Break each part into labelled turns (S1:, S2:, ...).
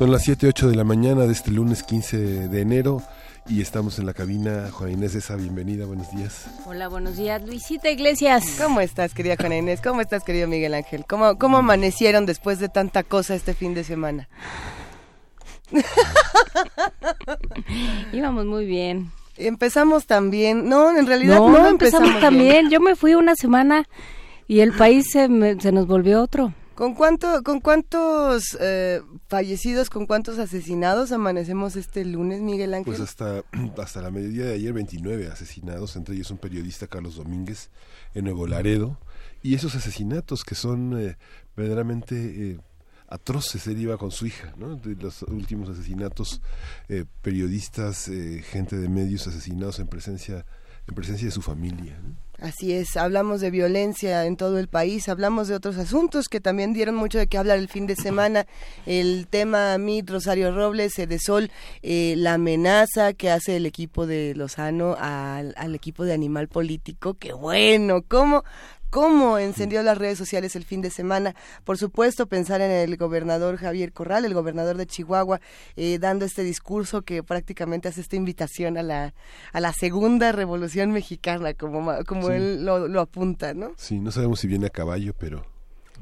S1: Son las 7, 8 de la mañana de este lunes 15 de enero y estamos en la cabina. Juana Inés esa bienvenida, buenos días.
S2: Hola, buenos días, Luisita Iglesias.
S3: ¿Cómo estás, querida Juana Inés? ¿Cómo estás, querido Miguel Ángel? ¿Cómo, cómo amanecieron después de tanta cosa este fin de semana?
S2: Íbamos muy bien.
S3: Empezamos también. No, en realidad no,
S2: no
S3: empezamos,
S2: empezamos también. Yo me fui una semana y el país se, me- se nos volvió otro.
S3: ¿Con, cuánto, con cuántos eh, fallecidos, con cuántos asesinados amanecemos este lunes, Miguel Ángel?
S1: Pues hasta, hasta la mediodía de ayer 29 asesinados, entre ellos un periodista Carlos Domínguez en Nuevo Laredo. Y esos asesinatos que son eh, verdaderamente eh, atroces, él iba con su hija, ¿no? De los últimos asesinatos, eh, periodistas, eh, gente de medios asesinados en presencia, en presencia de su familia.
S3: Así es, hablamos de violencia en todo el país, hablamos de otros asuntos que también dieron mucho de qué hablar el fin de semana. El tema MIT, Rosario Robles, Edesol, eh, la amenaza que hace el equipo de Lozano al, al equipo de Animal Político. ¡Qué bueno! ¿Cómo? ¿Cómo encendió las redes sociales el fin de semana? Por supuesto, pensar en el gobernador Javier Corral, el gobernador de Chihuahua, eh, dando este discurso que prácticamente hace esta invitación a la, a la segunda revolución mexicana, como, como
S1: Sí.
S3: él lo, lo apunta, ¿no?
S1: Sí, no sabemos si viene a caballo, pero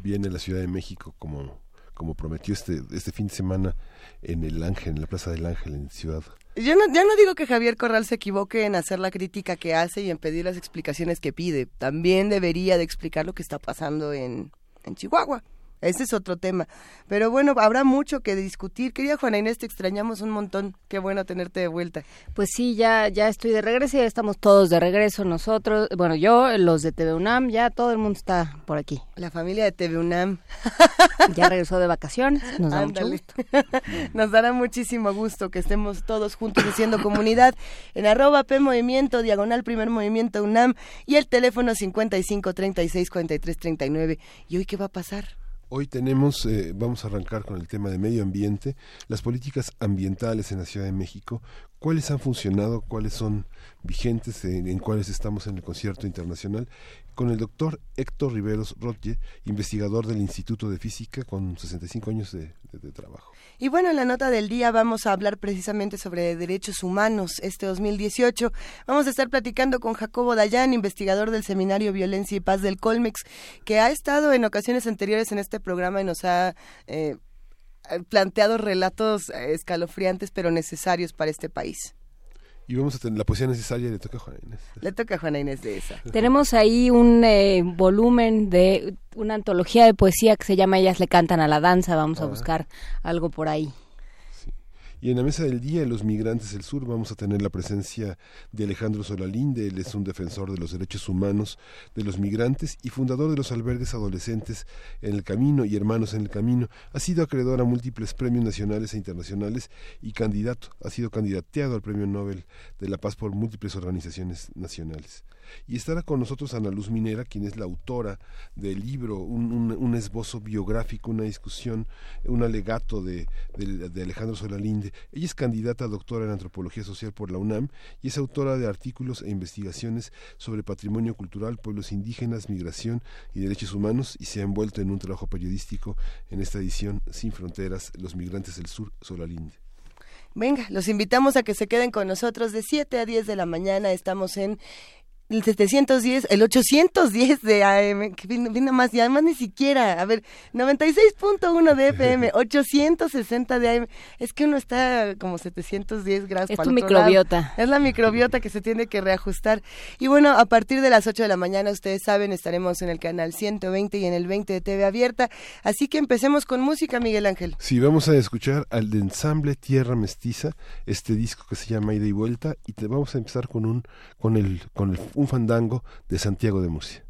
S1: viene a la Ciudad de México como, como prometió este, este fin de semana en el Ángel, en la Plaza del Ángel en Ciudad.
S3: Yo no, yo no digo que Javier Corral se equivoque en hacer la crítica que hace y en pedir las explicaciones que pide. También debería de explicar lo que está pasando en, en Chihuahua. Ese es otro tema. Pero bueno, habrá mucho que discutir. Querida Juana Inés, te extrañamos un montón. Qué bueno tenerte de vuelta.
S2: Pues sí, ya, ya estoy de regreso, ya estamos todos de regreso nosotros. Bueno, yo, los de TV UNAM, ya todo el mundo está por aquí.
S3: La familia de TV UNAM.
S2: Ya regresó de vacaciones, nos da mucho gusto.
S3: Nos dará muchísimo gusto que estemos todos juntos haciendo comunidad en arroba P Movimiento, diagonal Primer Movimiento UNAM y el teléfono 55 36 43 39. ¿Y hoy qué va a pasar?
S1: Hoy tenemos, eh, vamos a arrancar con el tema de medio ambiente, las políticas ambientales en la Ciudad de México, cuáles han funcionado, cuáles son vigentes, en, en cuáles estamos en el concierto internacional, con el doctor Héctor Riveros Rotje, investigador del Instituto de Física con 65 años de, de- de trabajo.
S3: Y bueno, en la nota del día vamos a hablar precisamente sobre derechos humanos este 2018. Vamos a estar platicando con Jacobo Dayan, investigador del Seminario Violencia y Paz del Colmex, que ha estado en ocasiones anteriores en este programa y nos ha eh, planteado relatos eh, escalofriantes pero necesarios para este país.
S1: Y vamos a tener la poesía necesaria, le toca a Juana Inés.
S3: Le toca a Juana Inés de esa.
S2: Tenemos ahí un eh, volumen de una antología de poesía que se llama Ellas le cantan a la danza. Vamos a buscar algo por ahí.
S1: Y en la mesa del día de los migrantes del sur vamos a tener la presencia de Alejandro Solalinde, él es un defensor de los derechos humanos de los migrantes y fundador de los albergues adolescentes en el camino y hermanos en el camino. Ha sido acreedor a múltiples premios nacionales e internacionales y candidato, ha sido candidateado al Premio Nobel de la Paz por múltiples organizaciones nacionales. Y estará con nosotros Ana Luz Minera, quien es la autora del libro, un, esbozo biográfico, una discusión, un alegato de, de- de Alejandro Solalinde. Ella es candidata a doctora en antropología social por la UNAM y es autora de artículos e investigaciones sobre patrimonio cultural, pueblos indígenas, migración y derechos humanos y se ha envuelto en un trabajo periodístico en esta edición Sin Fronteras, Los Migrantes del Sur, Solalinde.
S3: Venga, los invitamos a que se queden con nosotros de 7 a 10 de la mañana. Estamos en el 710, el 810 de AM, que vino, vino más, y además ni siquiera, a ver, 96.1 de FM, 860 de AM, es que uno está como 710 grados.
S2: Es
S3: para
S2: tu
S3: lado.
S2: microbiota.
S3: Es la microbiota que se tiene que reajustar. Y bueno, a partir de las 8 de la mañana, ustedes saben, estaremos en el canal 120 y en el 20 de TV Abierta, así que empecemos con música, Miguel Ángel.
S1: Sí, vamos a escuchar al de ensamble Tierra Mestiza, este disco que se llama Ida y Vuelta, y te vamos a empezar con un, con el, con el, un fandango de Santiago de Murcia.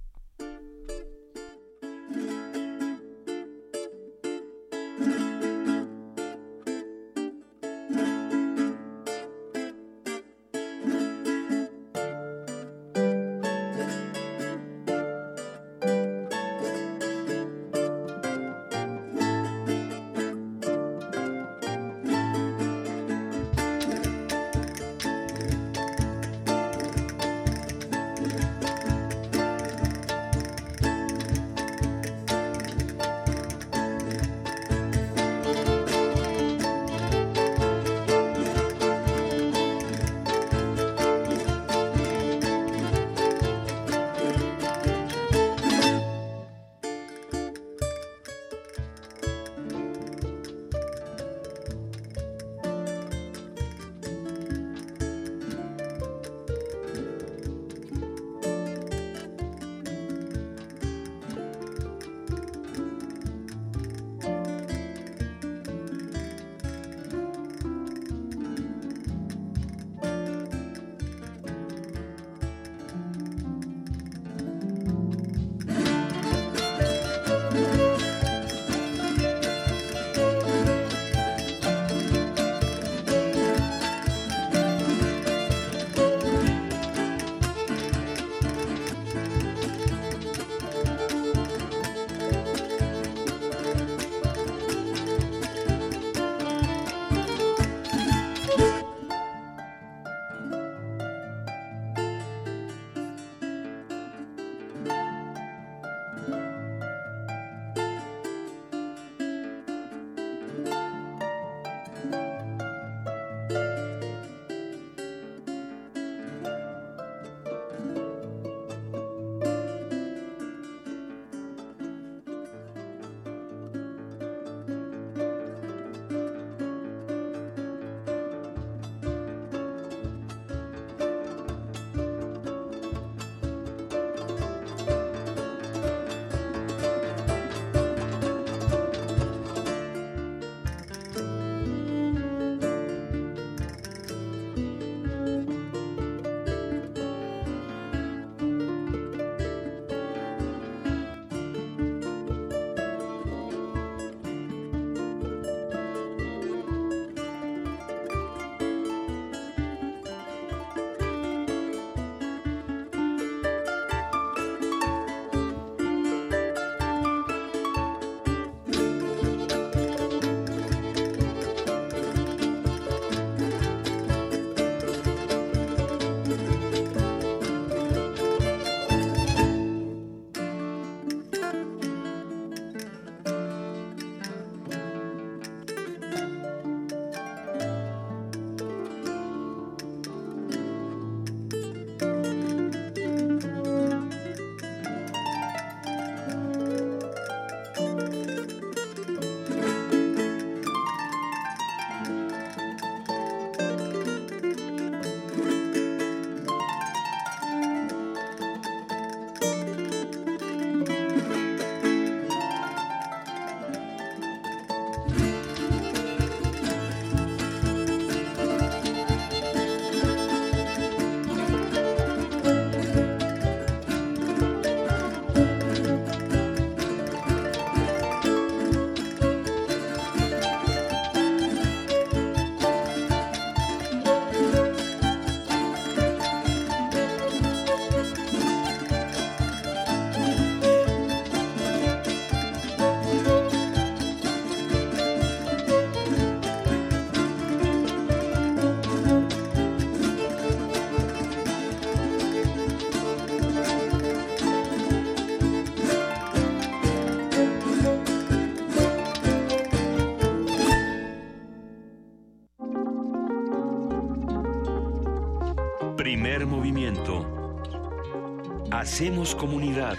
S4: Hacemos comunidad.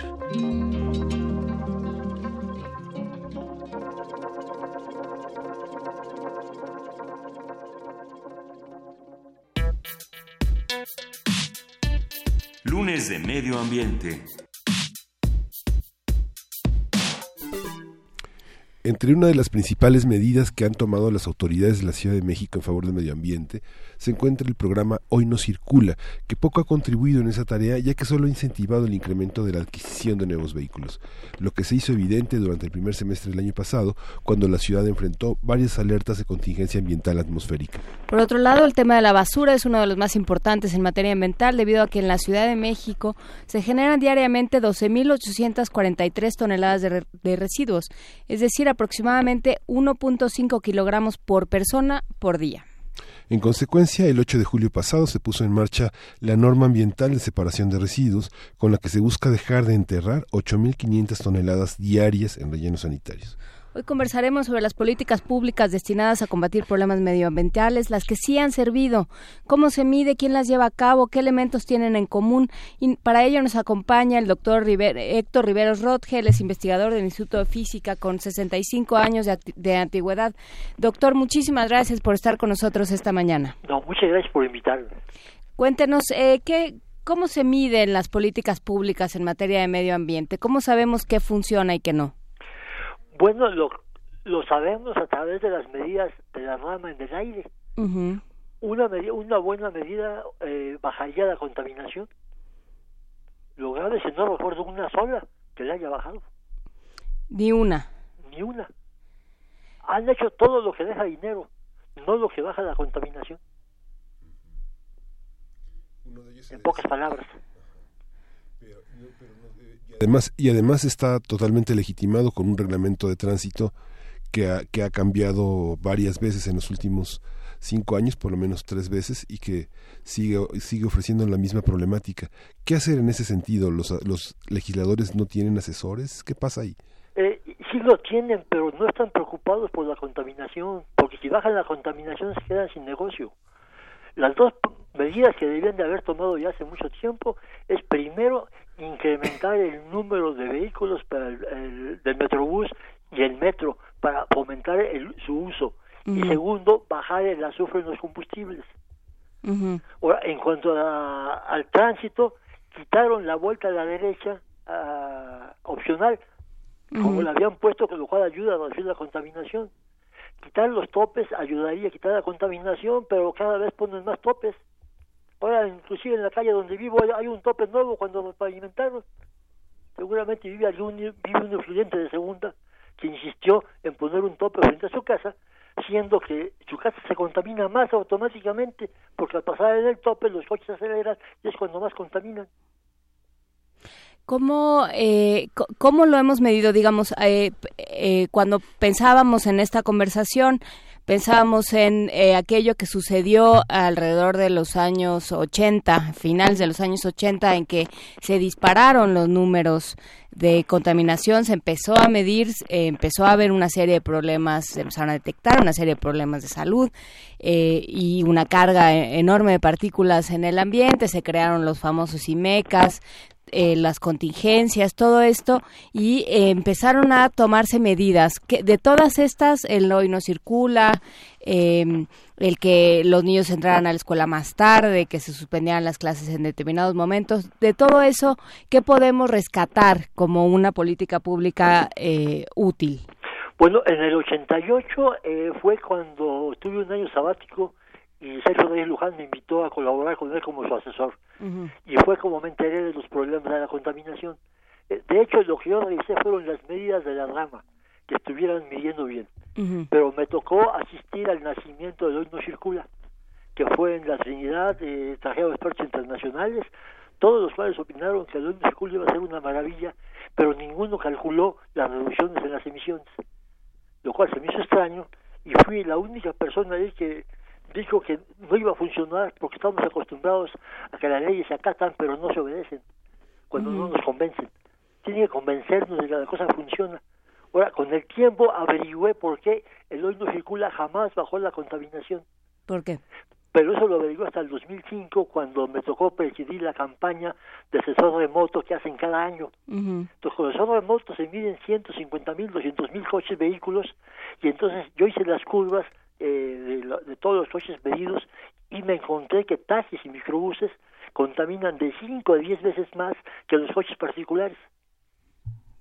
S4: Lunes de Medio Ambiente.
S1: Entre una de las principales medidas que han tomado las autoridades de la Ciudad de México en favor del medio ambiente se encuentra el programa Hoy no circula, que poco ha contribuido en esa tarea ya que solo ha incentivado el incremento de la adquisición de nuevos vehículos, lo que se hizo evidente durante el primer semestre del año pasado, cuando la ciudad enfrentó varias alertas de contingencia ambiental atmosférica.
S2: Por otro lado, el tema de la basura es uno de los más importantes en materia ambiental debido a que en la Ciudad de México se generan diariamente 12.843 toneladas de, de residuos, es decir, aproximadamente 1.5 kilogramos por persona por día.
S1: En consecuencia, el 8 de julio pasado se puso en marcha la norma ambiental de separación de residuos, con la que se busca dejar de enterrar 8.500 toneladas diarias en rellenos sanitarios.
S2: Hoy conversaremos sobre las políticas públicas destinadas a combatir problemas medioambientales, las que sí han servido, cómo se mide, quién las lleva a cabo, qué elementos tienen en común. Y para ello nos acompaña el doctor Héctor Riveros Rotgel, es investigador del Instituto de Física con 65 años de, de, antigüedad. Doctor, muchísimas gracias por estar con nosotros esta mañana.
S5: No, muchas gracias por invitarme.
S2: Cuéntenos, eh, ¿qué, ¿cómo se miden las políticas públicas en materia de medio ambiente? ¿Cómo sabemos qué funciona y qué no?
S5: Bueno, lo, lo sabemos a través de las medidas de la rama en el aire. una, medida, una buena medida eh, bajaría la contaminación. Lo grave es que no recuerdo una sola que le haya bajado.
S2: Ni una.
S5: Ni una. Han hecho todo lo que deja dinero, no lo que baja la contaminación. en pocas palabras.
S1: Además, y además está totalmente legitimado con un reglamento de tránsito que ha, que ha cambiado varias veces en los últimos cinco años, por lo menos tres veces, y que sigue, sigue ofreciendo la misma problemática. ¿Qué hacer en ese sentido? ¿Los, los legisladores no tienen asesores? ¿Qué pasa ahí?
S5: Eh, sí lo tienen, pero no están preocupados por la contaminación, porque si bajan la contaminación se quedan sin negocio. Las dos medidas que debían de haber tomado ya hace mucho tiempo es primero incrementar el número de vehículos para el, del Metrobús y el metro para fomentar el, su uso y segundo bajar el azufre en los combustibles. Ahora, en cuanto al tránsito, quitaron la vuelta a la derecha uh, opcional, como la habían puesto, con lo cual ayuda a reducir la contaminación. Quitar los topes ayudaría a quitar la contaminación, pero cada vez ponen más topes. Ahora, inclusive en la calle donde vivo hay un tope nuevo cuando lo pavimentaron. Seguramente vive algún vive un influyente de segunda que insistió en poner un tope frente a su casa, siendo que su casa se contamina más automáticamente, porque al pasar en el tope los coches aceleran y es cuando más contaminan.
S2: ¿Cómo, eh, ¿Cómo lo hemos medido, digamos, eh, eh, cuando pensábamos en esta conversación? Pensábamos en eh, aquello que sucedió alrededor de los años 80, finales de los años 80, en que se dispararon los números de contaminación, se empezó a medir, eh, empezó a haber una serie de problemas, se empezaron a detectar una serie de problemas de salud eh, y una carga enorme de partículas en el ambiente, se crearon los famosos IMECAS, eh, las contingencias, todo esto, y eh, empezaron a tomarse medidas. Que de todas estas, el hoy no circula, eh, el que los niños entraran a la escuela más tarde, que se suspendieran las clases en determinados momentos, de todo eso, ¿qué podemos rescatar como una política pública eh, útil?
S5: Bueno, en el 88 eh, fue cuando tuve un año sabático y Sergio Reyes Luján me invitó a colaborar con él como su asesor. Y fue como me enteré de los problemas de la contaminación. Eh, de hecho, lo que yo revisé fueron las medidas de la rama, que estuvieran midiendo bien. Pero me tocó asistir al nacimiento del Hoy No Circula, que fue en la Trinidad, eh, trajeron expertos internacionales, todos los cuales opinaron que el Hoy No Circula iba a ser una maravilla, pero ninguno calculó las reducciones en las emisiones, lo cual se me hizo extraño y fui la única persona ahí que dijo que no iba a funcionar porque estamos acostumbrados a que las leyes se acatan pero no se obedecen cuando no nos convencen. Tiene que convencernos de que la cosa funciona. Ahora, con el tiempo averigüé por qué el hoy no circula jamás bajó la contaminación.
S2: ¿Por qué?
S5: Pero eso lo averigué hasta el 2005 cuando me tocó presidir la campaña de asesor remoto que hacen cada año. Entonces, con el asesor remoto se miden 150 mil, 200 mil coches, vehículos, y entonces yo hice las curvas eh, de, todos los coches medidos y me encontré que taxis y microbuses contaminan de 5 a 10 veces más que los coches particulares.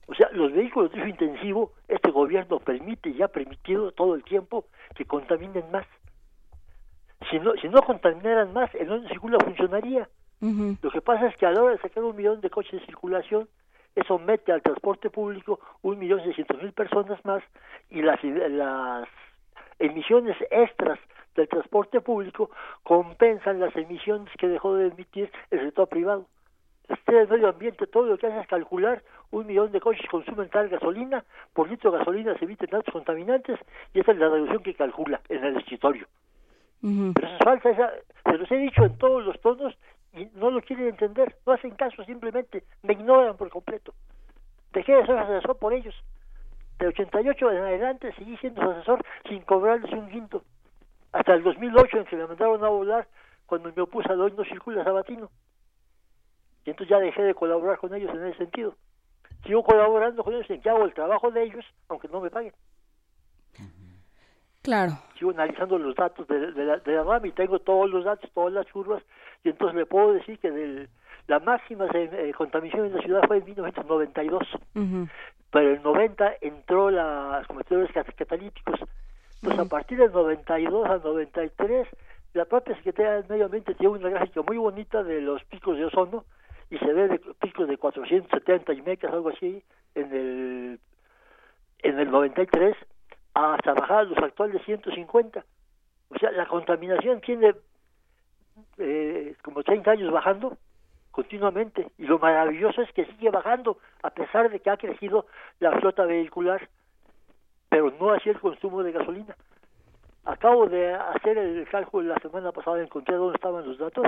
S5: O sea, los vehículos de uso intensivo, este gobierno permite y ha permitido todo el tiempo que contaminen más. Si no, si no contaminaran más, el orden circula funcionaría. Lo que pasa es que a la hora de sacar un millón de coches de circulación, eso mete al transporte público un millón seiscientos mil personas más y las, las emisiones extras del transporte público compensan las emisiones que dejó de emitir el sector privado. Este el medio ambiente todo lo que hace es calcular un millón de coches consumen tal gasolina, por litro de gasolina se emiten tantos contaminantes y esa es la reducción que calcula en el escritorio. Pero eso es falsa, esa, se los he dicho en todos los tonos y no lo quieren entender, no hacen caso, simplemente me ignoran por completo. Dejé de ser asesor por ellos. De 88 en adelante seguí siendo su asesor sin cobrarles un quinto. Hasta el 2008 en que me mandaron a volar cuando me opuse al hoy no circula sabatino. Y entonces ya dejé de colaborar con ellos en ese sentido. Sigo colaborando con ellos en que hago el trabajo de ellos, aunque no me paguen.
S2: Claro.
S5: Sigo analizando los datos de, de, la, de la RAM y tengo todos los datos, todas las curvas, y entonces le puedo decir que del, la máxima eh, contaminación en la ciudad fue en 1992. Pero en 90 entró las cometedores catalíticos. Entonces, a partir del 92 al 93, la propia Secretaría del Medio Ambiente tiene una gráfica muy bonita de los picos de ozono y se ve de picos de 470 y mecas, algo así, en el, en el 93 hasta bajar a los actuales 150. O sea, la contaminación tiene eh, como 30 años bajando continuamente y lo maravilloso es que sigue bajando a pesar de que ha crecido la flota vehicular, pero no así el consumo de gasolina. Acabo de hacer el cálculo la semana pasada, encontré dónde estaban los datos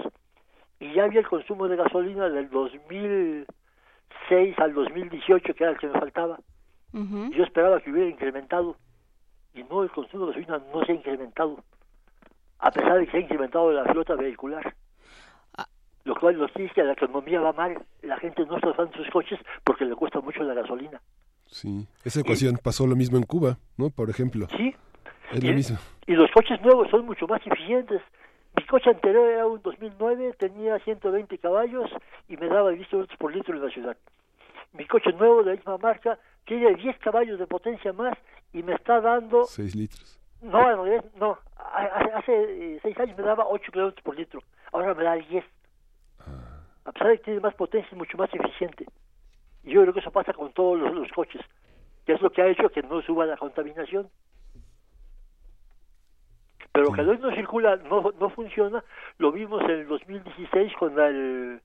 S5: y ya vi el consumo de gasolina del 2006 al 2018, que era el que me faltaba. Yo esperaba que hubiera incrementado y no, el consumo de gasolina no se ha incrementado, a pesar de que se ha incrementado la flota vehicular. Lo cual nos dice que la economía va mal, la gente no está usando sus coches porque le cuesta mucho la gasolina.
S1: Sí, esa ecuación pasó lo mismo en Cuba, ¿no? Por ejemplo.
S5: Sí.
S1: Es lo mismo.
S5: Y los coches nuevos son mucho más eficientes. Mi coche anterior era un 2009, tenía 120 caballos y me daba 10 euros por litro en la ciudad. Mi coche nuevo de la misma marca tiene 10 caballos de potencia más y me está dando...
S1: 6 litros.
S5: No, no, hace 6 eh, años me daba 8 kilómetros por litro, ahora me da 10. Ah. A pesar de que tiene más potencia, es mucho más eficiente. Y yo creo que eso pasa con todos los, coches, que es lo que ha hecho que no suba la contaminación. Pero que hoy no circula, no, no funciona, lo vimos en el 2016 cuando, el,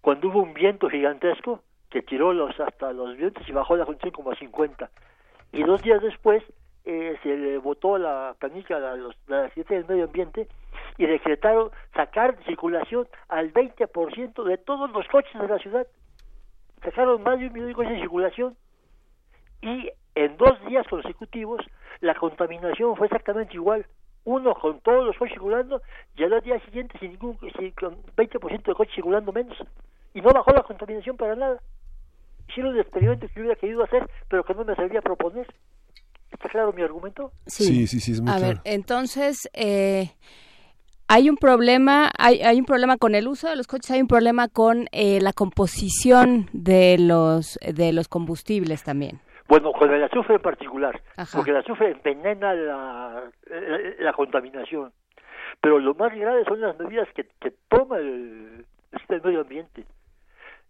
S5: cuando hubo un viento gigantesco que tiró los hasta los vientos y bajó la condición como a 50 y dos días después eh, se le votó la canica a los, la Secretaría del Medio Ambiente y decretaron sacar circulación al 20% de todos los coches de la ciudad. Sacaron más de un millón de coches de circulación y en dos días consecutivos la contaminación fue exactamente igual. Uno con todos los coches circulando y al día siguiente sin ningún, sin, con 20% de coches circulando menos. Y no bajó la contaminación para nada hicieron el experimento que yo hubiera querido hacer, pero que no me servía proponer. ¿Está claro mi argumento?
S1: Sí, sí, sí, es muy
S2: A ver, entonces, eh, hay un problema, hay, hay un problema con el uso de los coches, hay un problema con eh, la composición de los, de los combustibles también.
S5: Bueno, con el azufre en particular, porque el azufre envenena la, la, contaminación. Pero lo más grave son las medidas que, que toma el, el medio ambiente.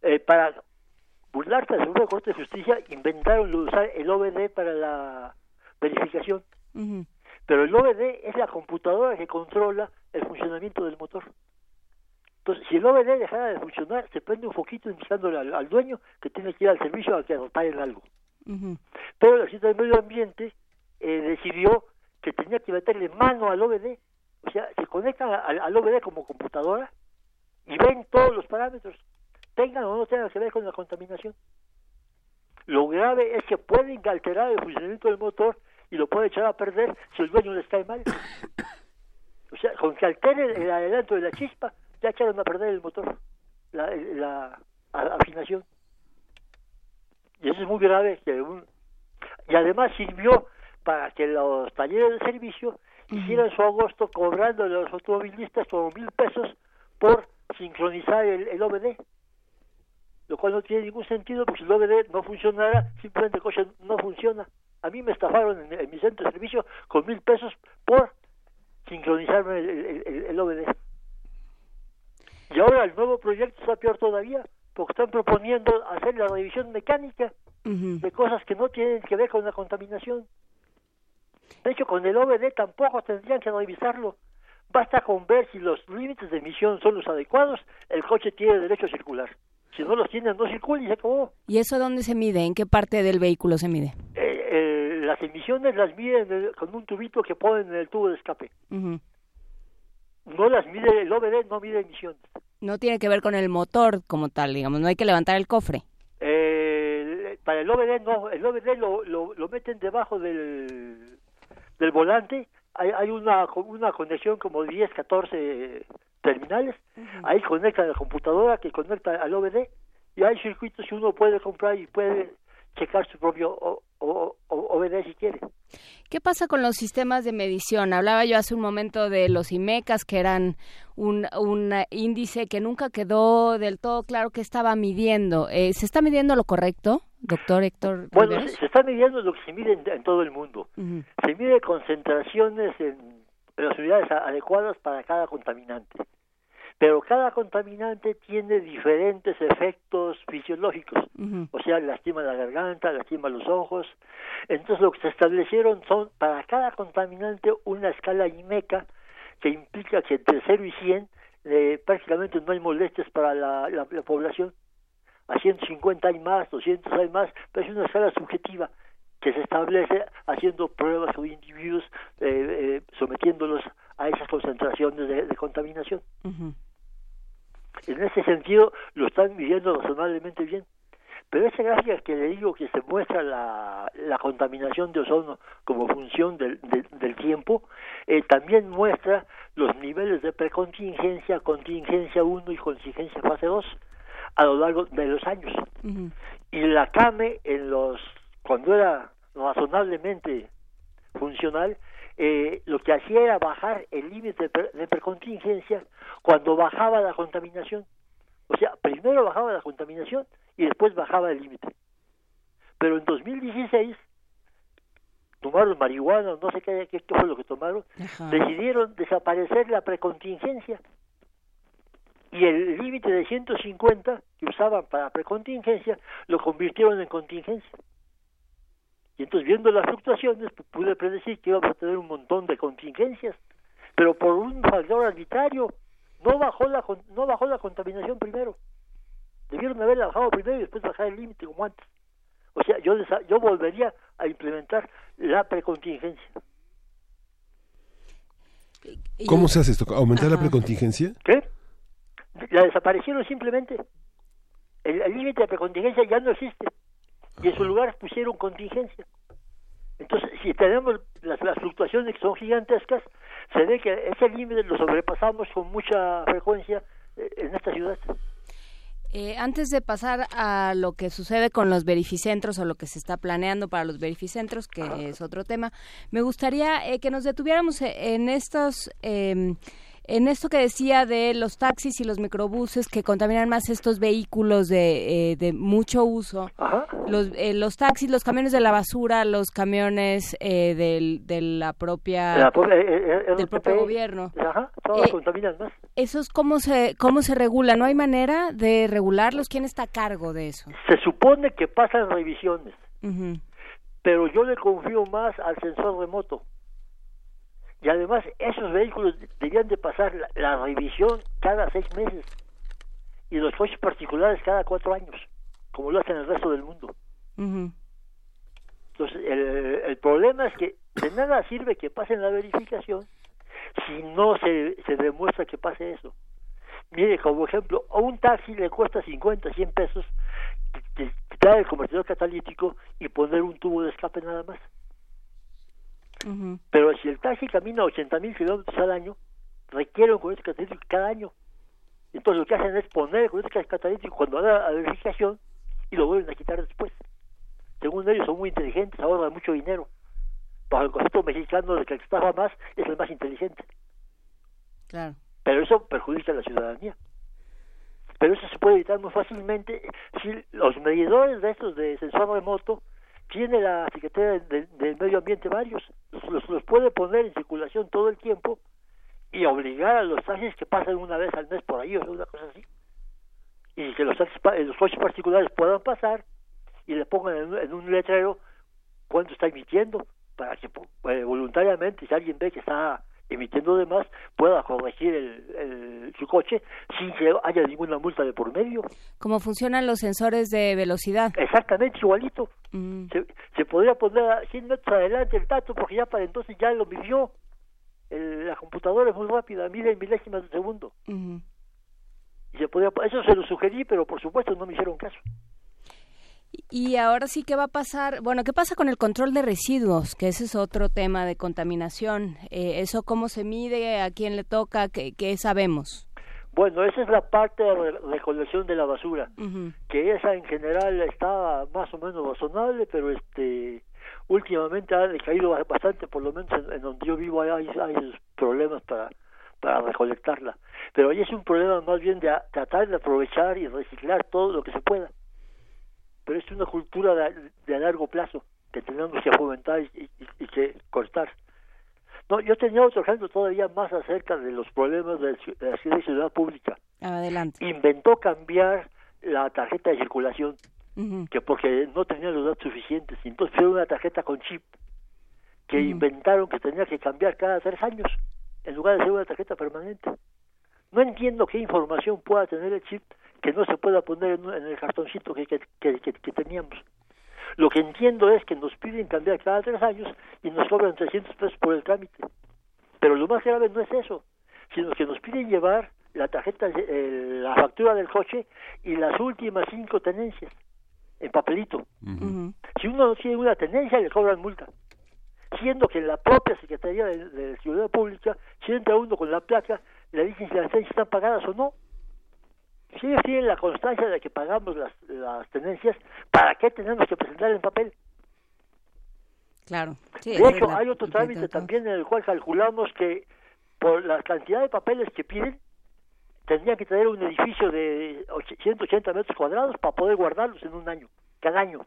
S5: Eh, para burlarse del Supremo Corte de Justicia, inventaron usar el OBD para la verificación. Pero el OBD es la computadora que controla el funcionamiento del motor. Entonces, si el OBD dejara de funcionar, se prende un foquito indicándole al, dueño que tiene que ir al servicio a que en algo. Pero la Ciudad del Medio Ambiente eh, decidió que tenía que meterle mano al OBD. O sea, se conectan al, al OBD como computadora y ven todos los parámetros tengan o no tengan que ver con la contaminación. Lo grave es que pueden alterar el funcionamiento del motor y lo puede echar a perder si el dueño les cae mal. O sea, con que altere el adelanto de la chispa, ya echaron a perder el motor, la, la, afinación. Y eso es muy grave. Que y además sirvió para que los talleres de servicio hicieran su agosto cobrando a los automovilistas como mil pesos por sincronizar el, el OBD lo cual no tiene ningún sentido porque si el OBD no funcionara, simplemente el coche no funciona. A mí me estafaron en, mi centro de servicio con mil pesos por sincronizarme el, el, el, OBD. Y ahora el nuevo proyecto está peor todavía, porque están proponiendo hacer la revisión mecánica de cosas que no tienen que ver con la contaminación. De hecho, con el OBD tampoco tendrían que revisarlo. Basta con ver si los límites de emisión son los adecuados, el coche tiene derecho a circular. Si no los tiene, no circula y se acabó.
S2: ¿Y eso dónde se mide? ¿En qué parte del vehículo se mide?
S5: Eh, las emisiones las miden con un tubito que ponen en el tubo de escape. No las mide, el OBD no mide emisiones.
S2: No tiene que ver con el motor como tal, digamos, no hay que levantar el cofre.
S5: Eh, para el OBD no, el OBD lo, lo, lo meten debajo del, del volante hay, hay una, una conexión como 10, 14 terminales, ahí conecta la computadora que conecta al OBD y hay circuitos que uno puede comprar y puede checar su propio o, o, OBD si quiere.
S2: ¿Qué pasa con los sistemas de medición? Hablaba yo hace un momento de los IMECAS, que eran un, un índice que nunca quedó del todo claro que estaba midiendo. Eh, ¿Se está midiendo lo correcto, doctor Héctor?
S5: Bueno, se, está midiendo lo que se mide en, todo el mundo. Se mide concentraciones en las unidades adecuadas para cada contaminante pero cada contaminante tiene diferentes efectos fisiológicos, o sea, lastima la garganta, lastima los ojos. Entonces lo que se establecieron son para cada contaminante una escala IMECA que implica que entre 0 y 100 eh, prácticamente no hay molestias para la, la, población. A 150 hay más, 200 hay más, pero es una escala subjetiva que se establece haciendo pruebas con individuos, eh, eh, sometiéndolos a esas concentraciones de, contaminación. En ese sentido lo están midiendo razonablemente bien. Pero esa gráfica que le digo que se muestra la, la contaminación de ozono como función del, del, tiempo, eh, también muestra los niveles de precontingencia, contingencia 1 y contingencia fase 2 a lo largo de los años. Y la CAME, en los, cuando era razonablemente funcional, eh, lo que hacía era bajar el límite de, precontingencia cuando bajaba la contaminación. O sea, primero bajaba la contaminación y después bajaba el límite. Pero en 2016 tomaron marihuana, no sé qué, qué fue lo que tomaron, decidieron desaparecer la precontingencia y el límite de 150 que usaban para precontingencia lo convirtieron en contingencia. Y entonces viendo las fluctuaciones pude predecir que íbamos a tener un montón de contingencias, pero por un factor arbitrario no bajó la no bajó la contaminación primero. Debieron haberla bajado primero y después bajar el límite como antes. O sea, yo yo volvería a implementar la precontingencia.
S1: ¿Cómo se hace esto? ¿Aumentar la precontingencia?
S5: ¿Qué? La desaparecieron simplemente. El límite de precontingencia ya no existe y en su lugar pusieron contingencia. Entonces, si tenemos las, fluctuaciones que son gigantescas, se ve que ese límite lo sobrepasamos con mucha frecuencia eh, en esta ciudad.
S2: Eh, antes de pasar a lo que sucede con los verificentros o lo que se está planeando para los verificentros, que es otro tema, me gustaría eh, que nos detuviéramos en estos... Eh, en esto que decía de los taxis y los microbuses que contaminan más estos vehículos de, eh, de mucho uso, Los, eh, los taxis, los camiones de la basura, los camiones eh, del, de la propia del propio gobierno,
S5: Ajá, todos contaminan más.
S2: ¿Esos cómo se cómo se regula? ¿No hay manera de regularlos? ¿Quién está a cargo de eso?
S5: Se supone que pasan revisiones, pero yo le confío más al sensor remoto y además esos vehículos debían de pasar la, revisión cada seis meses y los coches particulares cada cuatro años, como lo hacen el resto del mundo. Entonces, el, el, problema es que de nada sirve que pasen la verificación si no se, se demuestra que pase eso. Mire, como ejemplo, a un taxi le cuesta 50, 100 pesos quitar el convertidor catalítico y poner un tubo de escape nada más. Pero si el taxi camina 80 mil kilómetros al año, requiere un conector catalítico cada año. Entonces lo que hacen es poner el conector catalítico cuando haga la verificación y lo vuelven a quitar después. Según ellos son muy inteligentes, ahorran mucho dinero. Bajo el concepto mexicano de que el que estafa más es el más inteligente.
S2: Claro.
S5: Pero eso perjudica a la ciudadanía. Pero eso se puede evitar muy fácilmente si los medidores de estos de sensor remoto tiene la Secretaría del Medio Ambiente varios, los, los puede poner en circulación todo el tiempo y obligar a los taxis que pasen una vez al mes por ahí o una cosa así. Y que los, los coches particulares puedan pasar y le pongan en, un letrero cuánto está emitiendo para que eh, voluntariamente si alguien ve que está emitiendo de más pueda corregir el, su coche sin que haya ninguna multa de por medio.
S2: ¿Cómo funcionan los sensores de velocidad?
S5: Exactamente, igualito. Mm. Se, podría poner 100 metros adelante el dato porque ya para entonces ya lo midió. la computadora es muy rápida, mide en milésimas de segundo. Y se podía, eso se lo sugerí, pero por supuesto no me hicieron caso.
S2: Y ahora sí, ¿qué va a pasar? Bueno, ¿qué pasa con el control de residuos? Que ese es otro tema de contaminación. Eh, ¿Eso cómo se mide? ¿A quién le toca? ¿Qué, sabemos?
S5: Bueno, esa es la parte de recolección de la basura, que esa en general está más o menos razonable, pero este últimamente ha decaído bastante, por lo menos en, donde yo vivo hay, hay problemas para, para recolectarla. Pero ahí es un problema más bien de tratar de aprovechar y reciclar todo lo que se pueda pero es una cultura de, largo plazo que tenemos que fomentar y, que cortar. No, yo tenía otro ejemplo todavía más acerca de los problemas de, la ciudad pública.
S2: Adelante.
S5: Inventó cambiar la tarjeta de circulación, que porque no tenía los datos suficientes, entonces fue una tarjeta con chip que inventaron que tenía que cambiar cada tres años en lugar de ser una tarjeta permanente. No entiendo qué información pueda tener el chip que no se pueda poner en, el cartoncito que, que, que, teníamos. Lo que entiendo es que nos piden cambiar cada tres años y nos cobran 300 pesos por el trámite. Pero lo más grave no es eso, sino que nos piden llevar la tarjeta, eh, la factura del coche y las últimas cinco tenencias en papelito. Si uno no tiene una tenencia, le cobran multa. Siendo que en la propia Secretaría de, de Ciudad Pública, si entra uno con la placa, le dicen si las tenencias están pagadas o no si ellos tienen la constancia de que pagamos las, las tenencias, ¿para qué tenemos que presentar en papel?
S2: Claro.
S5: de hecho, hay otro trámite también en el cual calculamos que por la cantidad de papeles que piden, tendrían que tener un edificio de 180 metros cuadrados para poder guardarlos en un año, cada año.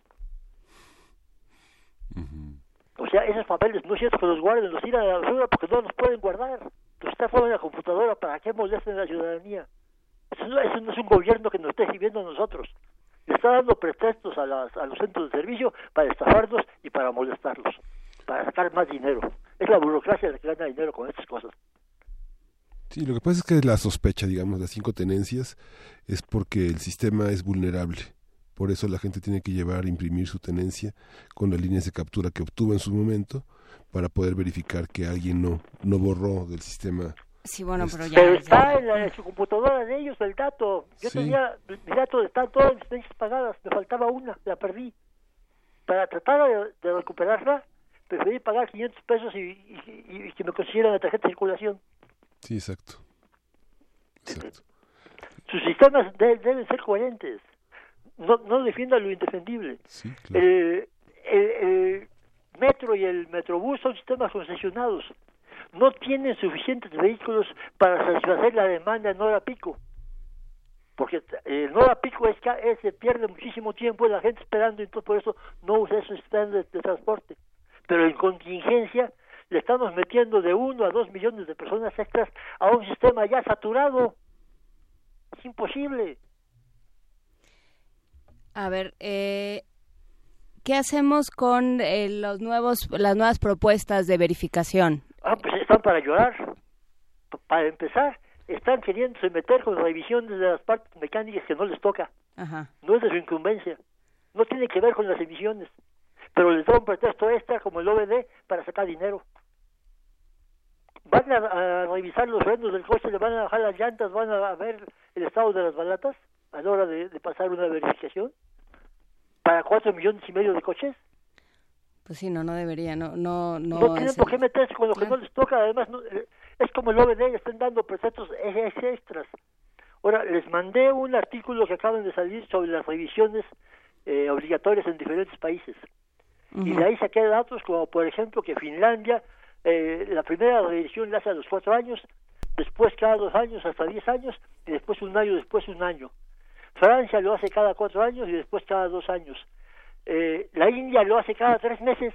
S5: O sea, esos papeles no es cierto que los guarden, los tiran a la basura porque no los pueden guardar. Los está fuera de la computadora, ¿para qué molesten a la ciudadanía? Eso no, es un gobierno que nos esté sirviendo a nosotros. Está dando pretextos a, las, a los centros de servicio para estafarnos y para molestarlos, para sacar más dinero. Es la burocracia la que gana dinero con estas cosas.
S1: Sí, lo que pasa es que la sospecha, digamos, las cinco tenencias es porque el sistema es vulnerable. Por eso la gente tiene que llevar, imprimir su tenencia con las líneas de captura que obtuvo en su momento para poder verificar que alguien no, no borró del sistema
S2: Sí, bueno, pero ya.
S5: Pero está En, su computadora de ellos el dato. Yo tenía, mi dato está todas mis licencias pagadas, me faltaba una, la perdí. Para tratar de, recuperarla, preferí pagar 500 pesos y, que me consiguieran la tarjeta de circulación.
S1: Sí, exacto.
S5: Sus sistemas deben ser coherentes. No, no defiendan lo indefendible. el, el metro y el metrobús son sistemas concesionados no tienen suficientes vehículos para satisfacer la demanda en hora pico. Porque en hora pico es que se pierde muchísimo tiempo la gente esperando entonces por eso no usa esos sistemas de, transporte. Pero en contingencia le estamos metiendo de uno a dos millones de personas extras a un sistema ya saturado. Es imposible.
S2: A ver, eh, ¿qué hacemos con eh, los nuevos, las nuevas propuestas de verificación?
S5: Ah, pues están para llorar. Para empezar, están queriendo meter con revisiones de las partes mecánicas que no les toca. No es de su incumbencia. No tiene que ver con las emisiones. Pero les da un pretexto extra como el OBD para sacar dinero. Van a, revisar los frenos del coche, le van a bajar las llantas, van a ver el estado de las balatas a la hora de pasar una verificación. Para cuatro millones y medio de coches.
S2: Pues sí, no, no debería, no, no, no.
S5: No tienen por qué meterse con lo que no les toca, además eh, es como el OBD, están dando preceptos extras. Ahora, les mandé un artículo que acaban de salir sobre las revisiones eh, obligatorias en diferentes países. Y de ahí saqué datos como, por ejemplo, que Finlandia, eh, la primera revisión la hace a los cuatro años, después cada dos años hasta diez años, y después un año, después un año. Francia lo hace cada cuatro años y después cada dos años. Eh, la India lo hace cada tres meses,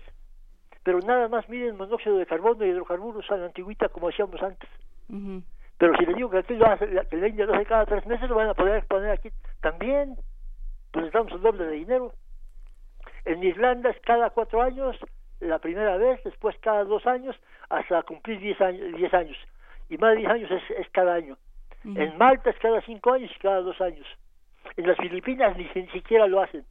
S5: pero nada más miden monóxido de carbono y hidrocarburos a la antigüita como hacíamos antes. Pero si le digo que aquí lo hace, que la India lo hace cada tres meses, lo van a poder poner aquí también. Pues les damos el doble de dinero. En Irlanda es cada cuatro años, la primera vez, después cada dos años, hasta cumplir diez años. Diez años. Y más de diez años es, es cada año. En Malta es cada cinco años y cada dos años. En las Filipinas ni, ni siquiera lo hacen.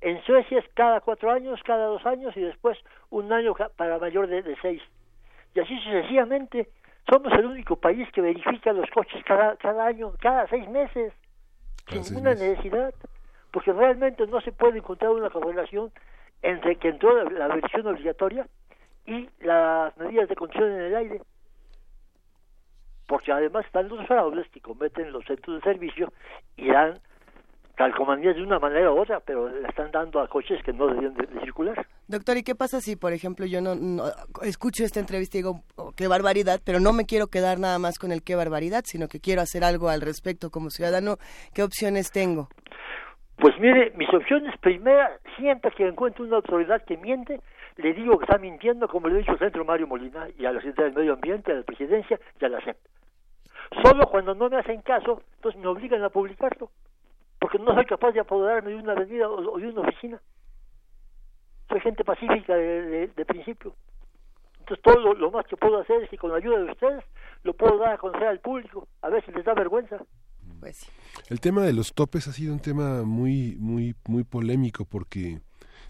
S5: En Suecia es cada cuatro años, cada dos años y después un año para mayor de, de seis. Y así sucesivamente. Somos el único país que verifica los coches cada, cada año, cada seis meses, sin ninguna necesidad, porque realmente no se puede encontrar una correlación entre que entró la, la versión obligatoria y las medidas de condición en el aire porque además están los fraudes que cometen los centros de servicio y dan calcomanías de una manera u otra, pero le están dando a coches que no deben de, de circular.
S3: Doctor, ¿y qué pasa si, por ejemplo, yo no, no, escucho esta entrevista y digo, oh, qué barbaridad, pero no me quiero quedar nada más con el qué barbaridad, sino que quiero hacer algo al respecto como ciudadano? ¿Qué opciones tengo?
S5: Pues mire, mis opciones, primera, siempre que encuentro una autoridad que miente, le digo que está mintiendo, como le he dicho al Centro Mario Molina y a la Secretaría del Medio Ambiente, a la Presidencia y a la CEP. Solo cuando no me hacen caso, entonces me obligan a publicarlo, porque no soy capaz de apoderarme de una avenida o, de una oficina. Soy gente pacífica de, de, de principio. Entonces todo lo, lo, más que puedo hacer es que con la ayuda de ustedes lo puedo dar a conocer al público, a ver si les da vergüenza.
S3: Pues sí.
S1: El tema de los topes ha sido un tema muy, muy, muy polémico porque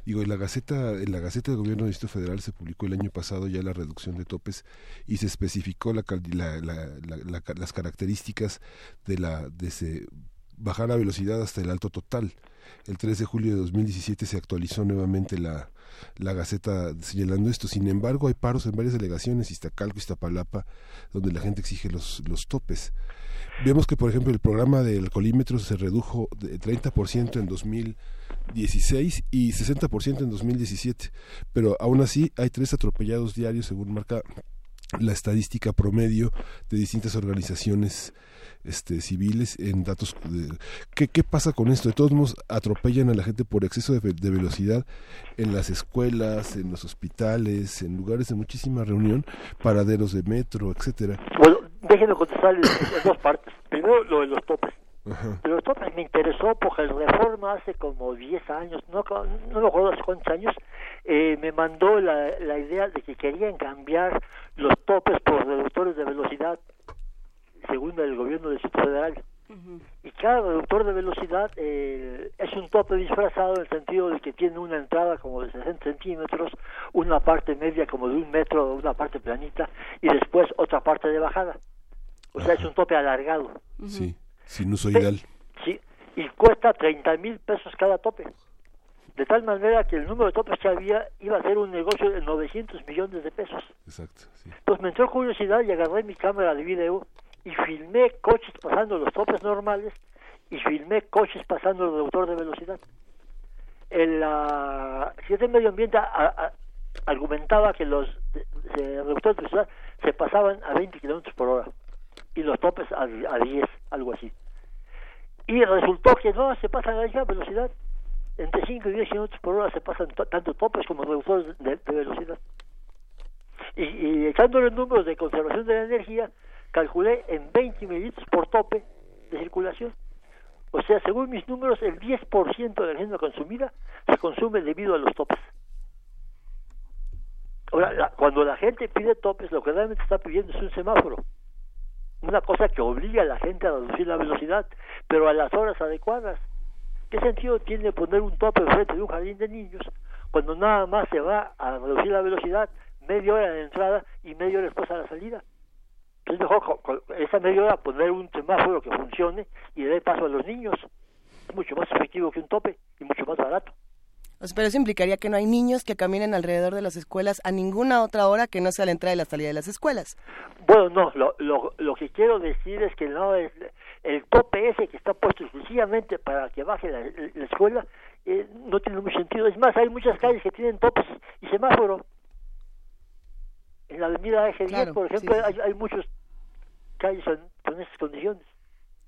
S1: digo, en la Gaceta, en la Gaceta del Gobierno del Distrito Federal se publicó el año pasado ya la reducción de topes y se especificó la, la, la, las características de la de ese, bajar la velocidad hasta el alto total. El 3 de julio de 2017 se actualizó nuevamente la, la Gaceta señalando esto. Sin embargo, hay paros en varias delegaciones, Iztacalco, Iztapalapa, donde la gente exige los, los topes. Vemos que, por ejemplo, el programa del alcoholímetro se redujo de 30% en 2016 y 60% en 2017, pero aún así hay tres atropellados diarios, según marca la estadística promedio de distintas organizaciones este, civiles en datos de, ¿qué, ¿qué pasa con esto? de todos modos atropellan a la gente por exceso de, de, velocidad en las escuelas en los hospitales en lugares de muchísima reunión paraderos de metro etcétera
S5: bueno déjenme contestar en, en dos partes primero lo de los topes Ajá. Los topes me interesó porque el Reforma hace como 10 años, no, no me acuerdo hace cuántos años, eh, me mandó la, la idea de que querían cambiar los topes por reductores de velocidad según el gobierno del Distrito Federal. Uh -huh. Y cada reductor de velocidad eh, es un tope disfrazado en el sentido de que tiene una entrada como de 60 centímetros, una parte media como de un metro, una parte planita, y después otra parte de bajada. O sea, es un tope alargado.
S1: Uh -huh. Sí, sinusoidal.
S5: Sí, y cuesta 30 mil pesos cada tope. De tal manera que el número de topes que había iba a ser un negocio de 900 millones de pesos.
S1: Exacto. Sí.
S5: Pues me entró curiosidad y agarré mi cámara de video y filmé coches pasando los topes normales y filmé coches pasando el reductor de velocidad. El uh, de Medio Ambiente a, a, argumentaba que los reductores de velocidad se pasaban a 20 kilómetros por hora y los topes a, a 10, algo así. Y resultó que no, se pasan a la velocidad. Entre 5 y 10 kilómetros por hora se pasan tanto topes como reductores de, de velocidad. Y, y echándole números de conservación de la energía, calculé en 20 mililitros por tope de circulación. O sea, según mis números, el 10% de la energía consumida se consume debido a los topes. Ahora, la, cuando la gente pide topes, lo que realmente está pidiendo es un semáforo. Una cosa que obliga a la gente a reducir la velocidad, pero a las horas adecuadas. ¿Qué sentido tiene poner un tope frente de un jardín de niños cuando nada más se va a reducir la velocidad media hora de entrada y media hora después a la salida? Es mejor esa media hora poner un semáforo que funcione y dé paso a los niños. Es mucho más efectivo que un tope y mucho más barato.
S3: Pero eso implicaría que no hay niños que caminen alrededor de las escuelas a ninguna otra hora que no sea la entrada y la salida de las escuelas.
S5: Bueno, no, lo, lo, lo que quiero decir es que no es el tope ese que está puesto exclusivamente para que baje la, la escuela, eh, no tiene mucho sentido. Es más, hay muchas calles que tienen topes y semáforo. En la avenida Eje 10, claro, por ejemplo, sí, sí. Hay, hay muchos calles con, con esas condiciones.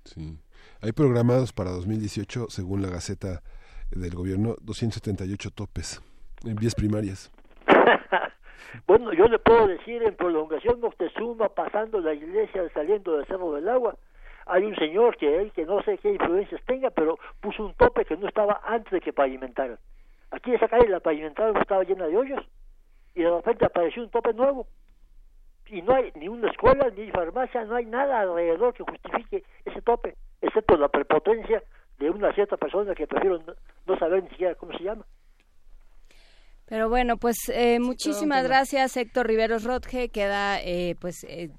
S1: Sí. Hay programados para 2018, según la Gaceta del Gobierno, 278 topes en vías primarias.
S5: bueno, yo le puedo decir en prolongación Moctezuma, pasando la iglesia, saliendo del Cerro del Agua, hay un señor que él, que no sé qué influencias tenga, pero puso un tope que no estaba antes de que pavimentaran. Aquí esa calle la pavimentaron estaba llena de hoyos y de repente apareció un tope nuevo y no hay ni una escuela ni farmacia, no hay nada alrededor que justifique ese tope, excepto la prepotencia de una cierta persona que prefiero no, saber ni siquiera cómo se llama.
S2: Pero bueno, pues eh, muchísimas gracias Héctor Riveros Rodge, queda eh, pues eh,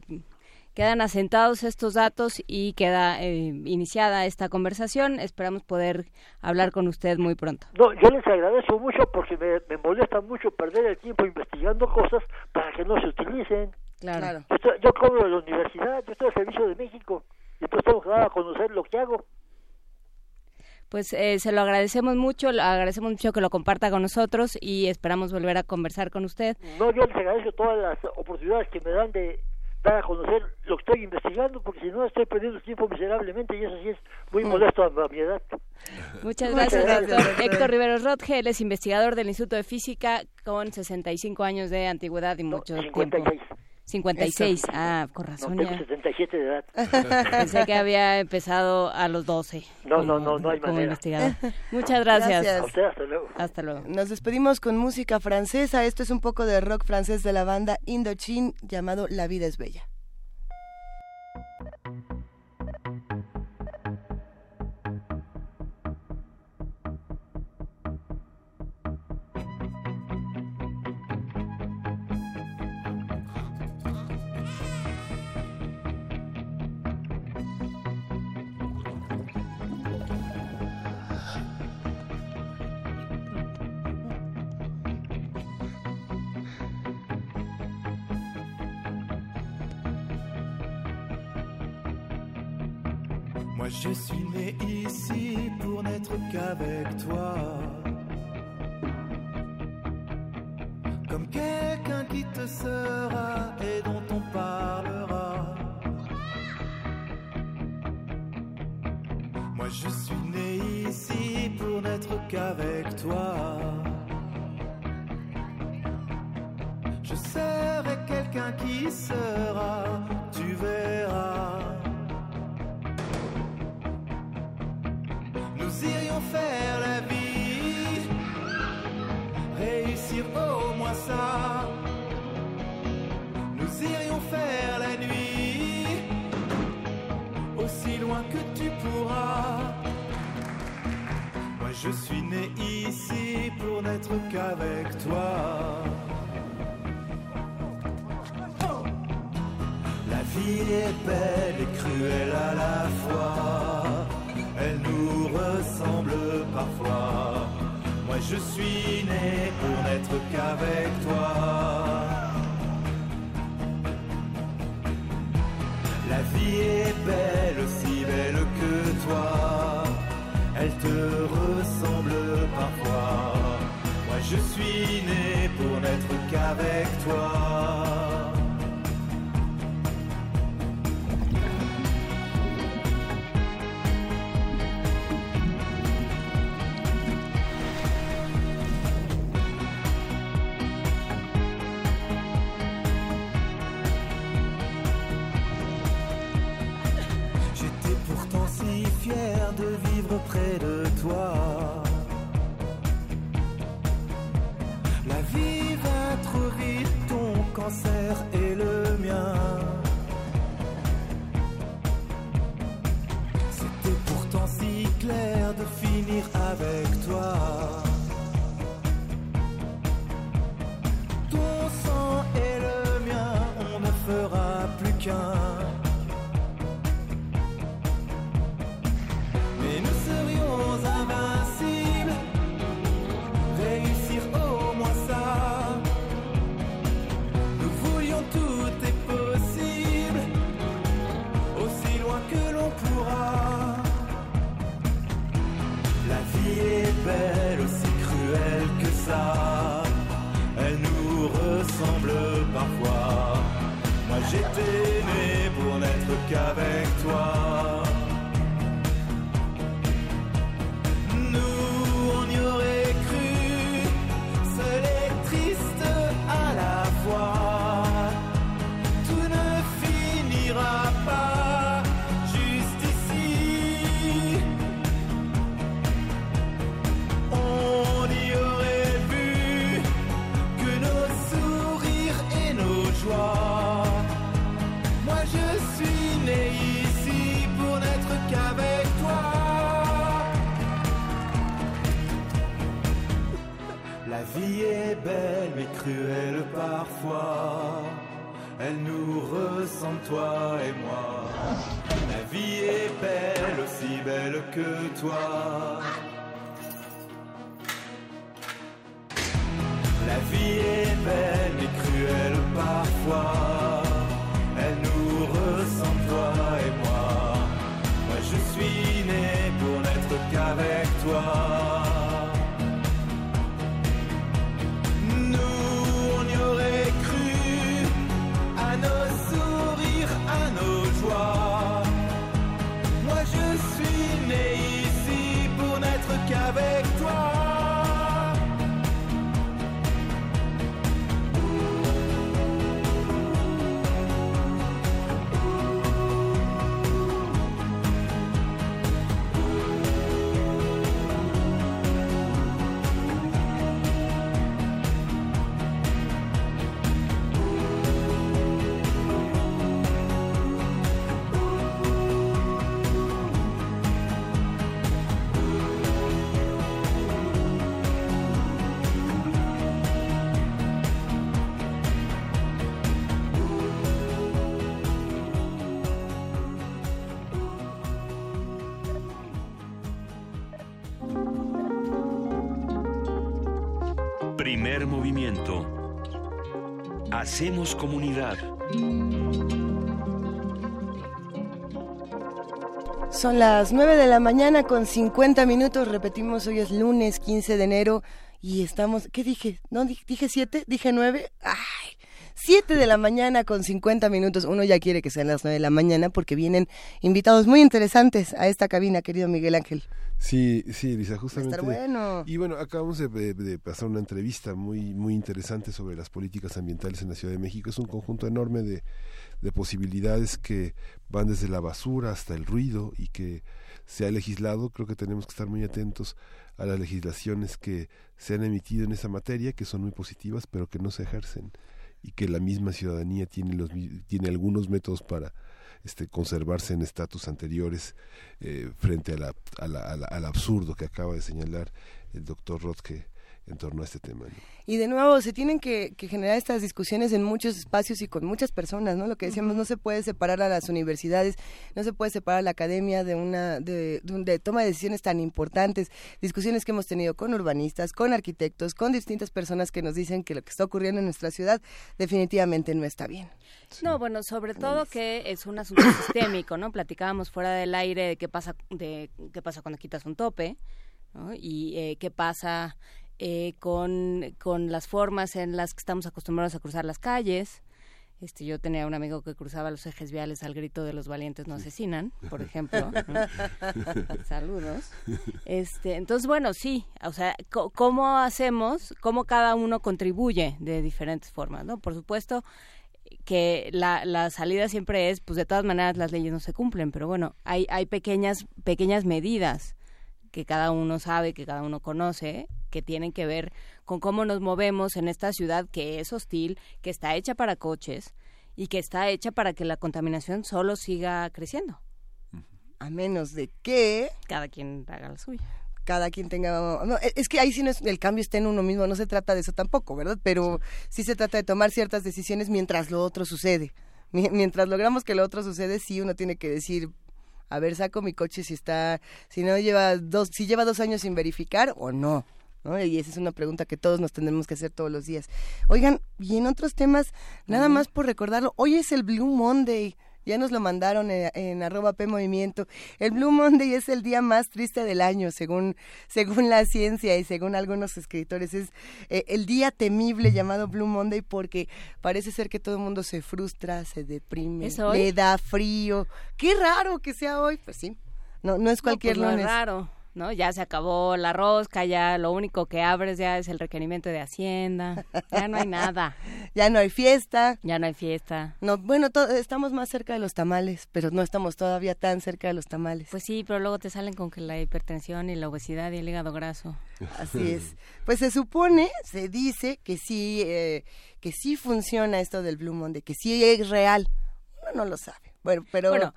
S2: quedan asentados estos datos y queda eh, iniciada esta conversación. Esperamos poder hablar con usted muy pronto.
S5: No, yo les agradezco mucho porque me, molesta mucho perder el tiempo investigando cosas para que no se utilicen.
S2: Claro.
S5: Yo, cobro de la universidad, yo estoy al servicio de México y pues tengo que dar a conocer lo que hago.
S2: Pues eh, se lo agradecemos mucho, agradecemos mucho que lo comparta con nosotros y esperamos volver a conversar con usted.
S5: No, yo les agradezco todas las oportunidades que me dan de dar a conocer lo que estoy investigando, porque si no estoy perdiendo tiempo miserablemente y eso sí es muy mm. molesto a, mi edad.
S2: Muchas gracias, Héctor. Rivero Rodge, él es investigador del Instituto de Física con 65 años de antigüedad y mucho tiempo. 56, ah, con razón.
S5: No, tengo 77 de edad.
S2: Pensé que había empezado a los 12.
S5: No, no, no, no hay
S2: como investigador. Muchas gracias.
S5: hasta luego.
S2: Hasta luego.
S3: Nos despedimos con música francesa. Esto es un poco de rock francés de la banda Indochine llamado La vida es bella.
S6: Qu'avec toi. Je suis né ici pour n'être qu'avec toi. La vie est belle et cruelle à la fois elle nous ressemble parfois. Moi je suis né pour n'être qu'avec toi. La vie est belle, aussi belle que toi. Elle te je suis né pour n'être qu'avec toi. J'étais pourtant si fier de vivre près de toi. Et le mien. C'était pourtant si clair de finir avec belle mais cruelle parfois. Elle nous ressemble, toi et moi. La vie est belle, aussi belle que toi.
S4: Hacemos comunidad.
S3: Son las 9 de la mañana con 50 minutos, repetimos, hoy es lunes 15 de enero y estamos, ¿qué dije? ¿No di- dije 7? ¿Dije 9? ¡Ay! 7 de la mañana con 50 minutos. Uno ya quiere que sean las 9 de la mañana porque vienen invitados muy interesantes a esta cabina, querido Miguel Ángel.
S1: Sí, sí, Elisa, justamente.
S3: estar bueno.
S1: Y bueno, acabamos de, de- de pasar una entrevista muy, muy interesante sobre las políticas ambientales en la Ciudad de México. Es un conjunto enorme de, de posibilidades que van desde la basura hasta el ruido y que se ha legislado. Creo que tenemos que estar muy atentos a las legislaciones que se han emitido en esa materia, que son muy positivas, pero que no se ejercen y que la misma ciudadanía tiene, los, tiene algunos métodos para este, conservarse en estatus anteriores eh, frente a la, a la- a la- al absurdo que acaba de señalar el doctor Rothke en torno a este tema. ¿no?
S3: Y de nuevo, se tienen que, que generar estas discusiones en muchos espacios y con muchas personas, ¿no? Lo que decíamos, no se puede separar a las universidades, no se puede separar a la academia de una de, de un- de toma de decisiones tan importantes, discusiones que hemos tenido con urbanistas, con arquitectos, con distintas personas que nos dicen que lo que está ocurriendo en nuestra ciudad definitivamente no está bien.
S2: No, bueno, sobre todo que es un asunto sistémico, ¿no? Platicábamos fuera del aire de qué pasa, de qué pasa cuando quitas un tope, ¿no? Y eh, qué pasa eh, con, con las formas en las que estamos acostumbrados a cruzar las calles. Este, yo tenía un amigo que cruzaba los ejes viales al grito de los valientes no asesinan, por ejemplo. ¿no? Saludos. Este, entonces, bueno, sí, o sea, ¿cómo hacemos, cómo cada uno contribuye de diferentes formas, ¿no? Por supuesto que la, la salida siempre es, pues de todas maneras las leyes no se cumplen, pero bueno, hay, hay pequeñas, pequeñas medidas que cada uno sabe, que cada uno conoce, que tienen que ver con cómo nos movemos en esta ciudad que es hostil, que está hecha para coches y que está hecha para que la contaminación solo siga creciendo.
S3: A menos de que
S2: Cada quien haga la suya.
S3: cada quien tenga... No, e- es que ahí sí no es, el cambio está en uno mismo, no se trata de eso tampoco, ¿verdad? Pero sí, se trata de tomar ciertas decisiones mientras lo otro sucede. Mi- Mientras logramos que lo otro sucede, sí uno tiene que decir, a ver, saco mi coche si está, si no lleva dos, si lleva dos años sin verificar o no. ¿no? Y esa es una pregunta que todos nos tendremos que hacer todos los días. Oigan, y en otros temas, nada más por recordarlo, hoy es el Blue Monday. Ya nos lo mandaron en, en arroba P Movimiento. El Blue Monday es el día más triste del año, según, según la ciencia y según algunos escritores. Es eh, el día temible llamado Blue Monday porque parece ser que todo el mundo se frustra, se deprime, le da frío. Qué raro que sea hoy. Pues sí, no, no es cualquier
S2: no, pues no
S3: lunes.
S2: es raro, ¿no? Ya se acabó la rosca, ya lo único que abres ya es el requerimiento de Hacienda, ya no hay nada,
S3: Ya no hay fiesta.
S2: ya no hay fiesta.
S3: No, bueno, estamos más cerca de los tamales, pero no estamos todavía tan cerca de los tamales.
S2: Pues sí, pero luego te salen con que la hipertensión y la obesidad y el hígado graso.
S3: Así es. Pues se supone, se dice que sí, eh, que sí funciona esto del Blue Monday, que sí es real. Uno no lo sabe. Bueno, pero
S2: Bueno,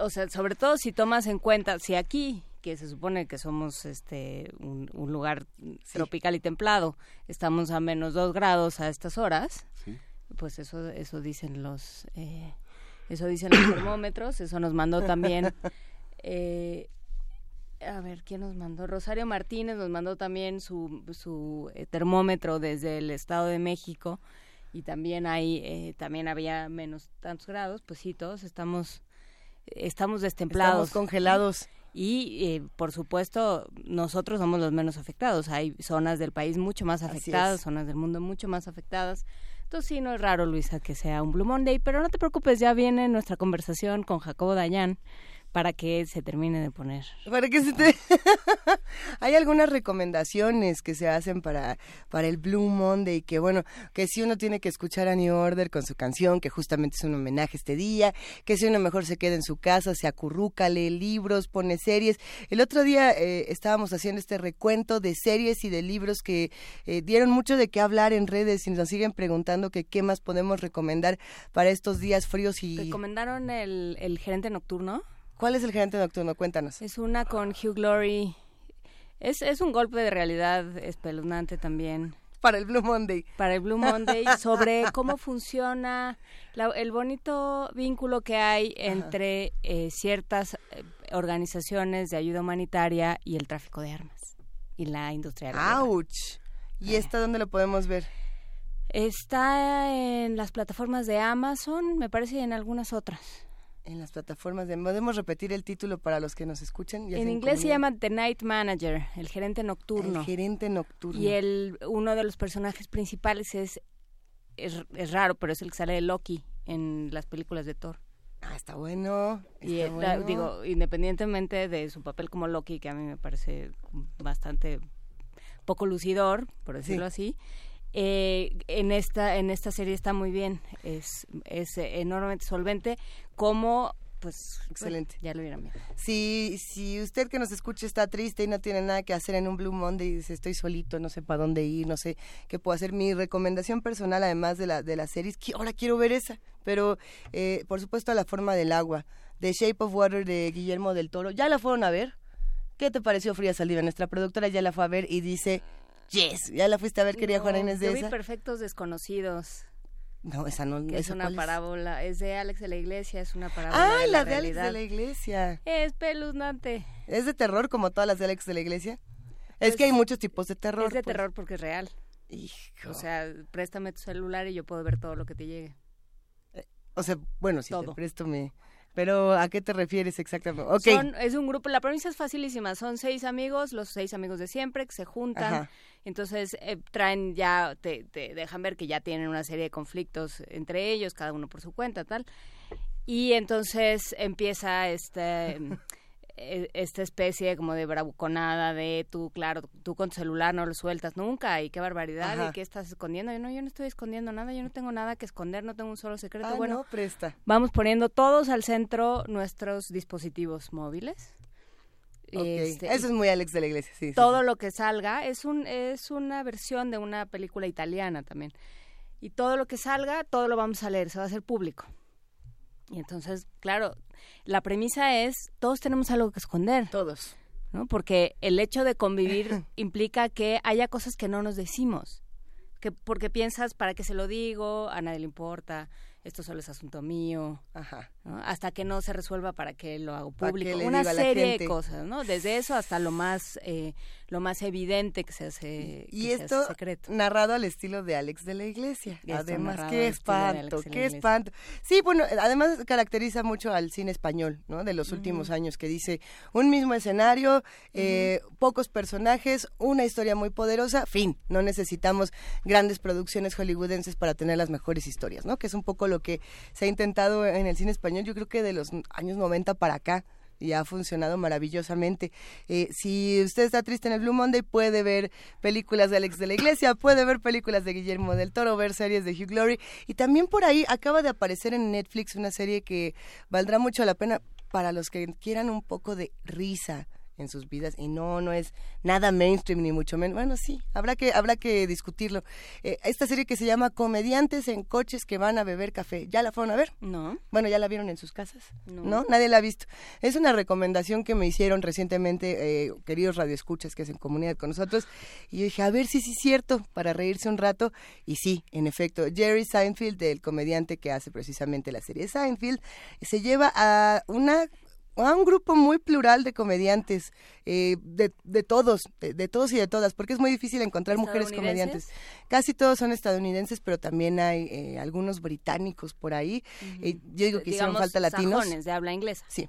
S2: o sea, sobre todo si tomas en cuenta, si aquí que se supone que somos este un, lugar tropical y templado, estamos a menos dos grados a estas horas, pues eso eso dicen los eh, eso dicen los termómetros, eso nos mandó también eh, a ver, ¿quién nos mandó? Rosario Martínez nos mandó también su, su eh, termómetro desde el Estado de México y también ahí eh, también había menos tantos grados, pues sí, todos estamos estamos destemplados.
S3: Estamos congelados.
S2: Y eh, por supuesto, nosotros somos los menos afectados. Hay zonas del país mucho más afectadas, zonas del mundo mucho más afectadas. Entonces sí, no es raro, Luisa, que sea un Blue Monday, pero no te preocupes, ya viene nuestra conversación con Jacobo Dayan para que se termine de poner.
S3: Para que se te... Hay algunas recomendaciones que se hacen para, para el Blue Monday, que bueno, que si uno tiene que escuchar a New Order con su canción, que justamente es un homenaje este día, que si uno mejor se queda en su casa, se acurruca, lee libros, pone series. El otro día eh, estábamos haciendo este recuento de series y de libros que eh, dieron mucho de qué hablar en redes y nos siguen preguntando que qué más podemos recomendar para estos días fríos y...
S2: ¿Recomendaron el, el gerente nocturno?
S3: ¿Cuál es el gerente nocturno? Cuéntanos.
S2: Es una con Hugh Glory. Es, es un golpe de realidad espeluznante también.
S3: Para el Blue Monday.
S2: Para el Blue Monday, sobre cómo funciona el bonito vínculo que hay entre eh, ciertas eh, organizaciones de ayuda humanitaria y el tráfico de armas y la industria de
S3: ¡Auch! ¿Y esta dónde lo podemos ver?
S2: Está en las plataformas de Amazon, me parece, y en algunas otras
S3: en las plataformas de podemos repetir el título para los que nos escuchen
S2: en inglés se llama The Night Manager el gerente nocturno.
S3: El gerente nocturno.
S2: Y el uno de los personajes principales es es, raro pero es el que sale de Loki en las películas de Thor.
S3: Ah está bueno
S2: y digo independientemente de su papel como Loki que a mí me parece bastante poco lucidor por decirlo así eh, en esta en esta serie está muy bien es es enormemente solvente como pues
S3: excelente.
S2: ya lo vieron bien
S3: si si usted que nos escucha está triste y no tiene nada que hacer en un Blue Monday y dice estoy solito no sé para dónde ir no sé qué puedo hacer mi recomendación personal además de la de las series que ahora quiero ver esa. Pero eh, por supuesto la forma del agua The Shape of Water de Guillermo del Toro ya la fueron a ver ¿Qué te pareció Fría Saliva? Nuestra productora ya la fue a ver y dice, Yes, ya la fuiste a ver, quería Juana Inés de
S2: yo vi Perfectos Desconocidos.
S3: No, esa no
S2: es una parábola, es de Alex de la Iglesia, es una parábola.
S3: Ah,
S2: la,
S3: de Alex de la Iglesia.
S2: Es peluznante.
S3: ¿Es de terror como todas las de Alex de la Iglesia? es que pues, hay muchos tipos de terror.
S2: Es de pues. terror porque es real. O sea, préstame tu celular y yo puedo ver todo lo que te llegue.
S3: Eh, o sea, bueno, si te presto mi, pero ¿a qué te refieres exactamente?
S2: es un grupo, la premisa es facilísima, son seis amigos, los seis amigos de siempre que se juntan, entonces eh, traen ya, te, te dejan ver que ya tienen una serie de conflictos entre ellos, cada uno por su cuenta, tal, y entonces empieza este... E, esta especie como de bravuconada de tú, claro, tú con tu celular no lo sueltas nunca y qué barbaridad y qué estás escondiendo. Yo no, yo no estoy escondiendo nada, yo no tengo nada que esconder, no tengo un solo secreto.
S3: Ah,
S2: bueno,
S3: presta.
S2: Vamos poniendo todos al centro nuestros dispositivos móviles.
S3: Este, Eso es muy Alex de la Iglesia, sí.
S2: Todo lo que salga es un es una versión de una película italiana también. Y todo lo que salga, todo lo vamos a leer, se va a hacer público. Y entonces, claro, la premisa es, todos tenemos algo que esconder.
S3: Todos.
S2: ¿no? Porque el hecho de convivir implica que haya cosas que no nos decimos. Que porque piensas, ¿para qué se lo digo? A nadie le importa esto solo es asunto mío, Ajá. Hasta que no se resuelva para que lo haga público, una serie de cosas, ¿no? Desde eso hasta lo más eh, lo más evidente que se hace
S3: y esto
S2: secreto.
S3: narrado al estilo de Alex de la Iglesia. además, qué espanto, qué espanto. Sí, bueno, además caracteriza mucho al cine español, ¿no? De los últimos años que dice un mismo escenario, eh, pocos personajes, una historia muy poderosa, fin. No necesitamos grandes producciones hollywoodenses para tener las mejores historias, ¿no? Que es un poco lo que se ha intentado en el cine yo creo que de los años 90 para acá y ha funcionado maravillosamente. Eh, si usted está triste en el Blue Monday, puede ver películas de Alex de la Iglesia, puede ver películas de Guillermo del Toro, ver series de Hugh Glory. Y también por ahí acaba de aparecer en Netflix una serie que valdrá mucho la pena para los que quieran un poco de risa en sus vidas y no no es nada mainstream ni mucho menos. Bueno sí habrá que habrá que discutirlo. Eh, esta serie que se llama comediantes en coches que van a beber café ya la fueron a ver
S2: no.
S3: Bueno ya la vieron en sus casas no, nadie la ha visto. Es una recomendación que me hicieron recientemente eh, queridos radioescuchas que hacen comunidad con nosotros y yo dije a ver si sí es cierto para reírse un rato y sí en efecto Jerry Seinfeld el comediante que hace precisamente la serie Seinfeld se lleva a una a un grupo muy plural de comediantes, eh, de, de, todos, de, todos y de todas, porque es muy difícil encontrar mujeres comediantes. Casi todos son estadounidenses, pero también hay eh, algunos británicos por ahí. Eh, yo digo que hicieron falta latinos.
S2: de habla inglesa.
S3: Sí.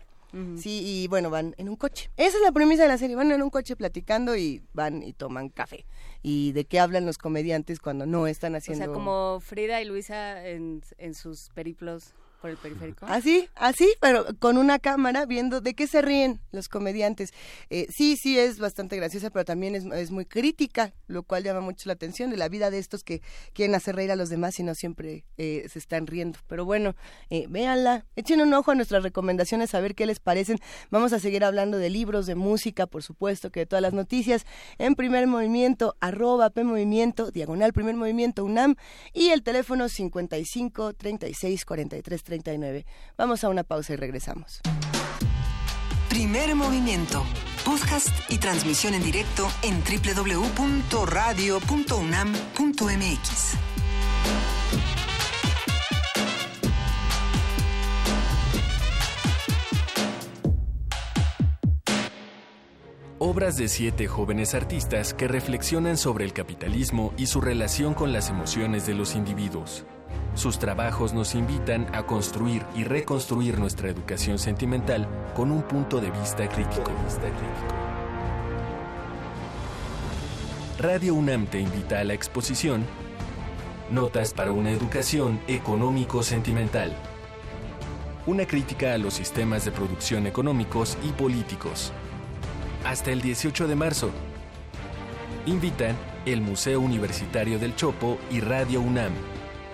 S3: Sí, y bueno, van en un coche. Esa es la premisa de la serie. Van en un coche platicando y van y toman café. ¿Y de qué hablan los comediantes cuando no están haciendo...?
S2: O sea, como Frida y Luisa en, en sus periplos el periférico.
S3: Así, así, pero con una cámara viendo de qué se ríen los comediantes. Eh, sí, sí, es bastante graciosa, pero también es, muy crítica, lo cual llama mucho la atención de la vida de estos que quieren hacer reír a los demás y no siempre eh, se están riendo. Pero bueno, eh, véanla, echen un ojo a nuestras recomendaciones, a ver qué les parecen. Vamos a seguir hablando de libros, de música, por supuesto, que de todas las noticias en primer movimiento, arroba P Movimiento, diagonal primer movimiento UNAM y el teléfono 55 36 43 Vamos a una pausa y regresamos.
S7: Primer movimiento. Podcast y transmisión en directo en www.radio.unam.mx.
S8: Obras de siete jóvenes artistas que reflexionan sobre el capitalismo y su relación con las emociones de los individuos. Sus trabajos nos invitan a construir y reconstruir nuestra educación sentimental con un punto de vista crítico. Radio UNAM te invita a la exposición Notas para una educación económico-sentimental. Una crítica a los sistemas de producción económicos y políticos. Hasta el 18 de marzo. Invitan el Museo Universitario del Chopo y Radio UNAM.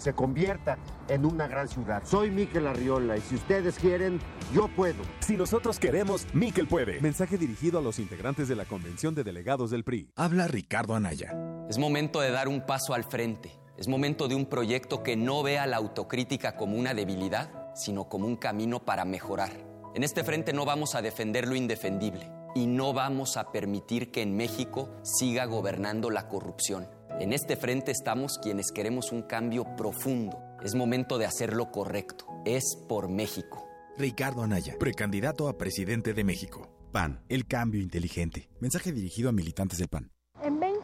S9: se convierta en una gran ciudad. Soy Miquel Arriola y si ustedes quieren, yo puedo.
S10: Si nosotros queremos, Miquel puede. Mensaje dirigido a los integrantes de la Convención de Delegados del PRI.
S11: Habla Ricardo Anaya.
S12: Es momento de dar un paso al frente. Es momento de un proyecto que no vea la autocrítica como una debilidad, sino como un camino para mejorar. En este frente no vamos a defender lo indefendible y no vamos a permitir que en México siga gobernando la corrupción. En este frente estamos quienes queremos un cambio profundo. Es momento de hacer lo correcto. Es por México.
S11: Ricardo Anaya, precandidato a presidente de México. PAN, el cambio inteligente. Mensaje dirigido a militantes del PAN.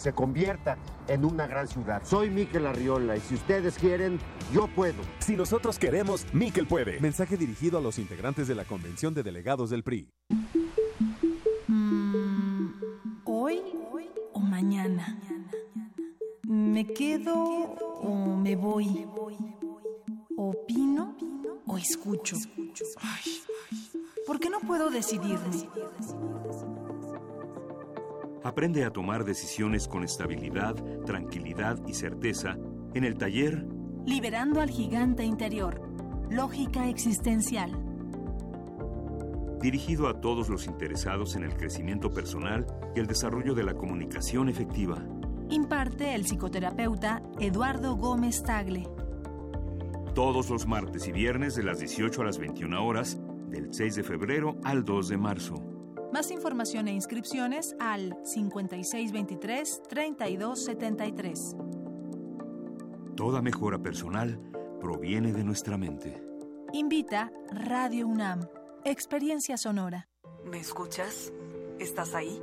S9: se convierta en una gran ciudad. Soy Miquel Arriola y si ustedes quieren, yo puedo.
S10: Si nosotros queremos, Miquel puede. Mensaje dirigido a los integrantes de la Convención de Delegados del PRI.
S13: Mm, ¿Hoy o mañana? ¿Me quedo o me voy? ¿Opino o escucho? ¿Por qué no puedo decidirme?
S4: Aprende a tomar decisiones con estabilidad, tranquilidad y certeza en el taller
S13: Liberando al gigante interior. Lógica existencial.
S4: Dirigido a todos los interesados en el crecimiento personal y el desarrollo de la comunicación efectiva.
S13: Imparte el psicoterapeuta Eduardo Gómez Tagle.
S4: Todos los martes y viernes de las 18 a las 21 horas, del 6 de febrero al 2 de marzo.
S13: Más información e inscripciones al 5623-3273.
S4: Toda mejora personal proviene de nuestra mente.
S13: Invita Radio UNAM. Experiencia sonora.
S14: ¿Me escuchas? ¿Estás ahí?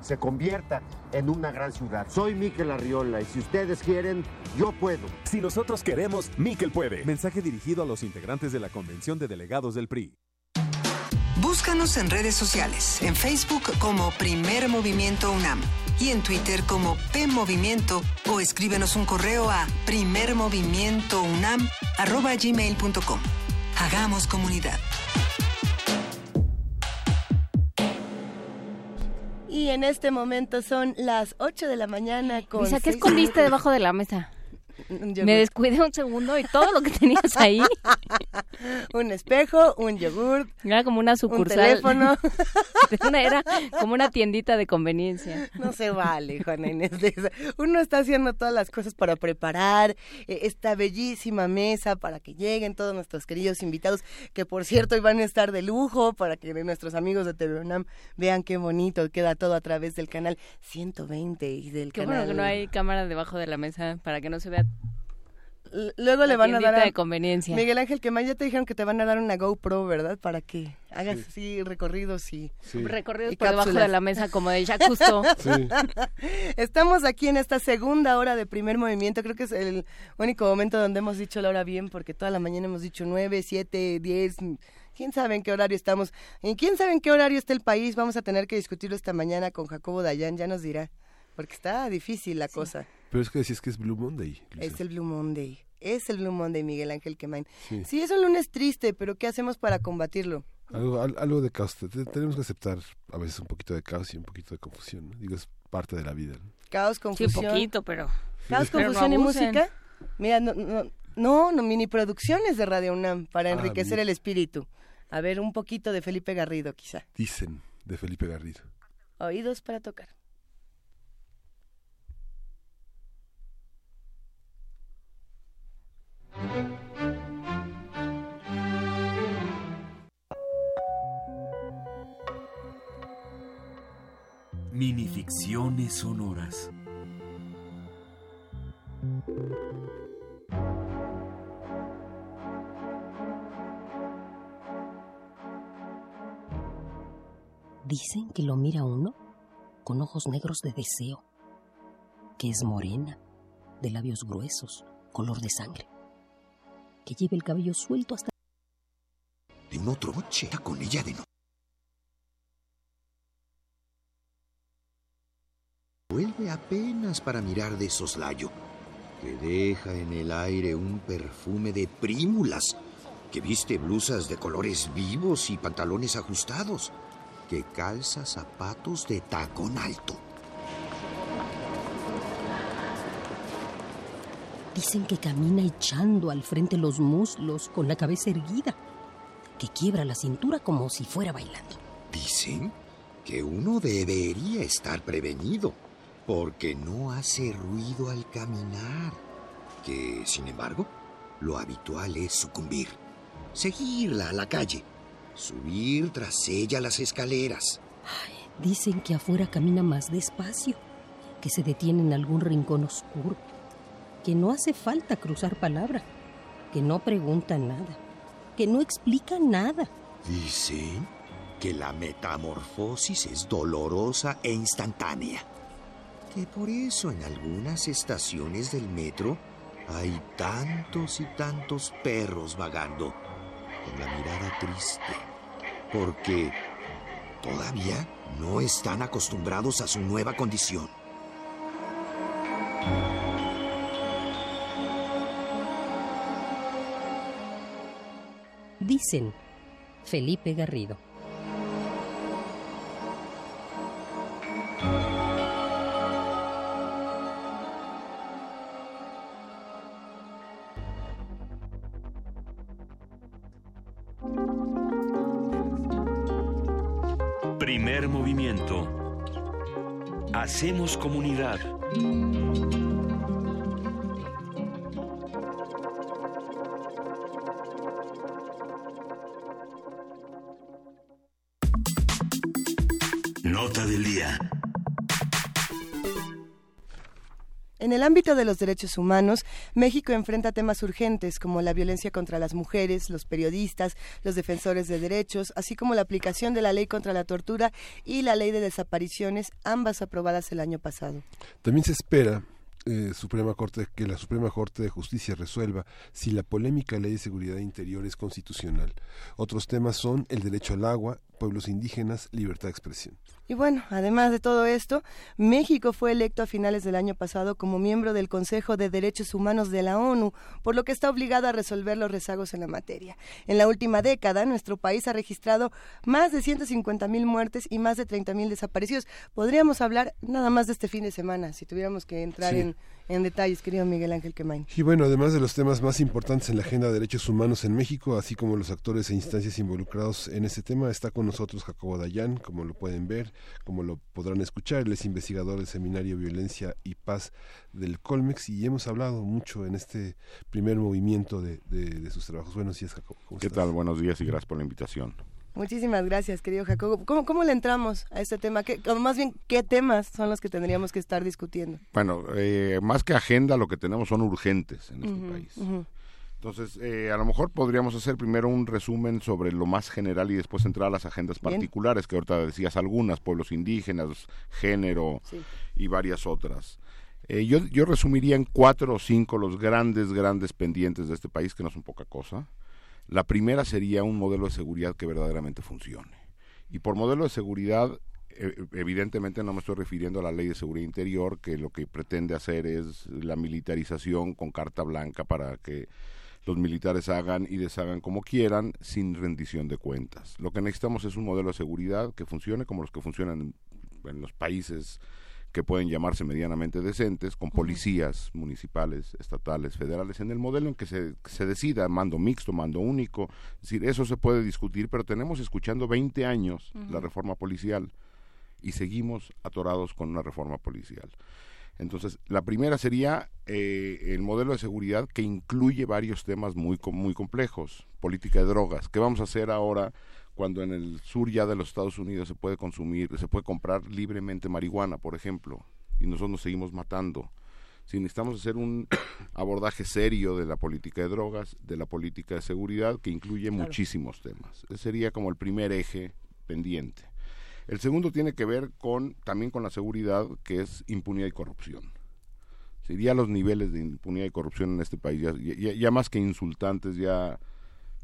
S9: se convierta en una gran ciudad. Soy Miquel Arriola y si ustedes quieren, yo puedo.
S10: Si nosotros queremos, Miquel puede. Mensaje dirigido a los integrantes de la Convención de Delegados del PRI.
S7: Búscanos en redes sociales, en Facebook como Primer Movimiento UNAM y en Twitter como P Movimiento o escríbenos un correo a primermovimientounam@gmail.com. Hagamos comunidad.
S3: Y en este momento son las 8 de la mañana con...
S2: ¿qué escondiste debajo de la mesa?
S3: Yogur.
S2: Me descuidé un segundo y todo lo que tenías ahí.
S3: un espejo, un yogur.
S2: Era como una sucursal.
S3: teléfono.
S2: Una- Era como una tiendita de conveniencia.
S3: No se vale, Juana Inés. Uno está haciendo todas las cosas para preparar eh, esta bellísima mesa para que lleguen todos nuestros queridos invitados, que por cierto hoy van a estar de lujo para que nuestros amigos de TV UNAM vean qué bonito queda todo a través del canal 120 y del
S2: Qué
S3: canal.
S2: bueno que no hay cámara debajo de la mesa para que no se vea.
S3: Luego le van a dar a
S2: de conveniencia.
S3: Miguel Ángel que ya te dijeron que te van a dar una GoPro, ¿verdad? Para que hagas así recorridos y
S2: Recorridos
S3: y
S2: por debajo de la mesa como de Cousteau.
S3: Estamos aquí en esta segunda hora de primer movimiento. Creo que es el único momento donde hemos dicho la hora bien, porque toda la mañana hemos dicho nueve, siete, diez. ¿Quién sabe en qué horario estamos? ¿Y quién sabe en qué horario está el país? Vamos a tener que discutirlo esta mañana con Jacobo Dayan, ya nos dirá. Porque está difícil la cosa.
S1: Pero es que decís que es Blue Monday. Luisa.
S3: Es el Blue Monday. Es el Blue Monday, Miguel Ángel Quemain.
S1: Sí.
S3: Sí, es un lunes triste, pero ¿qué hacemos para combatirlo?
S1: Algo, al- algo de caos. Te- te- Tenemos que aceptar a veces un poquito de caos y un poquito de confusión. ¿no? Digo, es parte de la vida. ¿no?
S3: Caos,
S2: Sí,
S3: confusión.
S2: poquito, pero.
S3: Caos,
S2: Pero no
S3: confusión y música. Mira, no, no, no, no, mini producciones de Radio UNAM para
S1: Ah,
S3: enriquecer el espíritu. A ver, un poquito de Felipe Garrido, quizá.
S1: Dicen de Felipe Garrido.
S3: Oídos para tocar.
S4: Minificciones sonoras.
S15: Dicen que lo mira uno con ojos negros de deseo, que es morena, de labios gruesos, color de sangre, que lleva el cabello suelto hasta...
S16: De un otro noche con ella de. Vuelve apenas para mirar de soslayo, que deja en el aire un perfume de prímulas, que viste blusas de colores vivos y pantalones ajustados, que calza zapatos de tacón alto.
S15: Dicen que camina echando al frente los muslos con la cabeza erguida, que quiebra la cintura como si fuera bailando.
S16: Dicen que uno debería estar prevenido, porque no hace ruido al caminar, que, sin embargo, lo habitual es sucumbir, seguirla a la calle, subir tras ella las escaleras.
S15: Dicen que afuera camina más despacio, que se detiene en algún rincón oscuro, que no hace falta cruzar palabra, que no pregunta nada, que no explica nada.
S16: Dicen que la metamorfosis es dolorosa e instantánea. Que por eso en algunas estaciones del metro hay tantos y tantos perros vagando, con la mirada triste, porque todavía no están acostumbrados a su nueva condición.
S15: Dicen Felipe Garrido.
S4: Primer movimiento. Hacemos comunidad.
S3: Ámbito de los derechos humanos, México enfrenta temas urgentes como la violencia contra las mujeres, los periodistas, los defensores de derechos, así como la aplicación de la ley contra la tortura y la ley de desapariciones, ambas aprobadas el año pasado.
S1: También se espera eh, Suprema Corte que la Suprema Corte de Justicia resuelva si la polémica ley de seguridad interior es constitucional. Otros temas son el derecho al agua, pueblos indígenas, libertad de expresión.
S3: Y bueno, además de todo esto, México fue electo a finales del año pasado como miembro del Consejo de Derechos Humanos de la ONU, por lo que está obligado a resolver los rezagos en la materia. En la última década, nuestro país ha registrado más de 150 mil muertes y más de 30 mil desaparecidos. Podríamos hablar nada más de este fin de semana, si tuviéramos que entrar
S1: Sí.
S3: en, en detalles, querido Miguel Ángel Quemain.
S1: Y bueno, además de los temas más importantes en la agenda de derechos humanos en México, así como los actores e instancias involucrados en ese tema, está con nosotros Jacobo Dayan, como lo pueden ver, como lo podrán escuchar. Él es investigador del Seminario Violencia y Paz del Colmex y hemos hablado mucho en este primer movimiento de, de- de sus trabajos. Buenos días, Jacobo. ¿Cómo
S17: ¿Qué
S1: estás?
S17: tal? Buenos días y gracias por la invitación.
S3: Muchísimas gracias, querido Jacobo. ¿Cómo, cómo le entramos a este tema? ¿Qué, o más bien, ¿qué temas son los que tendríamos que estar discutiendo?
S17: Bueno, eh, más que agenda, lo que tenemos son urgentes en este país. Entonces, eh, a lo mejor podríamos hacer primero un resumen sobre lo más general y después entrar a las agendas
S3: Bien.
S17: particulares, que ahorita decías algunas, pueblos indígenas, género
S3: Sí.
S17: y varias otras. Eh, yo, yo resumiría en cuatro o cinco los grandes, grandes pendientes de este país, que no son poca cosa. La primera sería un modelo de seguridad que verdaderamente funcione. Y por modelo de seguridad, eh, evidentemente no me estoy refiriendo a la ley de seguridad interior, que lo que pretende hacer es la militarización con carta blanca para que los militares hagan y deshagan como quieran sin rendición de cuentas. Lo que necesitamos es un modelo de seguridad que funcione como los que funcionan en, en los países que pueden llamarse medianamente decentes, con policías municipales, estatales, federales, en el modelo en que se, se decida mando mixto, mando único. Es decir, eso se puede discutir, pero tenemos escuchando 20 años la reforma policial y seguimos atorados con una reforma policial. Entonces, la primera sería eh, el modelo de seguridad que incluye varios temas muy, muy complejos. Política de drogas. ¿Qué vamos a hacer ahora cuando en el sur ya de los Estados Unidos se puede consumir, se puede comprar libremente marihuana, por ejemplo, y nosotros nos seguimos matando? Si necesitamos hacer un abordaje serio de la política de drogas, de la política de seguridad, que incluye
S18: Claro.
S17: muchísimos temas. Ese sería como el primer eje pendiente. El segundo tiene que ver con también con la seguridad, que es impunidad y corrupción. Sería los niveles de impunidad y corrupción en este país, ya, ya- ya más que insultantes, ya,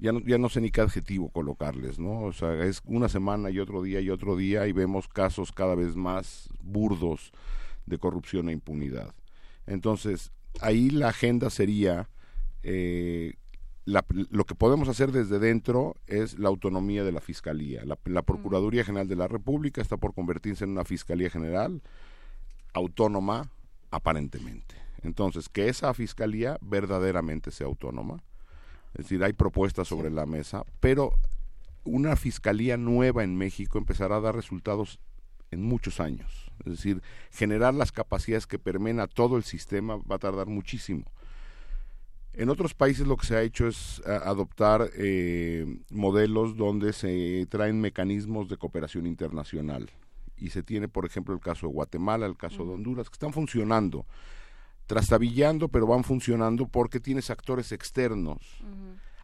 S17: ya, no, ya no sé ni qué adjetivo colocarles, ¿no? O sea, es una semana y otro día y otro día y vemos casos cada vez más burdos de corrupción e impunidad. Entonces, ahí la agenda sería eh, la- lo que podemos hacer desde dentro es la autonomía de la Fiscalía. La, la Procuraduría General de la República está por convertirse en una Fiscalía General autónoma aparentemente. Entonces, que esa Fiscalía verdaderamente sea autónoma. Es decir, hay propuestas sobre la mesa, pero una Fiscalía nueva en México empezará a dar resultados en muchos años. Es decir, generar las capacidades que permeen a todo el sistema va a tardar muchísimo. En otros países lo que se ha hecho es a, adoptar eh, modelos donde se traen mecanismos de cooperación internacional. Y se tiene, por ejemplo, el caso de Guatemala, el caso de Honduras, que están funcionando, trastabillando, pero van funcionando porque tienes actores externos,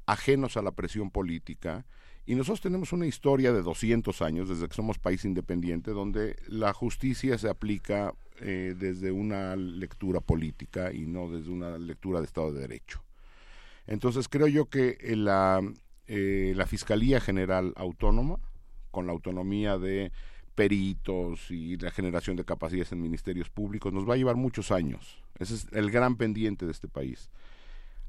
S17: ajenos a la presión política. Y nosotros tenemos una historia de 200 años, desde que somos país independiente, donde la justicia se aplica eh, desde una lectura política y no desde una lectura de Estado de Derecho. Entonces creo yo que eh, la, eh, la Fiscalía General Autónoma, con la autonomía de peritos y la generación de capacidades en ministerios públicos, nos va a llevar muchos años. Ese es el gran pendiente de este país.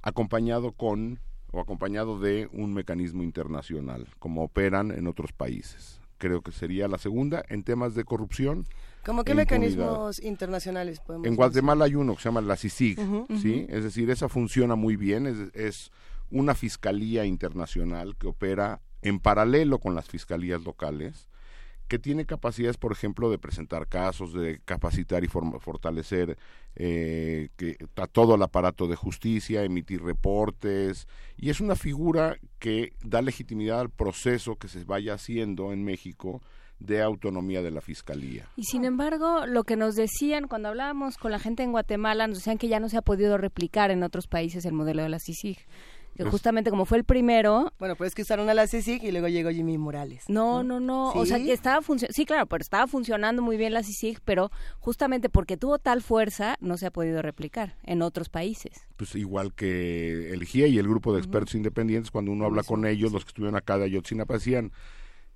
S17: Acompañado con o acompañado de un mecanismo internacional, como operan en otros países. Creo que sería la segunda en temas de corrupción.
S3: ¿Cómo qué
S17: e
S3: mecanismos internacionales podemos
S17: En Guatemala hay uno que se llama la CICIG, ¿sí? Es decir, esa funciona muy bien, es, es una fiscalía internacional que opera en paralelo con las fiscalías locales que tiene capacidades, por ejemplo, de presentar casos, de capacitar y fortalecer eh, que, a todo el aparato de justicia, emitir reportes, y es una figura que da legitimidad al proceso que se vaya haciendo en México de autonomía de la fiscalía.
S2: Y sin embargo, lo que nos decían cuando hablábamos con la gente en Guatemala, nos decían que ya no se ha podido replicar en otros países el modelo de la CICIG que justamente como fue el primero...
S3: Bueno, pues que usaron a la CICIG y luego llegó Jimmy Morales.
S2: No, no, no, o sea que estaba funcionando, sí, claro, pero estaba funcionando muy bien la CICIG, pero justamente porque tuvo tal fuerza no se ha podido replicar en otros países.
S17: Pues igual que el GIE y el grupo de expertos independientes, cuando uno habla con ellos, los que estuvieron acá de Ayotzinapa decían,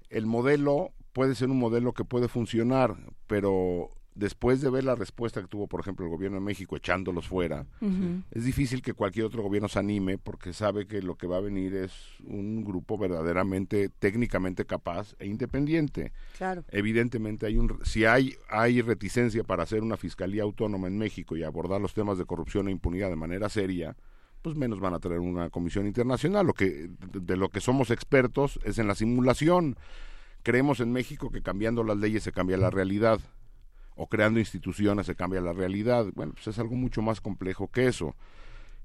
S17: el modelo puede ser un modelo que puede funcionar, pero después de ver la respuesta que tuvo, por ejemplo, el gobierno de México echándolos fuera, es difícil que cualquier otro gobierno se anime porque sabe que lo que va a venir es un grupo verdaderamente técnicamente capaz e independiente.
S3: Claro.
S17: Evidentemente hay un si hay hay reticencia para hacer una fiscalía autónoma en México y abordar los temas de corrupción e impunidad de manera seria, pues menos van a traer una comisión internacional. Lo que de lo que somos expertos es en la simulación. Creemos en México que cambiando las leyes se cambia la realidad o creando instituciones se cambia la realidad. Bueno, pues es algo mucho más complejo que eso.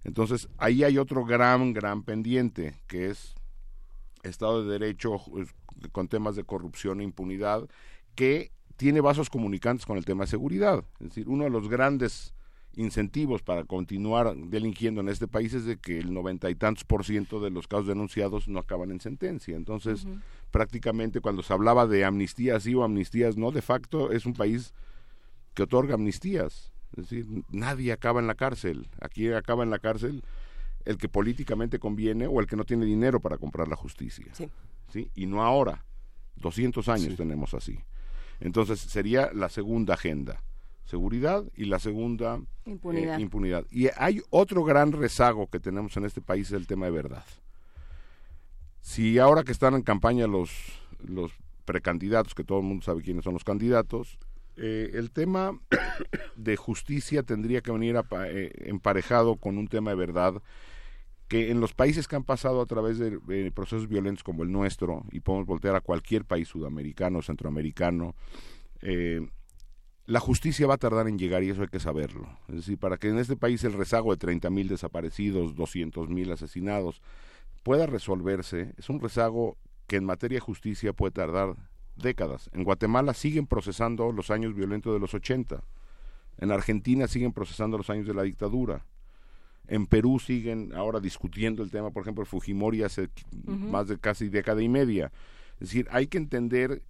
S17: Entonces, ahí hay otro gran, gran pendiente, que es Estado de Derecho con temas de corrupción e impunidad, que tiene vasos comunicantes con el tema de seguridad. Es decir, uno de los grandes incentivos para continuar delinquiendo en este país es de que el noventa y tantos por ciento de los casos denunciados no acaban en sentencia. Entonces, prácticamente cuando se hablaba de amnistías sí o amnistías no, de facto es un país que otorga amnistías. Es decir, nadie acaba en la cárcel. Aquí acaba en la cárcel el que políticamente conviene o el que no tiene dinero para comprar la justicia. Sí. Y no ahora. 200 años tenemos así. Entonces sería la segunda agenda. Seguridad y la segunda
S2: impunidad.
S17: Eh, impunidad. Y hay otro gran rezago que tenemos en este país, es el tema de verdad. Si ahora que están en campaña los, los precandidatos, que todo el mundo sabe quiénes son los candidatos, eh, el tema de justicia tendría que venir eh, emparejado con un tema de verdad que en los países que han pasado a través de, procesos violentos como el nuestro, y podemos voltear a cualquier país sudamericano, centroamericano, eh, la justicia va a tardar en llegar y eso hay que saberlo. Es decir, para que en este país el rezago de 30 mil desaparecidos, 200 mil asesinados, pueda resolverse, es un rezago que en materia de justicia puede tardar décadas. En Guatemala siguen procesando los años violentos de los 80. En Argentina siguen procesando los años de la dictadura. En Perú siguen ahora discutiendo el tema, por ejemplo, Fujimori hace más de casi década y media. Es decir, hay que entender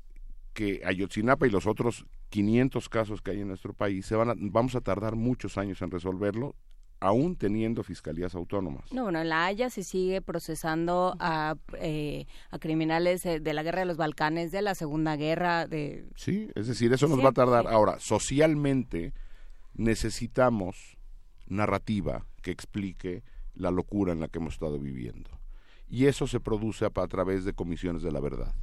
S17: que Ayotzinapa y los otros 500 casos que hay en nuestro país se van a, vamos a tardar muchos años en resolverlo aún teniendo fiscalías autónomas.
S2: No, bueno, en La Haya se sigue procesando a, eh, a criminales de la guerra de los Balcanes, de la Segunda Guerra. de
S17: Sí, es decir, eso nos va a tardar. Ahora, socialmente necesitamos narrativa que explique la locura en la que hemos estado viviendo. Y eso se produce a, a través de comisiones de la verdad.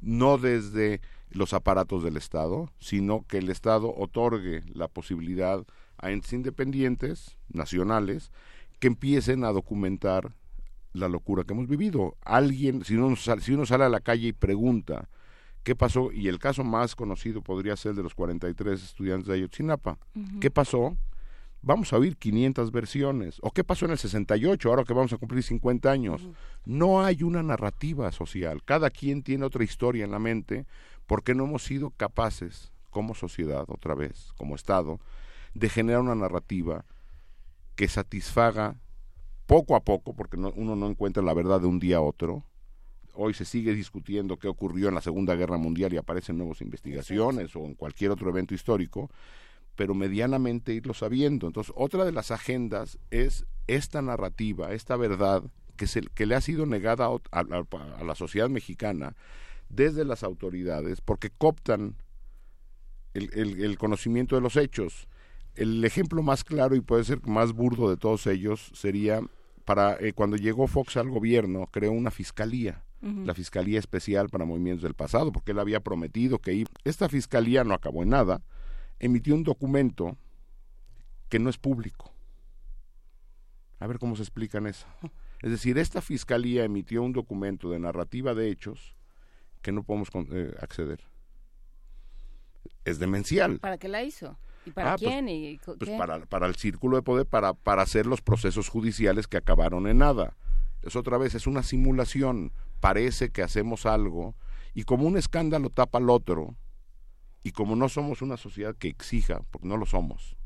S17: No desde los aparatos del Estado, sino que el Estado otorgue la posibilidad a entes independientes, nacionales, que empiecen a documentar la locura que hemos vivido. Alguien, si uno, si uno sale a la calle y pregunta qué pasó, y el caso más conocido podría ser el de los 43 estudiantes de Ayotzinapa, ¿qué pasó? vamos a oír 500 versiones. ¿O qué pasó en el 68, ahora que vamos a cumplir 50 años? No hay una narrativa social. Cada quien tiene otra historia en la mente porque no hemos sido capaces, como sociedad, otra vez, como Estado, de generar una narrativa que satisfaga poco a poco, porque uno no encuentra la verdad de un día a otro. Hoy se sigue discutiendo qué ocurrió en la Segunda Guerra Mundial y aparecen nuevas investigaciones o en cualquier otro evento histórico, pero medianamente irlo sabiendo. Entonces, otra de las agendas es esta narrativa, esta verdad que, se, que le ha sido negada a, a la sociedad mexicana desde las autoridades, porque cooptan el, el, conocimiento de los hechos. El ejemplo más claro y puede ser más burdo de todos ellos sería para eh, cuando llegó Fox al gobierno, creó una fiscalía, la Fiscalía Especial para Movimientos del Pasado, porque él había prometido que esta fiscalía no acabó en nada, emitió un documento que no es público. A ver cómo se explican eso. Es decir, esta fiscalía emitió un documento de narrativa de hechos que no podemos eh, acceder. Es demencial.
S2: ¿Para qué la hizo? ¿Y para ah, pues, quién? ¿Y
S17: pues para, para el círculo de poder, para, para hacer los procesos judiciales que acabaron en nada. Es otra vez, es una simulación. Parece que hacemos algo y como un escándalo tapa al otro y como no somos una sociedad que exija, porque no lo somos,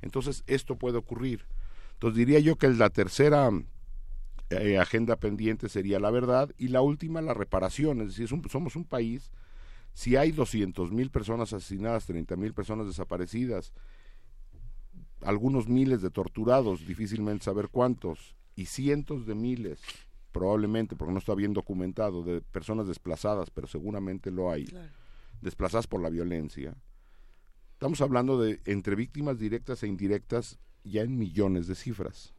S17: entonces esto puede ocurrir. Entonces diría yo que la tercera eh, agenda pendiente sería la verdad y la última la reparación, es decir, somos un país, si hay 200 mil personas asesinadas, 30 mil personas desaparecidas, algunos miles de torturados, difícilmente saber cuántos, y cientos de miles, probablemente, porque no está bien documentado, de personas desplazadas, pero seguramente lo hay, desplazadas por la violencia. Estamos hablando de entre víctimas directas e indirectas ya en millones de cifras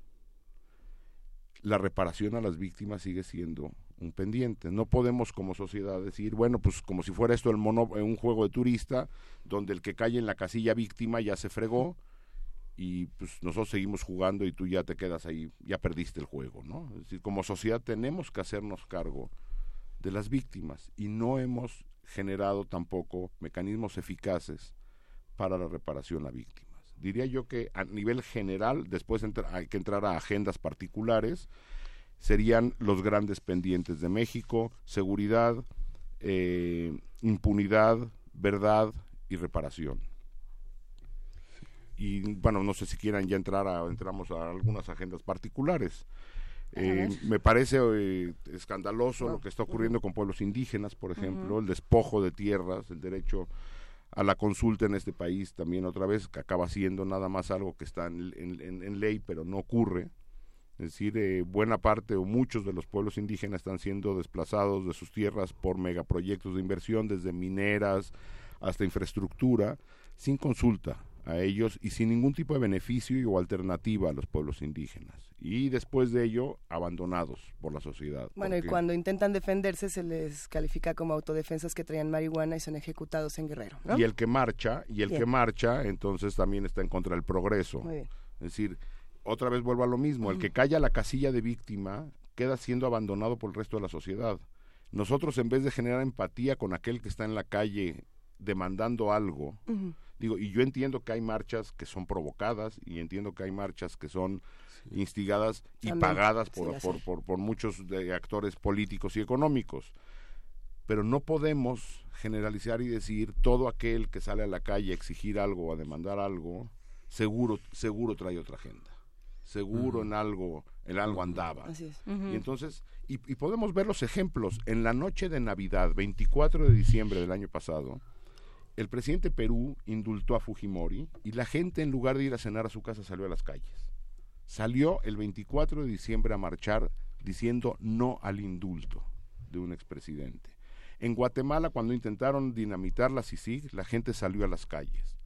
S17: la reparación a las víctimas sigue siendo un pendiente. No podemos como sociedad decir, bueno, pues como si fuera esto el mono, eh, un juego de turista, donde el que cae en la casilla víctima ya se fregó y pues nosotros seguimos jugando y tú ya te quedas ahí, ya perdiste el juego, ¿no? Es decir, como sociedad tenemos que hacernos cargo de las víctimas y no hemos generado tampoco mecanismos eficaces para la reparación a víctimas diría yo que a nivel general, después hay que entrar a agendas particulares, serían los grandes pendientes de México, seguridad, eh, impunidad, verdad y reparación. Y bueno, no sé si quieran ya entrar a, entramos a algunas agendas particulares. Eh, me parece eh, escandaloso lo que está ocurriendo con pueblos indígenas, por ejemplo, el despojo de tierras, el derecho a la consulta en este país también otra vez, que acaba siendo nada más algo que está en, ley, pero no ocurre. Es decir, eh, buena parte o muchos de los pueblos indígenas están siendo desplazados de sus tierras por megaproyectos de inversión, desde mineras hasta infraestructura, sin consulta a ellos y sin ningún tipo de beneficio o alternativa a los pueblos indígenas. Y después de ello, abandonados por la sociedad.
S3: Bueno, y cuando intentan defenderse se les califica como autodefensas que traían marihuana y son ejecutados en Guerrero.
S17: Y el que marcha, y el que marcha, entonces también está en contra del progreso. Es decir, otra vez vuelvo a lo mismo, el que calla la casilla de víctima queda siendo abandonado por el resto de la sociedad. Nosotros en vez de generar empatía con aquel que está en la calle demandando algo, Digo, y yo entiendo que hay marchas que son provocadas y entiendo que hay marchas que son instigadas y pagadas por, por, por, muchos de actores políticos y económicos. Pero no podemos generalizar y decir todo aquel que sale a la calle a exigir algo o a demandar algo, seguro, seguro trae otra agenda. Seguro en algo, en algo andaba. Y entonces, y, y podemos ver los ejemplos. En la noche de Navidad, 24 de diciembre del año pasado, el presidente Perú indultó a Fujimori y la gente en lugar de ir a cenar a su casa salió a las calles. Salió el 24 de diciembre a marchar diciendo no al indulto de un expresidente. En Guatemala cuando intentaron dinamitar la CICIG, la gente salió a las calles.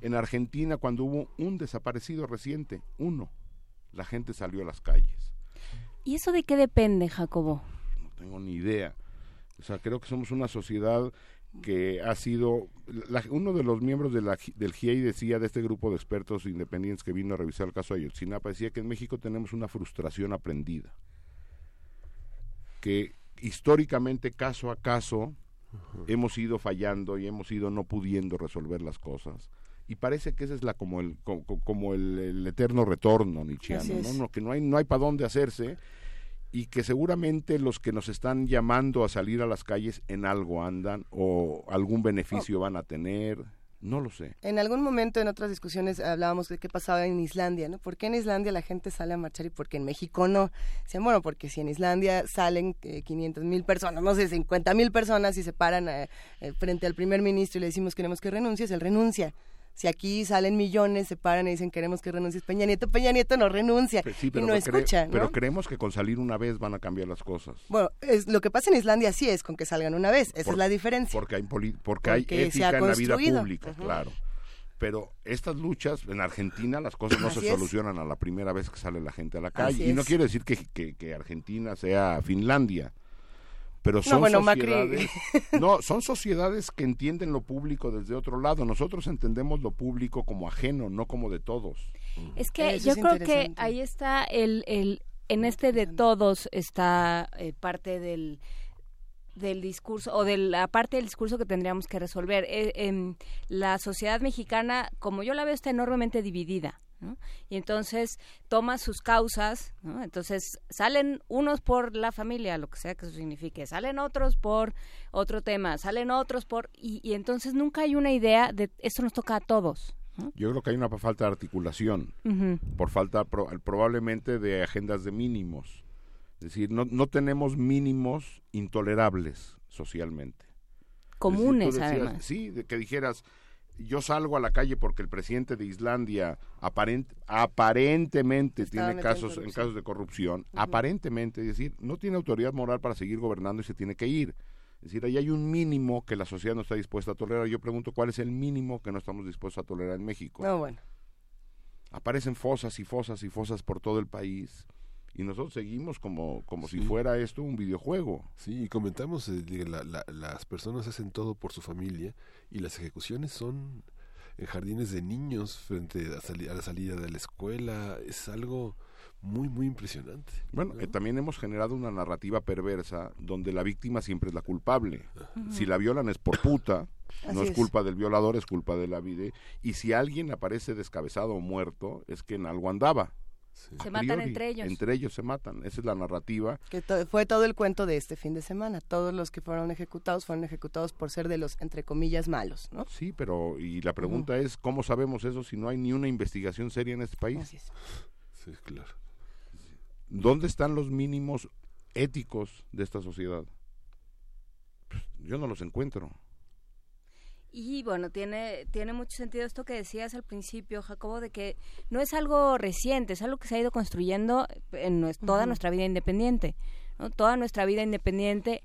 S17: En Argentina cuando hubo un desaparecido reciente, uno, la gente salió a las calles.
S2: ¿Y eso de qué depende, Jacobo?
S17: No tengo ni idea. O sea, creo que somos una sociedad que ha sido uno de los miembros de la, del GIEI decía de este grupo de expertos independientes que vino a revisar el caso de Ayotzinapa decía que en México tenemos una frustración aprendida que históricamente caso a caso hemos ido fallando y hemos ido no pudiendo resolver las cosas y parece que ese es la como el co- co- como, el, el eterno retorno nietzscheano. ¿no? No, que no hay no hay para dónde hacerse y que seguramente los que nos están llamando a salir a las calles en algo andan o algún beneficio van a tener, no lo sé.
S3: En algún momento en otras discusiones hablábamos de qué pasaba en Islandia, ¿no? ¿Por qué en Islandia la gente sale a marchar y por qué en México no? Decían, bueno, porque si en Islandia salen eh, 500 mil personas, no sé, 50 mil personas y se paran eh, eh, frente al primer ministro y le decimos queremos que renuncies, él renuncia. Si aquí salen millones, se paran y dicen queremos que renuncies Peña Nieto, Peña Nieto no renuncia
S17: Pues sí,
S3: y
S17: pero,
S3: no escucha, ¿no?
S17: pero creemos que con salir una vez van a cambiar las cosas.
S3: Bueno, es, lo que pasa en Islandia sí es con que salgan una vez, esa
S17: Por-
S3: es la diferencia.
S17: Porque hay, porque hay ética en la vida pública, claro. Pero estas luchas, en Argentina las cosas no
S3: Así
S17: se
S3: es.
S17: solucionan a la primera vez que sale la gente a la
S3: Así
S17: calle. Y no
S3: es.
S17: quiere decir que, que- que Argentina sea Finlandia. Pero
S3: No,
S17: son
S3: Macri-
S17: sociedades, no, son sociedades que entienden lo público desde otro lado. Nosotros entendemos lo público como ajeno, no como de todos.
S2: Es que
S3: Eso
S2: yo
S3: es
S2: creo que ahí está el, el en este de todos está eh, parte del del discurso o de la parte del discurso que tendríamos que resolver. Eh, em, la sociedad mexicana, como yo la veo, está enormemente dividida. ¿No? Y entonces toma sus causas, ¿no? entonces salen unos por la familia, lo que sea que eso signifique, salen otros por otro tema, salen otros por... Y, y entonces nunca hay una idea de esto nos toca a todos. ¿no?
S17: Yo creo que hay una falta de articulación, por falta pro- probablemente de agendas de mínimos. Es decir, no, no tenemos mínimos intolerables socialmente.
S2: Comunes,
S17: Es decir, decías-
S2: además.
S17: Sí, de que dijeras, yo salgo a la calle porque el presidente de Islandia aparent- aparentemente
S3: Estaba
S17: tiene
S3: en
S17: casos en casos de corrupción, aparentemente, es decir, no tiene autoridad moral para seguir gobernando y se tiene que ir. Es decir, ahí hay un mínimo que la sociedad no está dispuesta a tolerar. Yo pregunto, ¿cuál es el mínimo que no estamos dispuestos a tolerar en México?
S3: No, bueno.
S17: Aparecen fosas y fosas y fosas por todo el país y nosotros seguimos como, como si fuera esto un videojuego.
S1: Sí, y comentamos, eh, de la- la- las personas hacen todo por su familia y las ejecuciones son en jardines de niños frente a, sali- a la salida de la escuela. Es algo muy, muy impresionante.
S17: Bueno, eh, también hemos generado una narrativa perversa donde la víctima siempre es la culpable. Si la violan es por puta, no
S3: Así
S17: es
S3: es.
S17: culpa del violador, es culpa de la vida. Y si alguien aparece descabezado o muerto, es que en algo andaba.
S2: Se matan
S17: priori,
S2: entre ellos.
S17: Entre ellos se matan. Esa es la narrativa.
S3: Que to- fue todo el cuento de este fin de semana. Todos los que fueron ejecutados fueron ejecutados por ser de los, entre comillas, malos, ¿no?
S17: Sí, pero y la pregunta es, ¿cómo sabemos eso si no hay ni una investigación seria en este país?
S1: Sí, claro.
S17: ¿Dónde están los mínimos éticos de esta sociedad? Pues, yo no los encuentro.
S2: Y bueno, tiene, tiene mucho sentido esto que decías al principio, Jacobo, de que no es algo reciente, es algo que se ha ido construyendo en toda nuestra vida independiente. ¿no? Toda nuestra vida independiente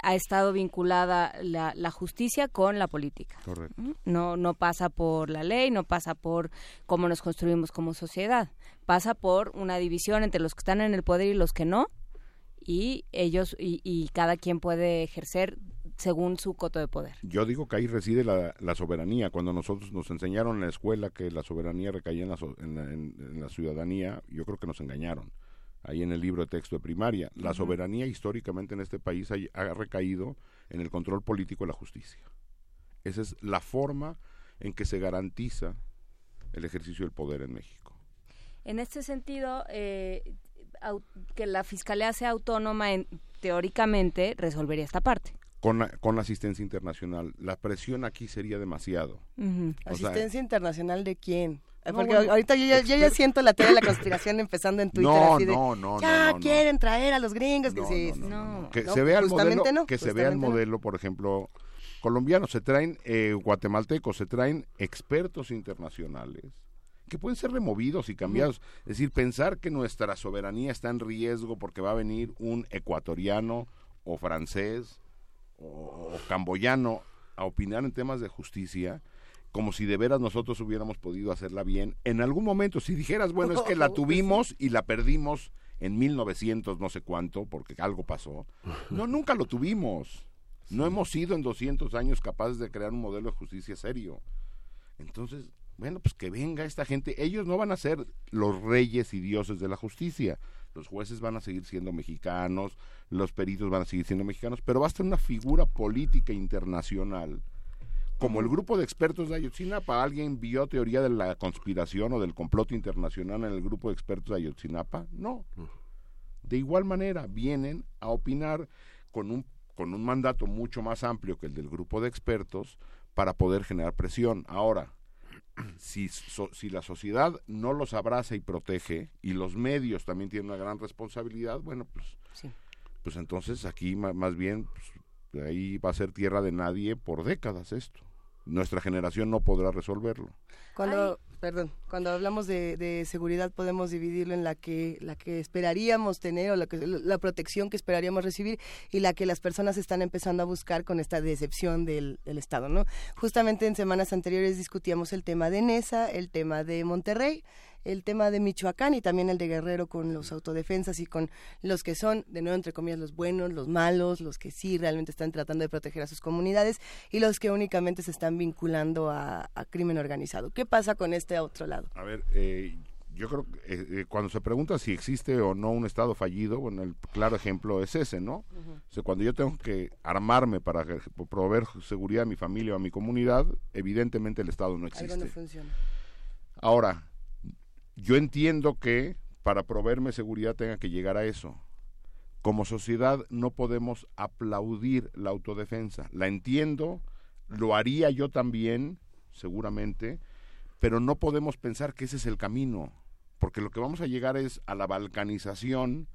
S2: ha estado vinculada la, la justicia con la política.
S17: Correcto.
S2: ¿no? No, no pasa por la ley, no pasa por cómo nos construimos como sociedad, pasa por una división entre los que están en el poder y los que no, y ellos y, y cada quien puede ejercer según su coto de poder.
S17: Yo digo que ahí reside la, la soberanía. Cuando nosotros nos enseñaron en la escuela que la soberanía recaía en la, so- en la- en- en la ciudadanía, yo creo que nos engañaron. Ahí en el libro de texto de primaria. La soberanía históricamente en este país ha, ha recaído en el control político de la justicia. Esa es la forma en que se garantiza el ejercicio del poder en México.
S2: En este sentido, eh, que la fiscalía sea autónoma, en- teóricamente, resolvería esta parte.
S17: Con, la- con la asistencia internacional, la presión aquí sería demasiado. Sea,
S3: ¿Asistencia internacional de quién?
S17: No,
S3: Porque
S17: bueno,
S3: ahorita yo, ya- yo ya siento la teoría de la conspiración empezando en Twitter.
S17: No,
S3: así de,
S17: no, no,
S3: Ya
S17: no, no, no.
S3: quieren traer a los gringos. que
S17: No,
S3: sí,
S17: no,
S3: no,
S17: que
S3: no,
S17: se vea el modelo,
S3: justamente no,
S17: que se vea el modelo, por ejemplo, colombiano, se traen eh, guatemaltecos, se traen expertos internacionales que pueden ser removidos y cambiados. Es decir, pensar que nuestra soberanía está en riesgo porque va a venir un ecuatoriano o francés o, o camboyano a opinar en temas de justicia como si de veras nosotros hubiéramos podido hacerla bien en algún momento. Si dijeras bueno es que la tuvimos y la perdimos en 1900 no sé cuánto porque algo pasó. No nunca lo tuvimos. No hemos sido en 200 años capaces de crear un modelo de justicia serio. Entonces bueno pues que venga esta gente. Ellos no van a ser los reyes y dioses de la justicia los jueces van a seguir siendo mexicanos los peritos van a seguir siendo mexicanos pero va a ser una figura política internacional como el grupo de expertos de Ayotzinapa, ¿alguien vio teoría de la conspiración o del complot internacional en el grupo de expertos de Ayotzinapa? No. De igual manera, vienen a opinar con un, con un mandato mucho más amplio que el del grupo de expertos para poder generar presión. Ahora, si, si la sociedad no los abraza y protege, y los medios también tienen una gran responsabilidad, bueno, pues, pues entonces aquí más bien pues, ahí va a ser tierra de nadie por décadas esto. Nuestra generación no podrá resolverlo.
S3: Cuando, perdón, cuando hablamos de, seguridad podemos dividirlo en la que la que esperaríamos tener o la, que, la protección que esperaríamos recibir y la que las personas están empezando a buscar con esta decepción del, del Estado, ¿no? Justamente en semanas anteriores discutíamos el tema de Nesa, el tema de Monterrey el tema de Michoacán y también el de Guerrero con los autodefensas y con los que son, de nuevo, entre comillas, los buenos, los malos, los que sí realmente están tratando de proteger a sus comunidades y los que únicamente se están vinculando a, crimen organizado. ¿Qué pasa con este otro lado?
S17: A ver, eh, yo creo que eh, eh, cuando se pregunta si existe o no un Estado fallido, bueno, el claro ejemplo es ese, ¿no? o sea, cuando yo tengo que armarme para proveer seguridad a mi familia o a mi comunidad, evidentemente el Estado no existe.
S3: Algo no funciona.
S17: Ahora, yo entiendo que para proveerme seguridad tenga que llegar a eso. Como sociedad no podemos aplaudir la autodefensa. La entiendo, lo haría yo también, seguramente, pero no podemos pensar que ese es el camino, porque lo que vamos a llegar es a la balcanización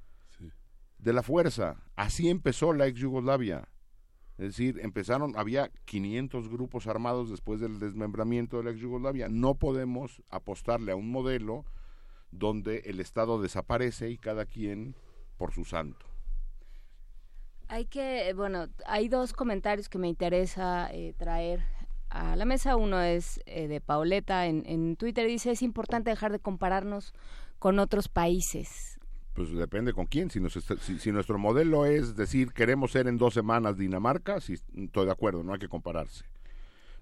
S17: de la fuerza. Así empezó la ex Yugoslavia. Es decir, empezaron, había 500 grupos armados después del desmembramiento de la ex Yugoslavia. No podemos apostarle a un modelo donde el Estado desaparece y cada quien por su santo.
S2: Hay que, bueno, hay dos comentarios que me interesa eh, traer a la mesa. Uno es eh, de Pauleta en, en Twitter. Dice, es importante dejar de compararnos con otros países.
S17: Pues depende con quién. Si, si, nuestro modelo es decir, queremos ser en dos semanas Dinamarca, sí, estoy de acuerdo, no hay que compararse.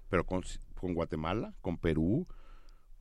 S17: Pero con, con Guatemala, con Perú,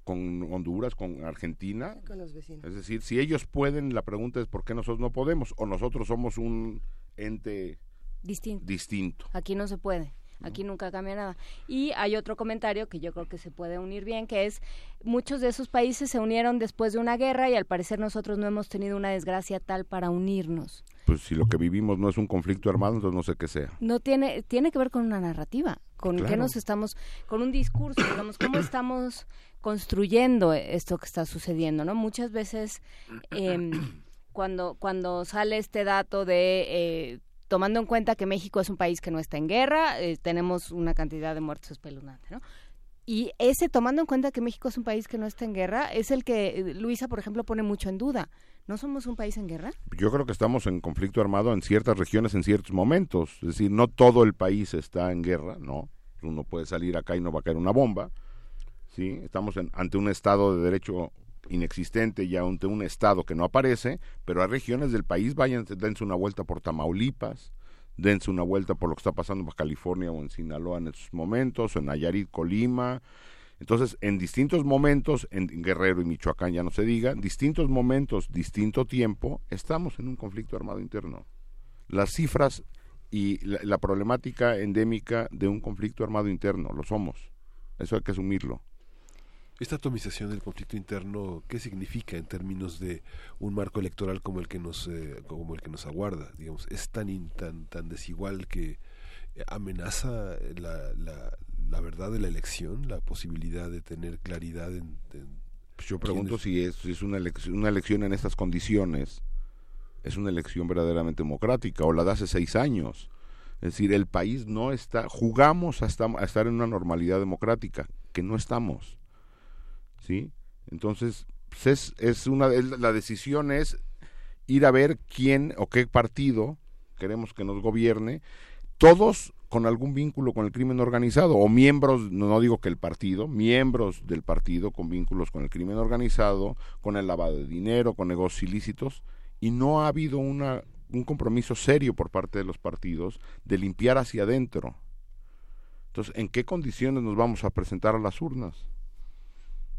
S17: con Honduras, con Argentina.
S3: Con los vecinos.
S17: Es decir, si ellos pueden, la pregunta es por qué nosotros no podemos o nosotros somos un ente
S2: distinto.
S17: distinto.
S2: Aquí no se puede. Aquí nunca cambia nada. Y hay otro comentario que yo creo que se puede unir bien, que es muchos de esos países se unieron después de una guerra y al parecer nosotros no hemos tenido una desgracia tal para unirnos.
S17: Pues si lo que vivimos no es un conflicto armado, entonces no sé qué sea.
S2: No tiene tiene que ver con una narrativa, con qué nos estamos con un discurso, digamos, cómo estamos construyendo esto que está sucediendo, ¿no? Muchas veces eh, cuando cuando sale este dato de eh, tomando en cuenta que México es un país que no está en guerra, eh, tenemos una cantidad de muertos espeluznante, ¿no? Y ese, tomando en cuenta que México es un país que no está en guerra, es el que eh, Luisa, por ejemplo, pone mucho en duda. ¿No somos un país en guerra?
S17: Yo creo que estamos en conflicto armado en ciertas regiones, en ciertos momentos. Es decir, no todo el país está en guerra, ¿no? Uno puede salir acá y no va a caer una bomba. ¿sí? Estamos ante un Estado de Derecho inexistente ya ante un estado que no aparece, pero hay regiones del país, vayan, dense una vuelta por Tamaulipas, dense una vuelta por lo que está pasando en California o en Sinaloa en estos momentos, o en Nayarit, Colima. Entonces, en distintos momentos, en Guerrero y Michoacán ya no se diga, distintos momentos, distinto tiempo, estamos en un conflicto armado interno. Las cifras y la problemática endémica de un conflicto armado interno, lo somos. Eso hay que asumirlo.
S1: Esta atomización del conflicto interno, ¿qué significa en términos de un marco electoral como el que nos eh, como el que nos aguarda? Digamos, es tan tan tan desigual que amenaza la, la, verdad de la elección, la posibilidad de tener claridad en,
S17: pues yo pregunto si es, si es una, elección, una elección en estas condiciones es una elección verdaderamente democrática o la de hace seis años. Es decir, el país no está, jugamos a estar en una normalidad democrática, que no estamos. ¿Sí? Entonces, pues, es, es una, la decisión es ir a ver quién o qué partido queremos que nos gobierne, todos con algún vínculo con el crimen organizado o miembros, no, digo que el partido, miembros del partido con vínculos con el crimen organizado, con el lavado de dinero, con negocios ilícitos, y no ha habido una, un compromiso serio por parte de los partidos de limpiar hacia adentro. Entonces, ¿en qué condiciones nos vamos a presentar a las urnas?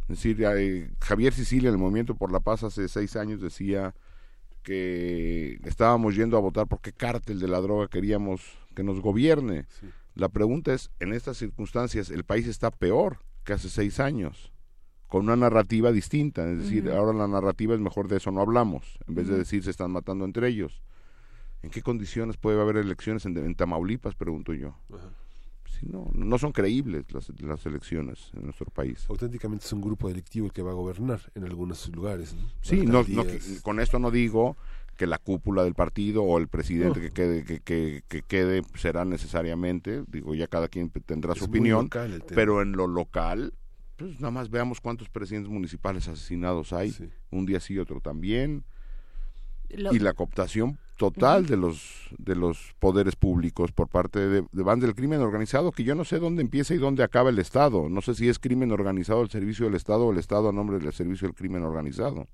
S17: Es decir, eh, Javier Sicilia en el Movimiento por la Paz hace seis años decía que estábamos yendo a votar porque cártel de la droga queríamos que nos gobierne. La pregunta es, en estas circunstancias, el país está peor que hace seis años, con una narrativa distinta. Es decir, ahora la narrativa es mejor de eso no hablamos, en vez de decir se están matando entre ellos. ¿En qué condiciones puede haber elecciones en, en Tamaulipas? Pregunto yo. No, no son creíbles las, las elecciones en nuestro país.
S1: Auténticamente es un grupo delictivo el que va a gobernar en algunos lugares. ¿no?
S17: Sí, no, no, con esto no digo que la cúpula del partido o el presidente
S1: No.
S17: que quede que, que, que quede será necesariamente, digo, ya cada quien tendrá
S1: Es
S17: su opinión, pero en lo local, pues nada más veamos cuántos presidentes municipales asesinados hay, un día sí, otro también,
S2: Lo-
S17: y la cooptación total de los de los poderes públicos por parte de, de bandas del crimen organizado que yo no sé dónde empieza y dónde acaba el Estado. No sé si es crimen organizado al servicio del Estado o el Estado a nombre del servicio del crimen organizado.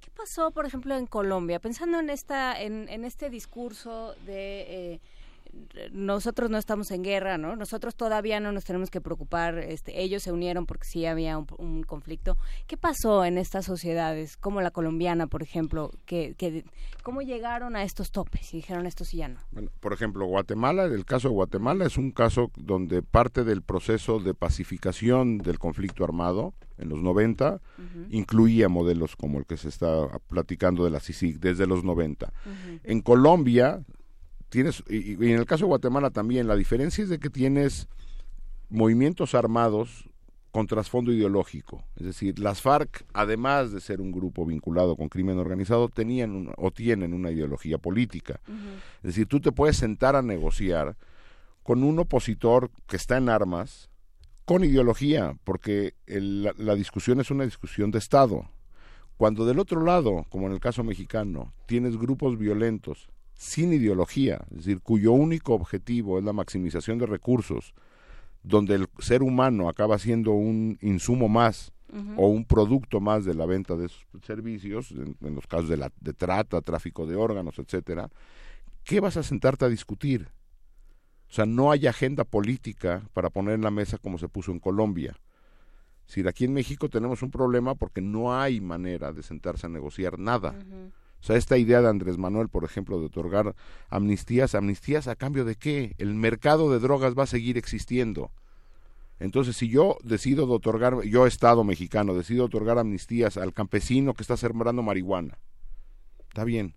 S2: ¿Qué pasó, por ejemplo, en Colombia? Pensando en esta, en, en este discurso de eh, nosotros no estamos en guerra, ¿no? Nosotros todavía no nos tenemos que preocupar. Este, ellos se unieron porque sí había un, un conflicto. ¿Qué pasó en estas sociedades, como la colombiana, por ejemplo? Que, que, ¿Cómo llegaron a estos topes y dijeron esto sí ya no?
S17: Bueno, por ejemplo, Guatemala, el caso de Guatemala es un caso donde parte del proceso de pacificación del conflicto armado en los 90 incluía modelos como el que se está platicando de la CICIG desde los 90. En Colombia, tienes, y, y en el caso de Guatemala también, la diferencia es de que tienes movimientos armados con trasfondo ideológico. Es decir, las FARC, además de ser un grupo vinculado con crimen organizado, tenían una- o tienen una ideología política. Es decir, tú te puedes sentar a negociar con un opositor que está en armas, con ideología, porque el- la, la discusión es una discusión de Estado. Cuando del otro lado, como en el caso mexicano, tienes grupos violentos sin ideología, es decir, cuyo único objetivo es la maximización de recursos, donde el ser humano acaba siendo un insumo más o un producto más de la venta de esos servicios, en, en los casos de, la, de trata, tráfico de órganos, etcétera, ¿qué vas a sentarte a discutir? O sea, no hay agenda política para poner en la mesa como se puso en Colombia. Es decir, aquí en México tenemos un problema porque no hay manera de sentarse a negociar nada. O sea, esta idea de Andrés Manuel, por ejemplo, de otorgar amnistías, amnistías a cambio de qué? El mercado de drogas va a seguir existiendo. Entonces, si yo decido de otorgar, yo Estado mexicano, decido otorgar amnistías al campesino que está sembrando marihuana, está bien.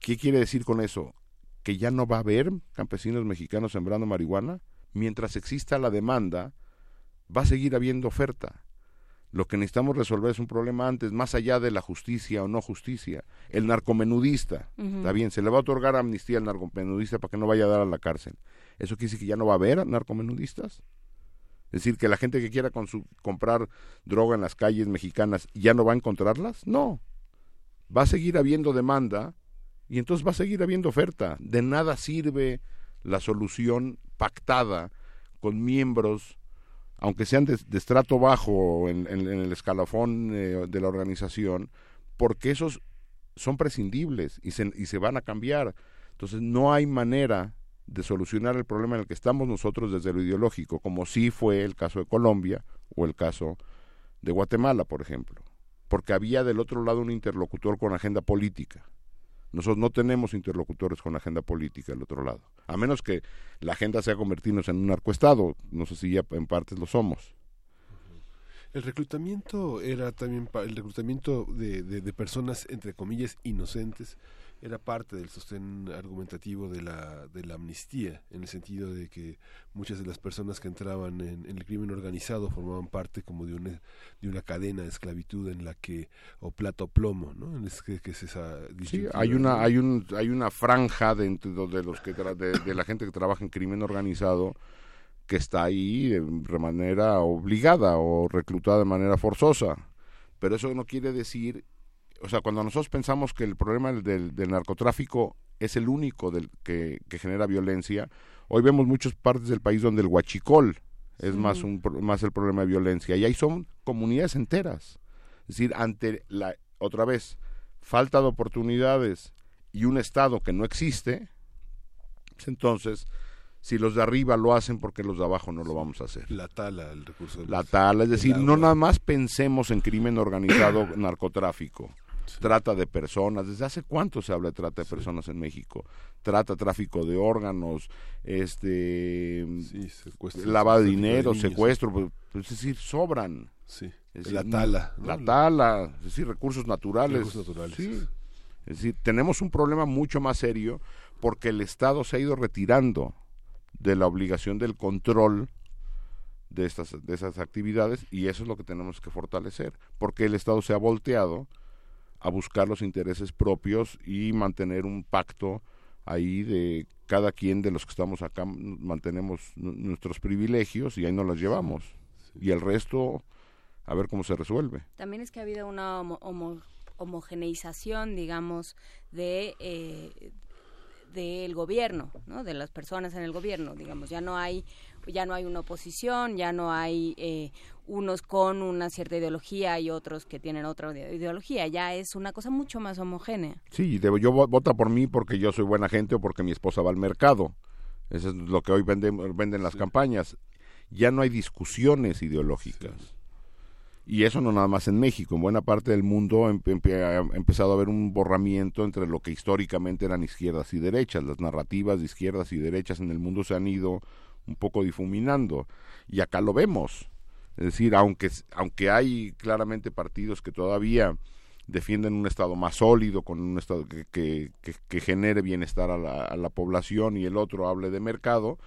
S17: ¿Qué quiere decir con eso? ¿Que ya no va a haber campesinos mexicanos sembrando marihuana? Mientras exista la demanda, va a seguir habiendo oferta. Lo que necesitamos resolver es un problema antes, más allá de la justicia o no justicia. El narcomenudista,
S18: Ujú.
S17: está bien, se le va a otorgar amnistía al narcomenudista para que no vaya a dar a la cárcel. ¿Eso quiere decir que ya no va a haber narcomenudistas? Es decir, que la gente que quiera comprar droga en las calles mexicanas ya no va a encontrarlas. No. Va a seguir habiendo demanda y entonces va a seguir habiendo oferta. De nada sirve la solución pactada con miembros, aunque sean de, estrato bajo en, en- en el escalafón eh, de la organización, porque esos son prescindibles y se, y se van a cambiar. Entonces no hay manera de solucionar el problema en el que estamos nosotros desde lo ideológico, como sí fue el caso de Colombia o el caso de Guatemala, por ejemplo, porque había del otro lado un interlocutor con agenda política. Nosotros no tenemos interlocutores con agenda política del otro lado, a menos que la agenda sea convertirnos en un narcoestado, no sé si ya en partes lo somos.
S1: El reclutamiento era también el reclutamiento de- de personas entre comillas inocentes era parte del sostén argumentativo de la de la amnistía en el sentido de que muchas de las personas que entraban en, en el crimen organizado formaban parte como de una de una cadena de esclavitud en la que o plata o plomo no en es que, que es esa
S17: Sí, hay una hay un hay una franja dentro de los que tra- de, de la gente que trabaja en crimen organizado que está ahí de manera obligada o reclutada de manera forzosa. Pero eso no quiere decir o sea cuando nosotros pensamos que el problema del, del- del narcotráfico es el único del que, que genera violencia hoy vemos muchas partes del país donde el huachicol es
S18: Sí.
S17: más un pro- más el problema de violencia y ahí son comunidades enteras. Es decir ante la otra vez falta de oportunidades y un estado que no existe pues entonces si los de arriba lo hacen porque los de abajo no lo vamos a hacer
S1: la tala el recurso del-
S17: la tala es decir no nada más pensemos en crimen organizado narcotráfico trata de personas. ¿Desde hace cuánto se habla de trata de personas en México? Trata, tráfico de órganos, este lavado de dinero, secuestro, pues, es decir, sobran.
S1: Sí.
S17: Es
S1: la
S17: decir,
S1: tala. ¿no?
S17: La tala, es decir, recursos naturales.
S1: Recursos naturales.
S17: Sí. Es decir, tenemos un problema mucho más serio porque el Estado se ha ido retirando de la obligación del control de estas de esas actividades y eso es lo que tenemos que fortalecer, porque el Estado se ha volteado a buscar los intereses propios y mantener un pacto ahí de cada quien de los que estamos acá mantenemos nu- nuestros privilegios y ahí nos los llevamos y el resto a ver cómo se resuelve.
S2: También es que ha habido una homo- homo- homogeneización, digamos, de eh, del gobierno, ¿no? De las personas en el gobierno, digamos, ya no hay ya no hay una oposición, ya no hay eh, unos con una cierta ideología y otros que tienen otra ide- ideología, ya es una cosa mucho más homogénea.
S17: Sí, debo, yo vo- vota por mí porque yo soy buena gente o porque mi esposa va al mercado. Eso es lo que hoy venden, venden las campañas. Ya no hay discusiones ideológicas. Y eso no nada más en México, en buena parte del mundo em- empe- ha empezado a haber un borramiento entre lo que históricamente eran izquierdas y derechas. Las narrativas de izquierdas y derechas en el mundo se han ido un poco difuminando. Y acá lo vemos. Es decir, aunque, aunque hay claramente partidos que todavía defienden un Estado más sólido, con un Estado que, que, que- que genere bienestar a la, a la población y el otro hable de mercado,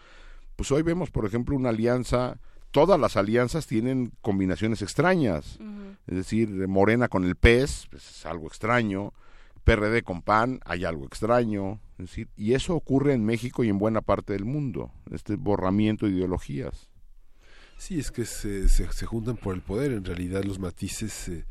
S17: pues hoy vemos, por ejemplo, una alianza, todas las alianzas tienen combinaciones extrañas, es decir, Morena con el PES, pues, es algo extraño, PRD con PAN, hay algo extraño, decir, y eso ocurre en México y en buena parte del mundo, este borramiento de ideologías.
S1: Sí, es que se, se, se juntan por el poder. En realidad los matices eh,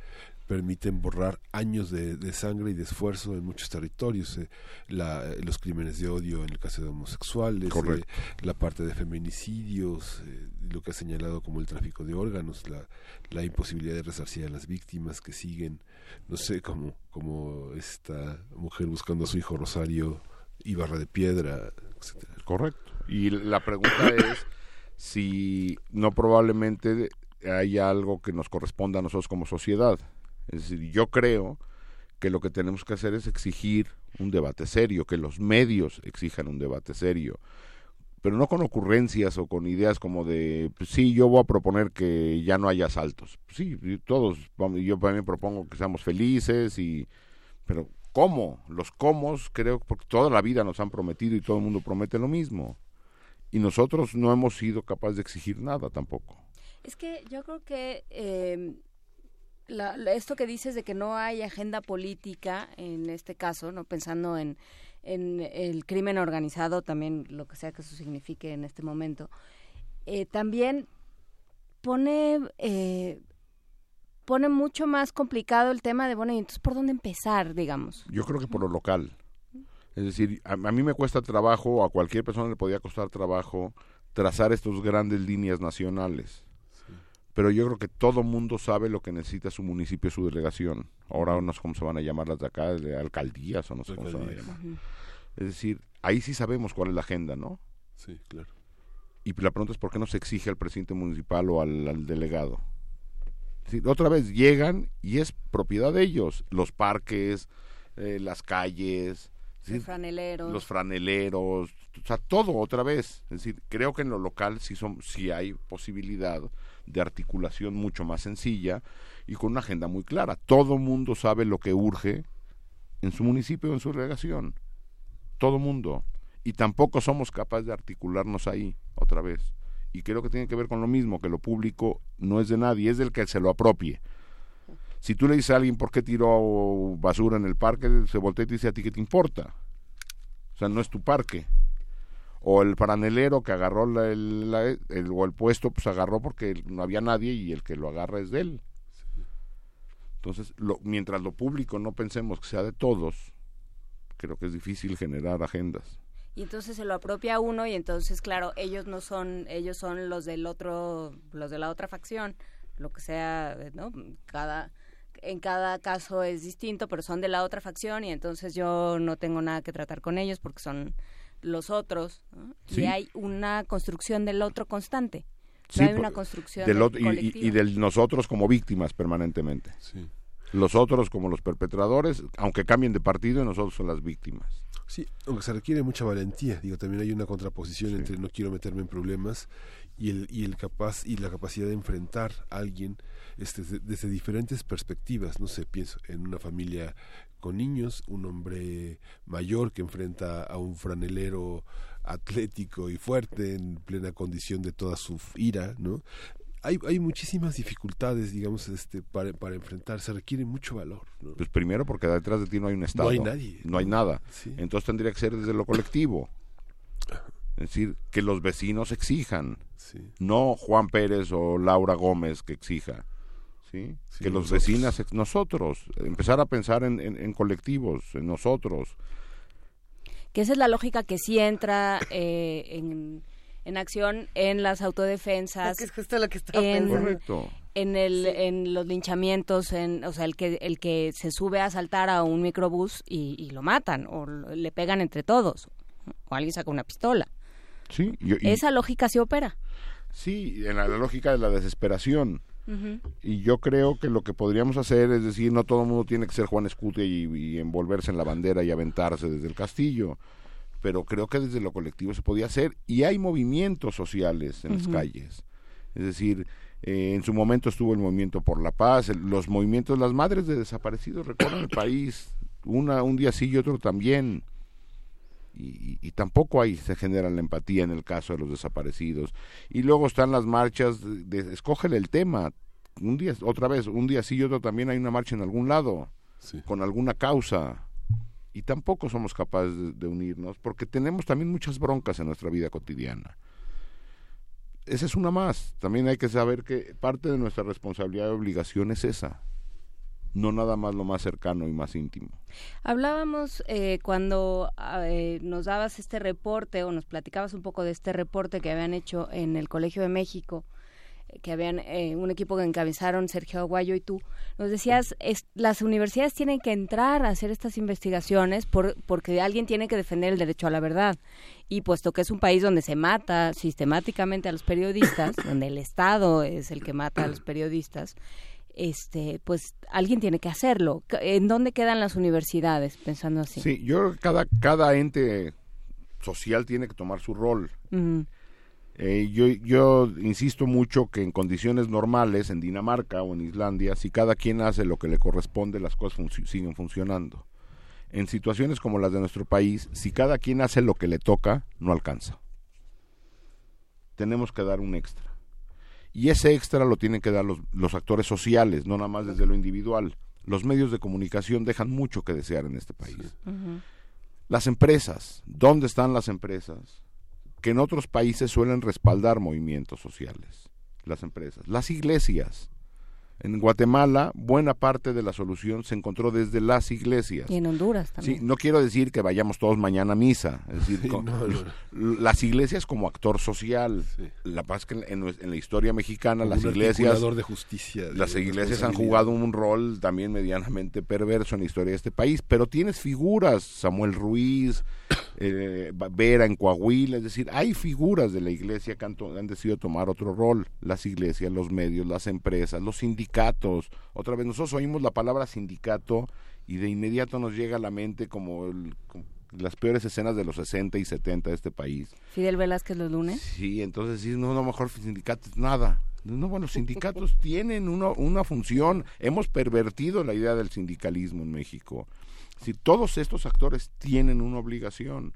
S1: permiten borrar años de, de sangre y de esfuerzo en muchos territorios. eh, la, eh, los crímenes de odio en el caso de homosexuales, eh, la parte de feminicidios, eh, lo que ha señalado como el tráfico de órganos, la, la imposibilidad de resarcir a las víctimas que siguen, no sé, como, como esta mujer buscando a su hijo Rosario Ibarra de Piedra, etcétera.
S17: Correcto. Y la pregunta es si no probablemente hay algo que nos corresponda a nosotros como sociedad. Es decir, yo creo que lo que tenemos que hacer es exigir un debate serio, que los medios exijan un debate serio, pero no con ocurrencias o con ideas como de, pues, sí, yo voy a proponer que ya no haya asaltos. Sí, y todos, yo también propongo que seamos felices y, pero ¿cómo? Los cómo, creo, porque toda la vida nos han prometido y todo el mundo promete lo mismo. Y nosotros no hemos sido capaces de exigir nada tampoco.
S2: Es que yo creo que eh, la- esto que dices de que no hay agenda política en este caso, no pensando en, el crimen organizado, también lo que sea que eso signifique en este momento, eh, también pone eh, pone mucho más complicado el tema de bueno, y entonces por dónde empezar, digamos.
S17: Yo creo que por lo local. Es decir, a, mí me cuesta trabajo, a cualquier persona le podía costar trabajo trazar estas grandes líneas nacionales. Pero yo creo que todo mundo sabe lo que necesita su municipio, su delegación. Ahora no sé cómo se van a llamar las de acá, de alcaldías o no sé cómo se van a llamar. Es decir, ahí sí sabemos cuál es la agenda, ¿no?
S1: Sí, claro.
S17: Y la pregunta es por qué no se exige al presidente municipal o al, al delegado. Es decir, otra vez llegan y es propiedad de ellos. Los parques, eh, las calles, es
S2: Los
S17: decir,
S2: franeleros.
S17: los franeleros, o sea, todo otra vez. Es decir, creo que en lo local sí, son, sí hay posibilidad de articulación mucho más sencilla y con una agenda muy clara. Todo mundo sabe lo que urge en su municipio en su delegación. Todo mundo. Y tampoco somos capaces de articularnos ahí otra vez. Y creo que tiene que ver con lo mismo, que lo público no es de nadie, es del que se lo apropie. Si tú le dices a alguien por qué tiró basura en el parque, se voltea y te dice a ti qué te importa. O sea, no es tu parque. O el franelero que agarró la- el, la- el- o el puesto, pues agarró porque no había nadie y el que lo agarra es de él. Entonces, lo, mientras lo público no pensemos que sea de todos, creo que es difícil generar agendas.
S2: Y entonces se lo apropia uno y entonces, claro, ellos no son, ellos son los del otro, los de la otra facción, lo que sea, ¿no? Cada, en cada caso es distinto, pero son de la otra facción y entonces yo no tengo nada que tratar con ellos porque son los otros, ¿no?
S17: Sí.
S2: Y hay una construcción del otro constante. No
S17: Sí,
S2: hay una construcción
S17: del otro- y- y,
S2: colectivo.
S17: y de nosotros como víctimas permanentemente. los otros como los perpetradores, aunque cambien de partido, nosotros son las víctimas.
S1: Sí, aunque se requiere mucha valentía. Digo, también hay una contraposición entre no quiero meterme en problemas y el, y el capaz y la capacidad de enfrentar a alguien este, desde, desde diferentes perspectivas. No sé, pienso en una familia con niños, un hombre mayor que enfrenta a un franelero atlético y fuerte en plena condición de toda su ira, ¿no? Hay, hay muchísimas dificultades, digamos, este, para, para enfrentarse, requiere mucho valor. ¿no?
S17: Pues primero porque detrás de ti no hay un Estado.
S1: hay nadie.
S17: No hay nada.
S1: Sí.
S17: Entonces tendría que ser desde lo colectivo. Es decir, que los vecinos exijan. No Juan Pérez o Laura Gómez que exija. ¿Sí?
S1: Sí,
S17: que los ex- nosotros, empezar a pensar en, en- en colectivos, en nosotros.
S2: Que esa es la lógica que sí entra eh, en, en acción en las autodefensas.
S3: Es que es justo lo que estaba
S2: en,
S3: pensando.
S17: Correcto.
S2: en el en los linchamientos en o sea el que el que se sube a asaltar a un microbús y, y lo matan o lo- le pegan entre todos o alguien saca una pistola
S17: Sí, yo- y-
S2: esa lógica sí opera
S17: sí, en la, la lógica de la desesperación. Y yo creo que lo que podríamos hacer es decir, no todo el mundo tiene que ser Juan Escutia y, y envolverse en la bandera y aventarse desde el castillo, pero creo que desde lo colectivo se podía hacer y hay movimientos sociales en las calles. Es decir, eh, en su momento estuvo el movimiento por la paz, el- los movimientos, las madres de desaparecidos recorren el país, una un día sí y otro también. Y, y tampoco ahí se genera la empatía en el caso de los desaparecidos. Y luego están las marchas, de, de- escógele el tema. Un día, otra vez, un día sí y otro también hay una marcha en algún lado, con alguna causa. Y tampoco somos capaces de, de unirnos porque tenemos también muchas broncas en nuestra vida cotidiana. Esa es una más. También hay que saber que parte de nuestra responsabilidad y obligación es esa. No nada más lo más cercano y más íntimo.
S2: Hablábamos eh, cuando eh, nos dabas este reporte o nos platicabas un poco de este reporte que habían hecho en el Colegio de México, eh, que habían eh, un equipo que encabezaron Sergio Aguayo y tú. Nos decías, es, las universidades tienen que entrar a hacer estas investigaciones por, porque alguien tiene que defender el derecho a la verdad. Y puesto que es un país donde se mata sistemáticamente a los periodistas, donde el Estado es el que mata a los periodistas, este, pues alguien tiene que hacerlo. ¿En dónde quedan las universidades? Pensando así.
S17: Sí, yo creo que cada, cada ente social tiene que tomar su rol. Eh, yo, yo insisto mucho que en condiciones normales, en Dinamarca o en Islandia, si cada quien hace lo que le corresponde, las cosas siguen funcionando. En situaciones como las de nuestro país, si cada quien hace lo que le toca, no alcanza. Tenemos que dar un extra. Y ese extra lo tienen que dar los, los actores sociales, no nada más desde lo individual. Los medios de comunicación dejan mucho que desear en este país. Las empresas, ¿dónde están las empresas? Que en otros países suelen respaldar movimientos sociales. Las empresas. Las iglesias. En Guatemala, buena parte de la solución se encontró desde las iglesias.
S2: Y en Honduras
S17: Sí,
S2: también.
S17: no quiero decir que vayamos todos mañana a misa, es decir,
S1: Sí,
S17: con-
S1: no, no.
S17: las iglesias como actor social. La paz que en, en nues- en la historia mexicana
S1: Como
S17: las
S1: un
S17: iglesias
S1: de justicia, de
S17: las iglesias han jugado un rol también medianamente perverso en la historia de este país, pero tienes figuras, Samuel Ruiz, eh, Vera en Coahuila, es decir, hay figuras de la iglesia que han, to- han decidido tomar otro rol, las iglesias, los medios, las empresas, los sindicatos. Otra vez nosotros oímos la palabra sindicato y de inmediato nos llega a la mente como, el- como las peores escenas de los 60 y 70 de este país.
S2: Fidel Velázquez los lunes.
S17: Sí, entonces sí, no, no, mejor sindicatos, nada. No, bueno, los sindicatos tienen una, una función. Hemos pervertido la idea del sindicalismo en México. Si todos estos actores tienen una obligación,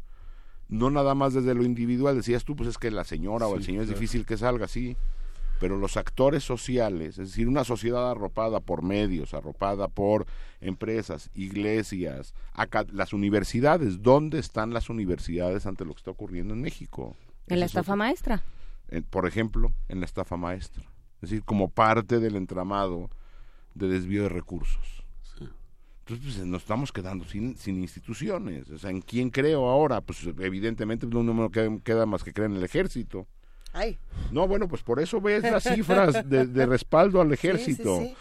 S17: no nada más desde lo individual, decías tú, pues es que la señora o el señor es difícil que salga, sí, pero los actores sociales, es decir, una sociedad arropada por medios, arropada por empresas, iglesias, acá, las universidades, ¿dónde están las universidades ante lo que está ocurriendo en México?
S2: En la
S17: es
S2: estafa maestra.
S17: en- por ejemplo, en la estafa maestra. Es decir, como parte del entramado de desvío de recursos. Entonces, pues, nos estamos quedando sin, sin instituciones. O sea, ¿en quién creo ahora? Pues evidentemente no me queda, queda más que creer en el ejército.
S3: Ay.
S17: No, bueno, pues por eso ves las cifras de, de respaldo al ejército.
S3: sí.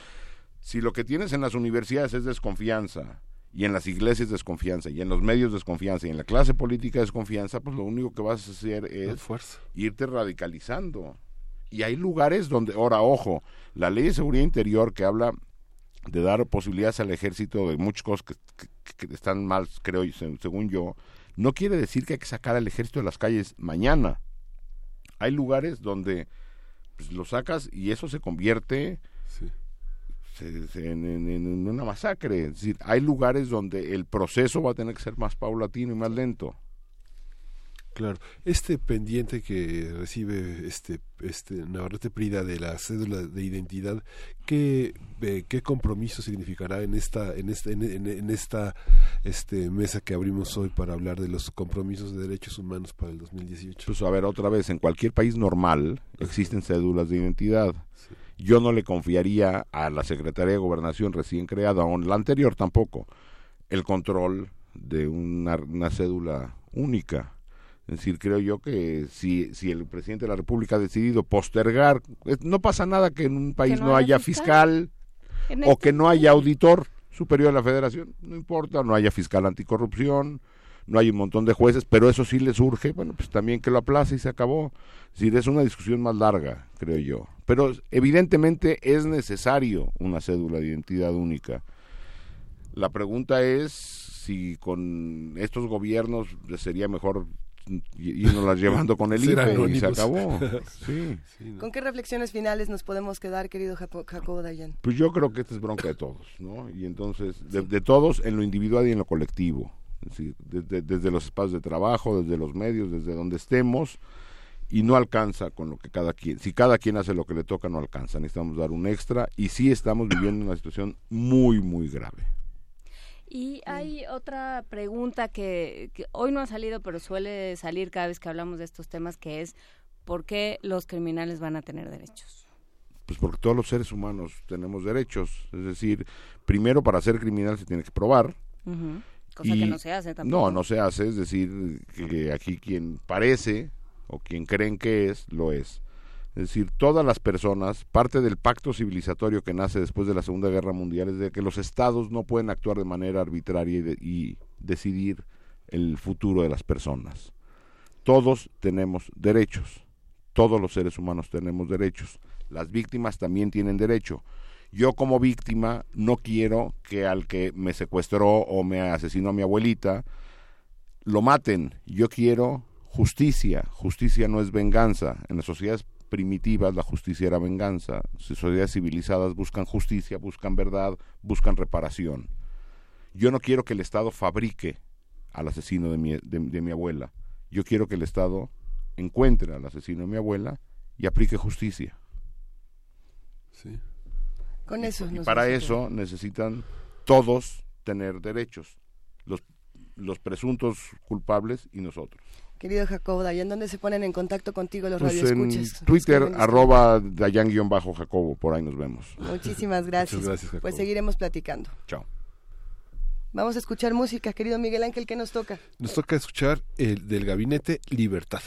S17: Si lo que tienes en las universidades es desconfianza, y en las iglesias desconfianza, y en los medios desconfianza, y en la clase política desconfianza, pues lo único que vas a hacer es irte radicalizando. Y hay lugares donde, ahora, ojo, la ley de seguridad interior que habla de dar posibilidades al ejército de muchas cosas que, que- que están mal, creo, según yo, no quiere decir que hay que sacar al ejército de las calles mañana. Hay lugares donde pues, lo sacas y eso se convierte se- se- en, en- en una masacre. Es decir, hay lugares donde el proceso va a tener que ser más paulatino y más lento.
S1: Claro, este pendiente que recibe este este Navarrete Prida de la cédula de identidad, ¿qué, eh, qué compromiso significará en esta en esta en, en- en esta este mesa que abrimos hoy para hablar de los compromisos de derechos humanos para el 2018?
S17: Pues a ver, otra vez, en cualquier país normal existen cédulas de identidad. Yo no le confiaría a la Secretaría de Gobernación recién creada, o la anterior tampoco, el control de una, una cédula única. Es decir, creo yo que si, si el presidente de la República ha decidido postergar, no pasa nada que en un país
S2: no
S17: no,
S2: haya fiscal.
S17: o
S2: este
S17: que no haya auditor superior a la federación, no importa, no haya fiscal anticorrupción, no hay un montón de jueces, pero eso sí les urge, bueno, pues también que lo aplace y se acabó. Es decir, es una discusión más larga, creo yo. Pero evidentemente es necesario una cédula de identidad única. La pregunta es si con estos gobiernos sería mejor irnos las llevando con el IFE y se acabó. Sí.
S3: ¿Con qué reflexiones finales nos podemos quedar, querido Jacobo Dayan?
S17: Pues yo creo que esta es bronca de todos, ¿no? Y entonces, de, de todos en lo individual y en lo colectivo. Es decir, desde, desde los espacios de trabajo, desde los medios, desde donde estemos, y no alcanza con lo que cada quien, si cada quien hace lo que le toca, no alcanza. Necesitamos dar un extra y sí estamos viviendo una situación muy, muy grave.
S2: Y hay otra pregunta que, que hoy no ha salido, pero suele salir cada vez que hablamos de estos temas, que es ¿por qué los criminales van a tener derechos?
S17: Pues porque todos los seres humanos tenemos derechos. Es decir, primero para ser criminal se tiene que probar.
S2: Cosa que no se hace tampoco.
S17: No, no se hace, es decir, que aquí quien parece o quien creen que es, lo es. Es decir, todas las personas, parte del pacto civilizatorio que nace después de la Segunda Guerra Mundial es de que los estados no pueden actuar de manera arbitraria y, de- y decidir el futuro de las personas. Todos tenemos derechos, todos los seres humanos tenemos derechos. Las víctimas también tienen derecho. Yo como víctima no quiero que al que me secuestró o me asesinó a mi abuelita lo maten. Yo quiero justicia. Justicia no es venganza. En las sociedades primitivas la justicia era venganza. Sociedades civilizadas buscan justicia, buscan verdad, buscan reparación. Yo no quiero que el Estado fabrique al asesino de mi, de, de mi abuela. Yo quiero que el Estado encuentre al asesino de mi abuela y aplique justicia.
S1: Sí.
S3: Con eso
S17: Y para eso necesitan todos tener derechos, los, los presuntos culpables y nosotros.
S3: Querido Jacobo Dayan, ¿dónde se ponen en contacto contigo los
S17: Pues en? Twitter, arroba Dayan-Jacobo, por ahí nos vemos.
S3: Muchísimas gracias.
S17: Muchas gracias, Jacobo.
S3: pues seguiremos platicando.
S17: Chao.
S3: Vamos a escuchar música, querido Miguel Ángel, ¿qué nos toca?
S1: Nos toca escuchar el del gabinete Libertad.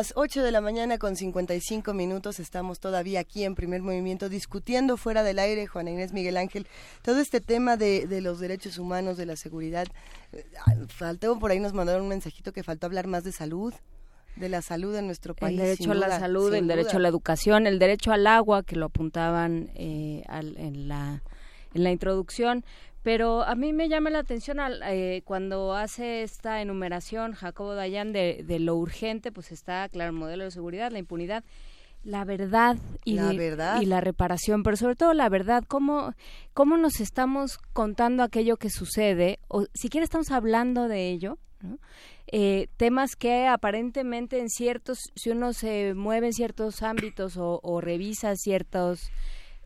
S3: Las 8 de la mañana con 55 minutos. Estamos todavía aquí en primer movimiento discutiendo fuera del aire, Juana Inés Miguel Ángel, todo este tema de, de los derechos humanos, de la seguridad. Eh, Faltó por ahí, nos mandaron un mensajito que faltó hablar más de salud de la salud en nuestro país.
S2: El derecho a la
S3: duda,
S2: salud, el derecho a la educación, el derecho al agua, que lo apuntaban eh, al- en, la, en la introducción. Pero a mí me llama la atención al- eh, cuando hace esta enumeración Jacobo Dayan de, de lo urgente, pues está, claro, el modelo de seguridad, la impunidad, la verdad y,
S3: La verdad.
S2: y la reparación, pero sobre todo la verdad, cómo, cómo nos estamos contando aquello que sucede, o siquiera estamos hablando de ello, ¿no? Eh, temas que aparentemente en ciertos, si uno se mueve en ciertos ámbitos o, o revisa ciertos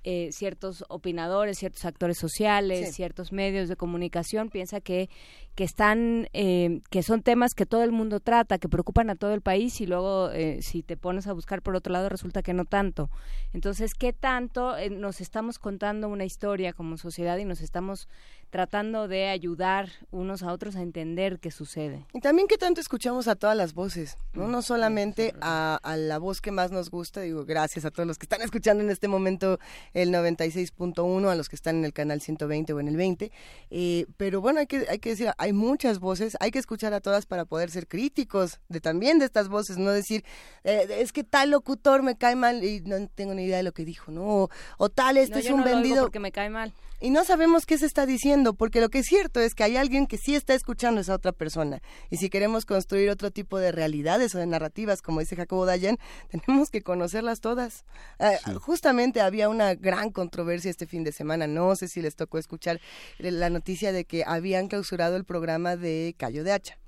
S2: eh, ciertos opinadores, ciertos actores sociales,
S3: Sí.
S2: ciertos medios de comunicación, piensa que, que están, eh, que son temas que todo el mundo trata, que preocupan a todo el país y luego eh, si te pones a buscar por otro lado resulta que no tanto. Entonces, ¿qué tanto eh, nos estamos contando una historia como sociedad y nos estamos tratando de ayudar unos a otros a entender qué sucede?
S3: Y también que tanto escuchamos a todas las voces, ¿no? No solamente a, a la voz que más nos gusta, digo, gracias a todos los que están escuchando en este momento el 96.1, a los que están en el canal 120 o en el 20, eh, pero bueno, hay que, hay que decir, hay muchas voces, hay que escuchar a todas para poder ser críticos de también de estas voces, no decir, eh, es que tal locutor me cae mal y no tengo ni idea de lo que dijo, ¿no? O, o tal, este
S2: No,
S3: es
S2: yo
S3: un
S2: no
S3: vendido
S2: porque me cae mal.
S3: y no sabemos qué se está diciendo, porque lo que es cierto es que hay alguien que sí está escuchando a esa otra persona. Y si queremos construir otro tipo de realidades o de narrativas, como dice Jacobo Dayan, tenemos que conocerlas todas. Eh, Justamente había una gran controversia este fin de semana, no sé si les tocó escuchar la noticia de que habían clausurado el programa de Cayo de Hacha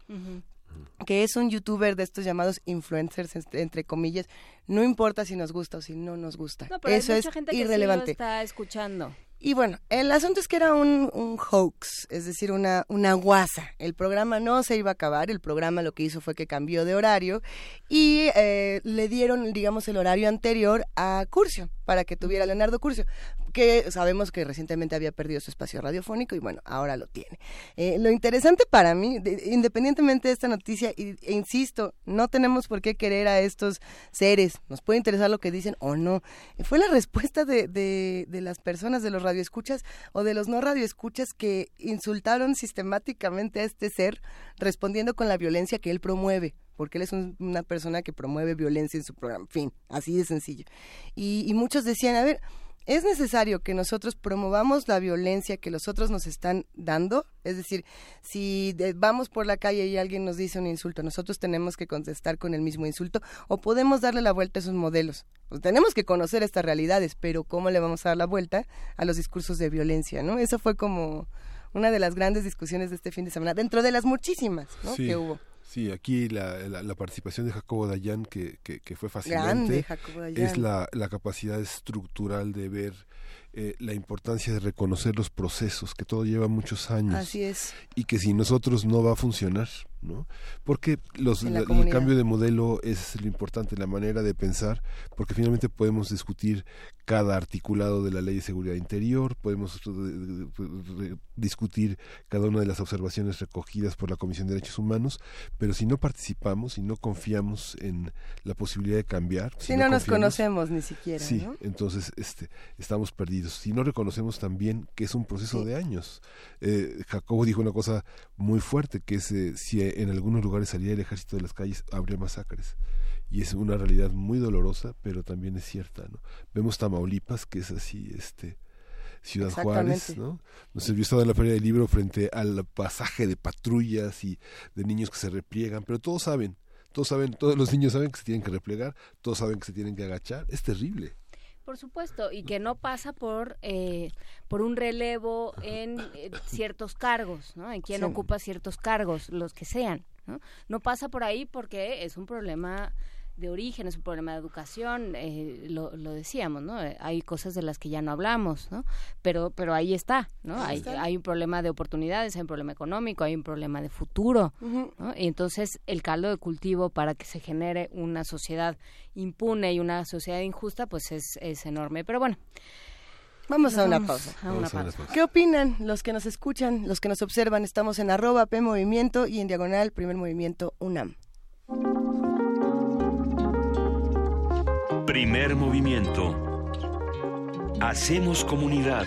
S3: que es un youtuber de estos llamados influencers, entre- comillas, no importa si nos gusta o si no nos gusta.
S2: No, pero hay
S3: Eso
S2: mucha
S3: es
S2: gente que sí lo
S3: irrelevante.
S2: está escuchando.
S3: Y bueno, el asunto es que era un, un hoax, es decir, una, una guasa. El programa no se iba a acabar, el programa lo que hizo fue que cambió de horario y eh, le dieron, digamos, el horario anterior a Curcio, para que tuviera Leonardo Curcio, que sabemos que recientemente había perdido su espacio radiofónico y bueno, ahora lo tiene. Eh, lo interesante para mí, de- independientemente de esta noticia, e insisto, no tenemos por qué querer a estos seres, nos puede interesar lo que dicen o no, fue la respuesta de, de, las personas, de los radioescuchas o de los no radioescuchas que insultaron sistemáticamente a este ser respondiendo con la violencia que él promueve porque él es un- una persona que promueve violencia en su programa, fin, así de sencillo. Y muchos decían, a ver, ¿es necesario que nosotros promovamos la violencia que los otros nos están dando? Es decir, si de- vamos por la calle y alguien nos dice un insulto, nosotros tenemos que contestar con el mismo insulto o podemos darle la vuelta a esos modelos. Pues tenemos que conocer estas realidades, pero ¿cómo le vamos a dar la vuelta a los discursos de violencia? ¿no? Eso fue como una de las grandes discusiones de este fin de semana, dentro de las muchísimas ¿no?
S1: Sí.
S3: que hubo.
S1: Sí, aquí la, la, la participación de Jacobo Dayan, que, que, que fue fascinante,
S3: Grande,
S1: es la, la capacidad estructural de ver eh, la importancia de reconocer los procesos, que todo lleva muchos años.
S3: Así es.
S1: Y que sin nosotros no va a funcionar, ¿no? Porque los,
S3: la
S1: el cambio de modelo es lo importante, la manera de pensar, porque finalmente podemos discutir cada articulado de la ley de seguridad interior, podemos eh, eh, eh, discutir cada una de las observaciones recogidas por la Comisión de Derechos Humanos, pero si no participamos, si no confiamos en la posibilidad de cambiar,
S3: Si no nos conocemos ni siquiera,
S1: Sí,
S3: ¿no?
S1: entonces este, estamos perdidos. Si no reconocemos también que es un proceso de años. Eh, Jacobo dijo una cosa muy fuerte, que es eh, si en algunos lugares salía el ejército de las calles, habría masacres. Y es una realidad muy dolorosa, pero también es cierta. ¿no? Vemos Tamaulipas, que es así, este Ciudad Juárez. ¿no? No sé, yo estaba en la feria del libro frente al pasaje de patrullas y de niños que se repliegan, pero todos saben, todos saben, todos los niños saben que se tienen que replegar, todos saben que se tienen que agachar, es terrible.
S2: Por supuesto, y que no pasa por eh, por un relevo en eh, ciertos cargos, ¿no? En quien
S3: Sí.
S2: ocupa ciertos cargos, los que sean, ¿no? No pasa por ahí porque es un problema de origen, es un problema de educación, eh, lo, lo decíamos, ¿no? Eh, Hay cosas de las que ya no hablamos, ¿no? Pero, pero ahí está, ¿no?
S3: Ahí
S2: Hay,
S3: está.
S2: hay un problema de oportunidades, hay un problema económico, hay un problema de futuro. ¿no? Y entonces el caldo de cultivo para que se genere una sociedad impune y una sociedad injusta, pues es, es enorme. Pero bueno,
S3: Vamos a una
S2: Vamos
S3: pausa.
S2: a una Vamos a una pausa.
S3: ¿Qué opinan los que nos escuchan, los que nos observan? Estamos en arroba P Movimiento y en diagonal Primer Movimiento UNAM.
S4: Primer movimiento. Hacemos comunidad.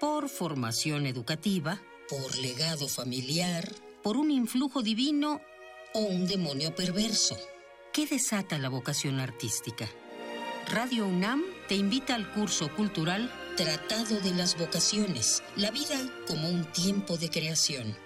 S19: por formación educativa, por legado familiar, por un influjo divino o un demonio perverso. ¿Qué desata la vocación artística? Radio UNAM te invita al curso cultural Tratado de las Vocaciones, la vida como un tiempo de creación.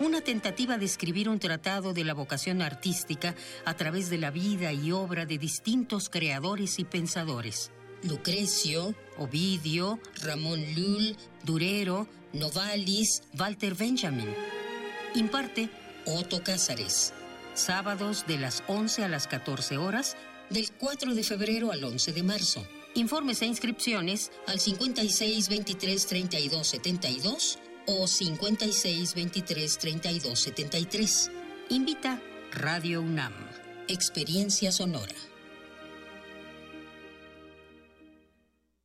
S19: Una tentativa de escribir un tratado de la vocación artística a través de la vida y obra de distintos creadores y pensadores. Lucrecio, Ovidio, Ramón Lull, Durero, Novalis, Walter Benjamin. Imparte Otto Cázares. Sábados de las 11 a las 14 horas, del 4 de febrero al 11 de marzo. Informes e inscripciones al 56 23 32 72 o 56 23 32 73. Invita Radio UNAM. Experiencia sonora.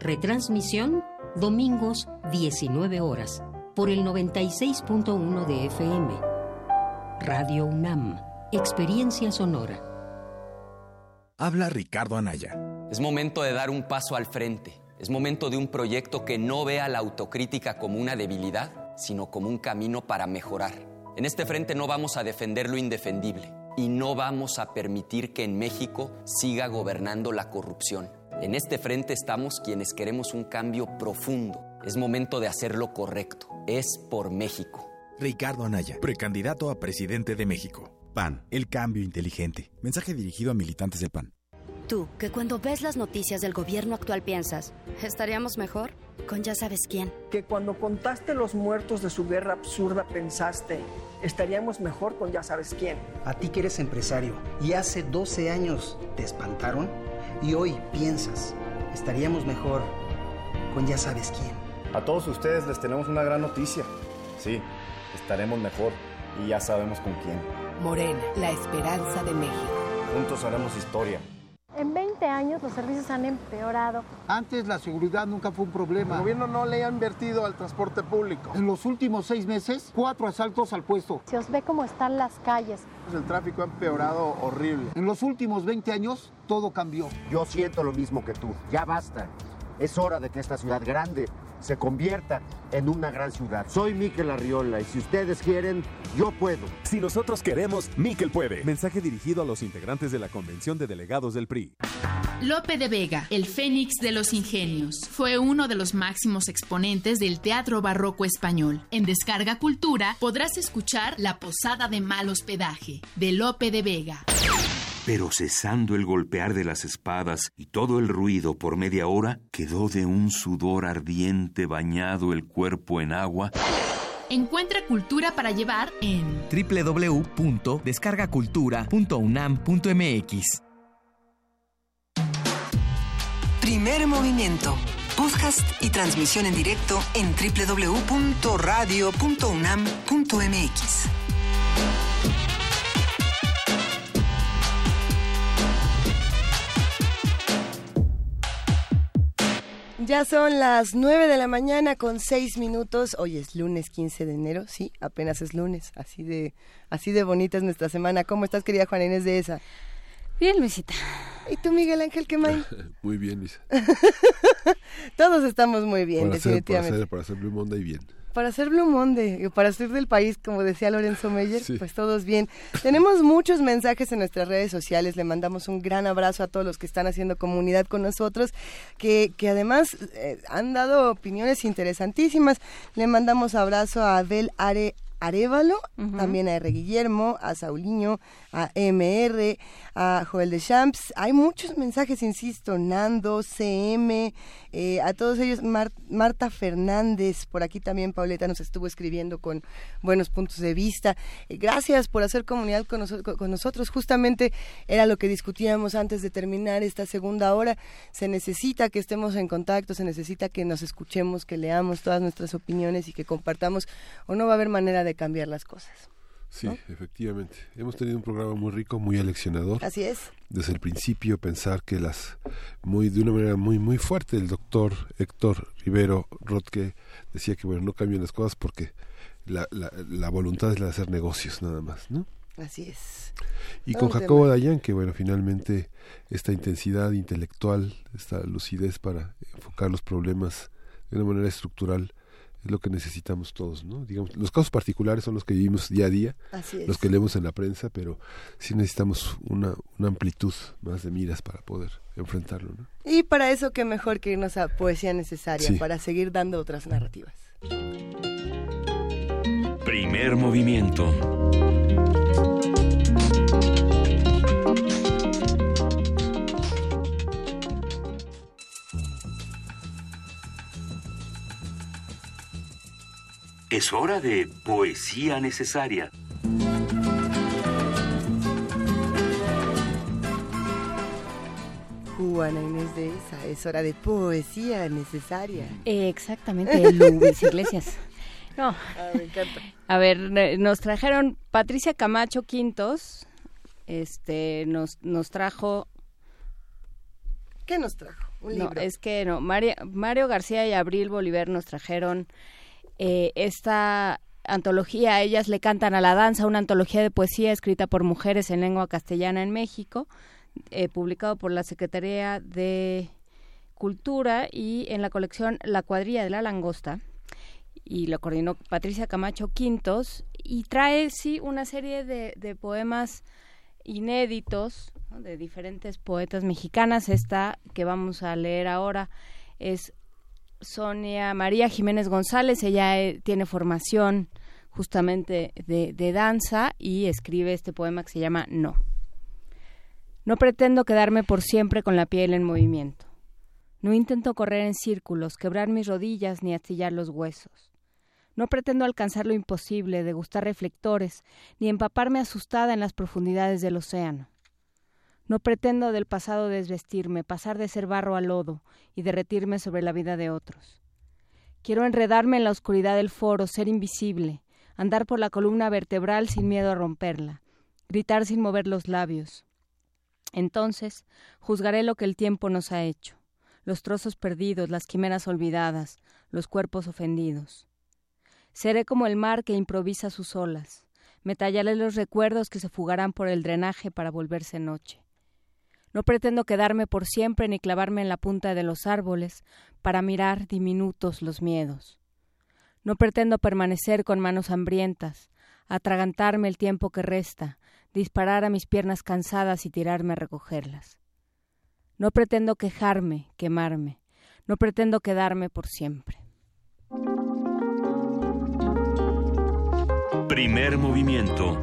S19: Retransmisión domingos 19 horas por el 96.1 de FM. Radio UNAM, Experiencia Sonora.
S10: Habla Ricardo Anaya.
S12: Es momento de dar un paso al frente. Es momento de un proyecto que no vea la autocrítica como una debilidad, sino como un camino para mejorar. En este frente no vamos a defender lo indefendible y no vamos a permitir que en México siga gobernando la corrupción. En este frente estamos quienes queremos un cambio profundo. Es momento de hacer lo correcto. Es por México.
S10: Ricardo Anaya, precandidato a presidente de México. PAN, el cambio inteligente. Mensaje dirigido a militantes del PAN.
S20: Tú, que cuando ves las noticias del gobierno actual piensas, ¿estaríamos mejor? Con ya sabes quién.
S21: Que cuando contaste los muertos de su guerra absurda pensaste, estaríamos mejor con ya sabes quién.
S22: A ti que eres empresario y hace 12 años te espantaron y hoy piensas, estaríamos mejor con ya sabes quién.
S23: A todos ustedes les tenemos una gran noticia. Sí, estaremos mejor y ya sabemos con quién.
S24: Morena, la esperanza de México.
S23: Juntos haremos historia.
S25: En 20 años los servicios han empeorado.
S26: Antes la seguridad nunca fue un problema.
S27: El gobierno no le ha invertido al transporte público.
S26: En los últimos seis meses, cuatro asaltos al puesto.
S25: Se os ve cómo están las calles.
S27: El tráfico ha empeorado horrible.
S26: En los últimos 20 años, todo cambió.
S9: Yo siento lo mismo que tú. Ya basta. Es hora de que esta ciudad grande se convierta en una gran ciudad. Soy Miquel Arriola y si ustedes quieren, yo puedo.
S10: Si nosotros queremos, Miquel puede. Mensaje dirigido a los integrantes de la Convención de Delegados del PRI.
S13: Lope de Vega, el Fénix de los Ingenios, fue uno de los máximos exponentes del teatro barroco español. En Descarga Cultura podrás escuchar La Posada de Mal Hospedaje, de Lope de Vega.
S4: Pero cesando el golpear de las espadas y todo el ruido por media hora, quedó de un sudor ardiente bañado el cuerpo en agua.
S13: Encuentra cultura para llevar en
S28: www.descargacultura.unam.mx.
S7: Primer movimiento. Podcast y transmisión en directo en www.radio.unam.mx.
S3: Ya son las 9 de la mañana con 6 minutos. Hoy es lunes 15 de enero, sí, apenas es lunes. Así de, así de bonita es nuestra semana. ¿Cómo estás, querida Juana Inés de esa?
S2: Bien, Luisita.
S3: ¿Y tú, Miguel Ángel Quemay?
S1: Muy bien, Luisa.
S3: Todos estamos muy bien,
S1: para hacer,
S3: definitivamente.
S1: para, hacer, para hacer Blue Monday bien.
S3: Para hacer Blue Monday, y para ser del país, como decía Lorenzo Meyer,
S1: Sí.
S3: pues todos bien. Tenemos muchos mensajes en nuestras redes sociales, le mandamos un gran abrazo a todos los que están haciendo comunidad con nosotros, que, que además eh, han dado opiniones interesantísimas. Le mandamos abrazo a Abel Are Arevalo, también a R. Guillermo, a Sauliño, a MR, a Joel de Champs. Hay muchos mensajes, insisto, Nando, CM, eh, a todos ellos, Mar- Marta Fernández, por aquí también Pauleta nos estuvo escribiendo con buenos puntos de vista. Eh, gracias por hacer comunidad con, noso- con nosotros. Justamente era lo que discutíamos antes de terminar esta segunda hora. Se necesita que estemos en contacto, se necesita que nos escuchemos, que leamos todas nuestras opiniones y que compartamos, o no va a haber manera de cambiar las cosas.
S1: Sí, efectivamente. Hemos tenido un programa muy rico, muy aleccionador.
S3: Así es.
S1: Desde el principio pensar que las muy de una manera muy muy fuerte el doctor Héctor Rivero Rotke decía que bueno no cambien las cosas porque la, la, la voluntad es la de hacer negocios nada más, ¿no?
S3: Así es.
S1: Y
S3: Todo
S1: con Jacobo. Dayan, que bueno, finalmente esta intensidad intelectual, esta lucidez para enfocar los problemas de una manera estructural es lo que necesitamos todos, ¿no? Digamos, los casos particulares son los que vivimos día a día, los que leemos en la prensa, pero sí necesitamos una, una amplitud más de miras para poder enfrentarlo, ¿no?
S3: Y para eso, qué mejor que irnos a poesía necesaria,
S1: Sí.
S3: para seguir dando otras narrativas.
S4: Primer movimiento. Es hora de poesía necesaria.
S3: Juana Inés de esa, es hora de poesía necesaria.
S2: Eh, exactamente, Luis Iglesias. No.
S3: Ah, me encanta.
S2: A ver, nos trajeron Patricia Camacho Quintos, este, nos, nos trajo...
S3: ¿Qué nos trajo? Un
S2: no,
S3: libro.
S2: es que no, Mario, Mario García y Abril Bolívar nos trajeron eh, esta antología, ellas le cantan a la danza, una antología de poesía escrita por mujeres en lengua castellana en México, eh, publicado por la Secretaría de Cultura y en la colección La cuadrilla de la langosta y lo coordinó Patricia Camacho Quintos y trae sí una serie de, poemas inéditos de diferentes poetas mexicanas. Esta que vamos a leer ahora es Sonia María Jiménez González. Ella eh, tiene formación justamente de, de danza y escribe este poema que se llama No. No pretendo quedarme por siempre con la piel en movimiento. No intento correr en círculos, quebrar mis rodillas ni astillar los huesos. No pretendo alcanzar lo imposible, degustar reflectores, ni empaparme asustada en las profundidades del océano. No pretendo del pasado desvestirme, pasar de ser barro a lodo y derretirme sobre la vida de otros. Quiero enredarme en la oscuridad del foro, ser invisible, andar por la columna vertebral sin miedo a romperla, gritar sin mover los labios. Entonces juzgaré lo que el tiempo nos ha hecho, los trozos perdidos, las quimeras olvidadas, los cuerpos ofendidos. Seré como el mar que improvisa sus olas. Me tallaré los recuerdos que se fugarán por el drenaje para volverse noche. No pretendo quedarme por siempre ni clavarme en la punta de los árboles para mirar diminutos los miedos. No pretendo permanecer con manos hambrientas, atragantarme el tiempo que resta, disparar a mis piernas cansadas y tirarme a recogerlas. No pretendo quejarme, quemarme, no pretendo quedarme por siempre.
S4: Primer movimiento.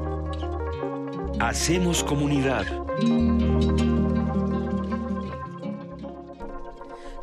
S4: Hacemos comunidad.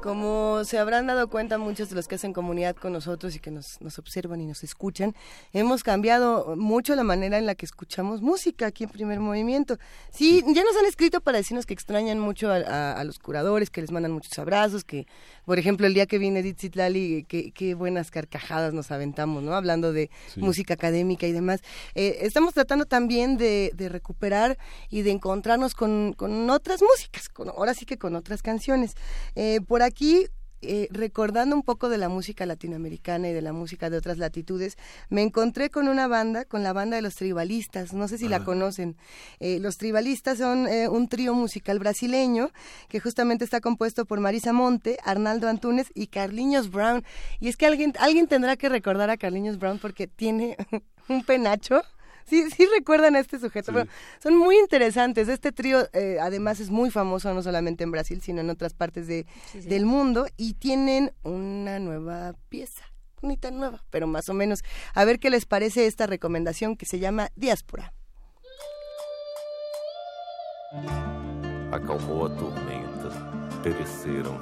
S3: Como se habrán dado cuenta muchos de los que hacen comunidad con nosotros y que nos, nos, observan y nos escuchan, hemos cambiado mucho la manera en la que escuchamos música aquí en Primer Movimiento. Sí, ya nos han escrito para decirnos que extrañan mucho a, a, los curadores, que les mandan muchos abrazos, que, por ejemplo, el día que viene Edith Zitlali, qué buenas carcajadas nos aventamos, ¿no? Hablando de sí. música académica y demás. Eh, estamos tratando también de, de, recuperar y de encontrarnos con, con otras músicas, con, ahora sí que con otras canciones. Eh, por aquí aquí eh, recordando un poco de la música latinoamericana y de la música de otras latitudes, me encontré con una banda, con la banda de los tribalistas, no sé si ah. la conocen. Eh, los tribalistas son eh, un trío musical brasileño que justamente está compuesto por Marisa Monte, Arnaldo Antunes y Carliños Brown. Y es que alguien, alguien tendrá que recordar a Carliños Brown porque tiene un penacho sí, sí recuerdan a este sujeto. Pero son muy interesantes. Este trío, eh, además, es muy famoso no solamente en Brasil, sino en otras partes de, del mundo. Y tienen una nueva pieza. Ni tan nueva, pero más o menos. A ver qué les parece esta recomendación que se llama Diáspora.
S29: Acalmou a tormenta, pereceram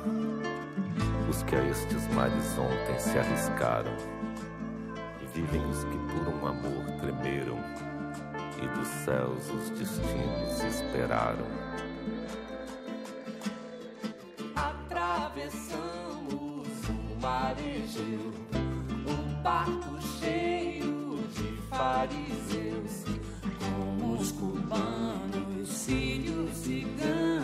S29: os que a estes mares ontem se arriscaram. Vivem os que por um amor tremeram e dos céus os destinos esperaram.
S30: Atravessamos o mar Egeu, um barco cheio de fariseus, como os cubanos, sírios, ciganos, como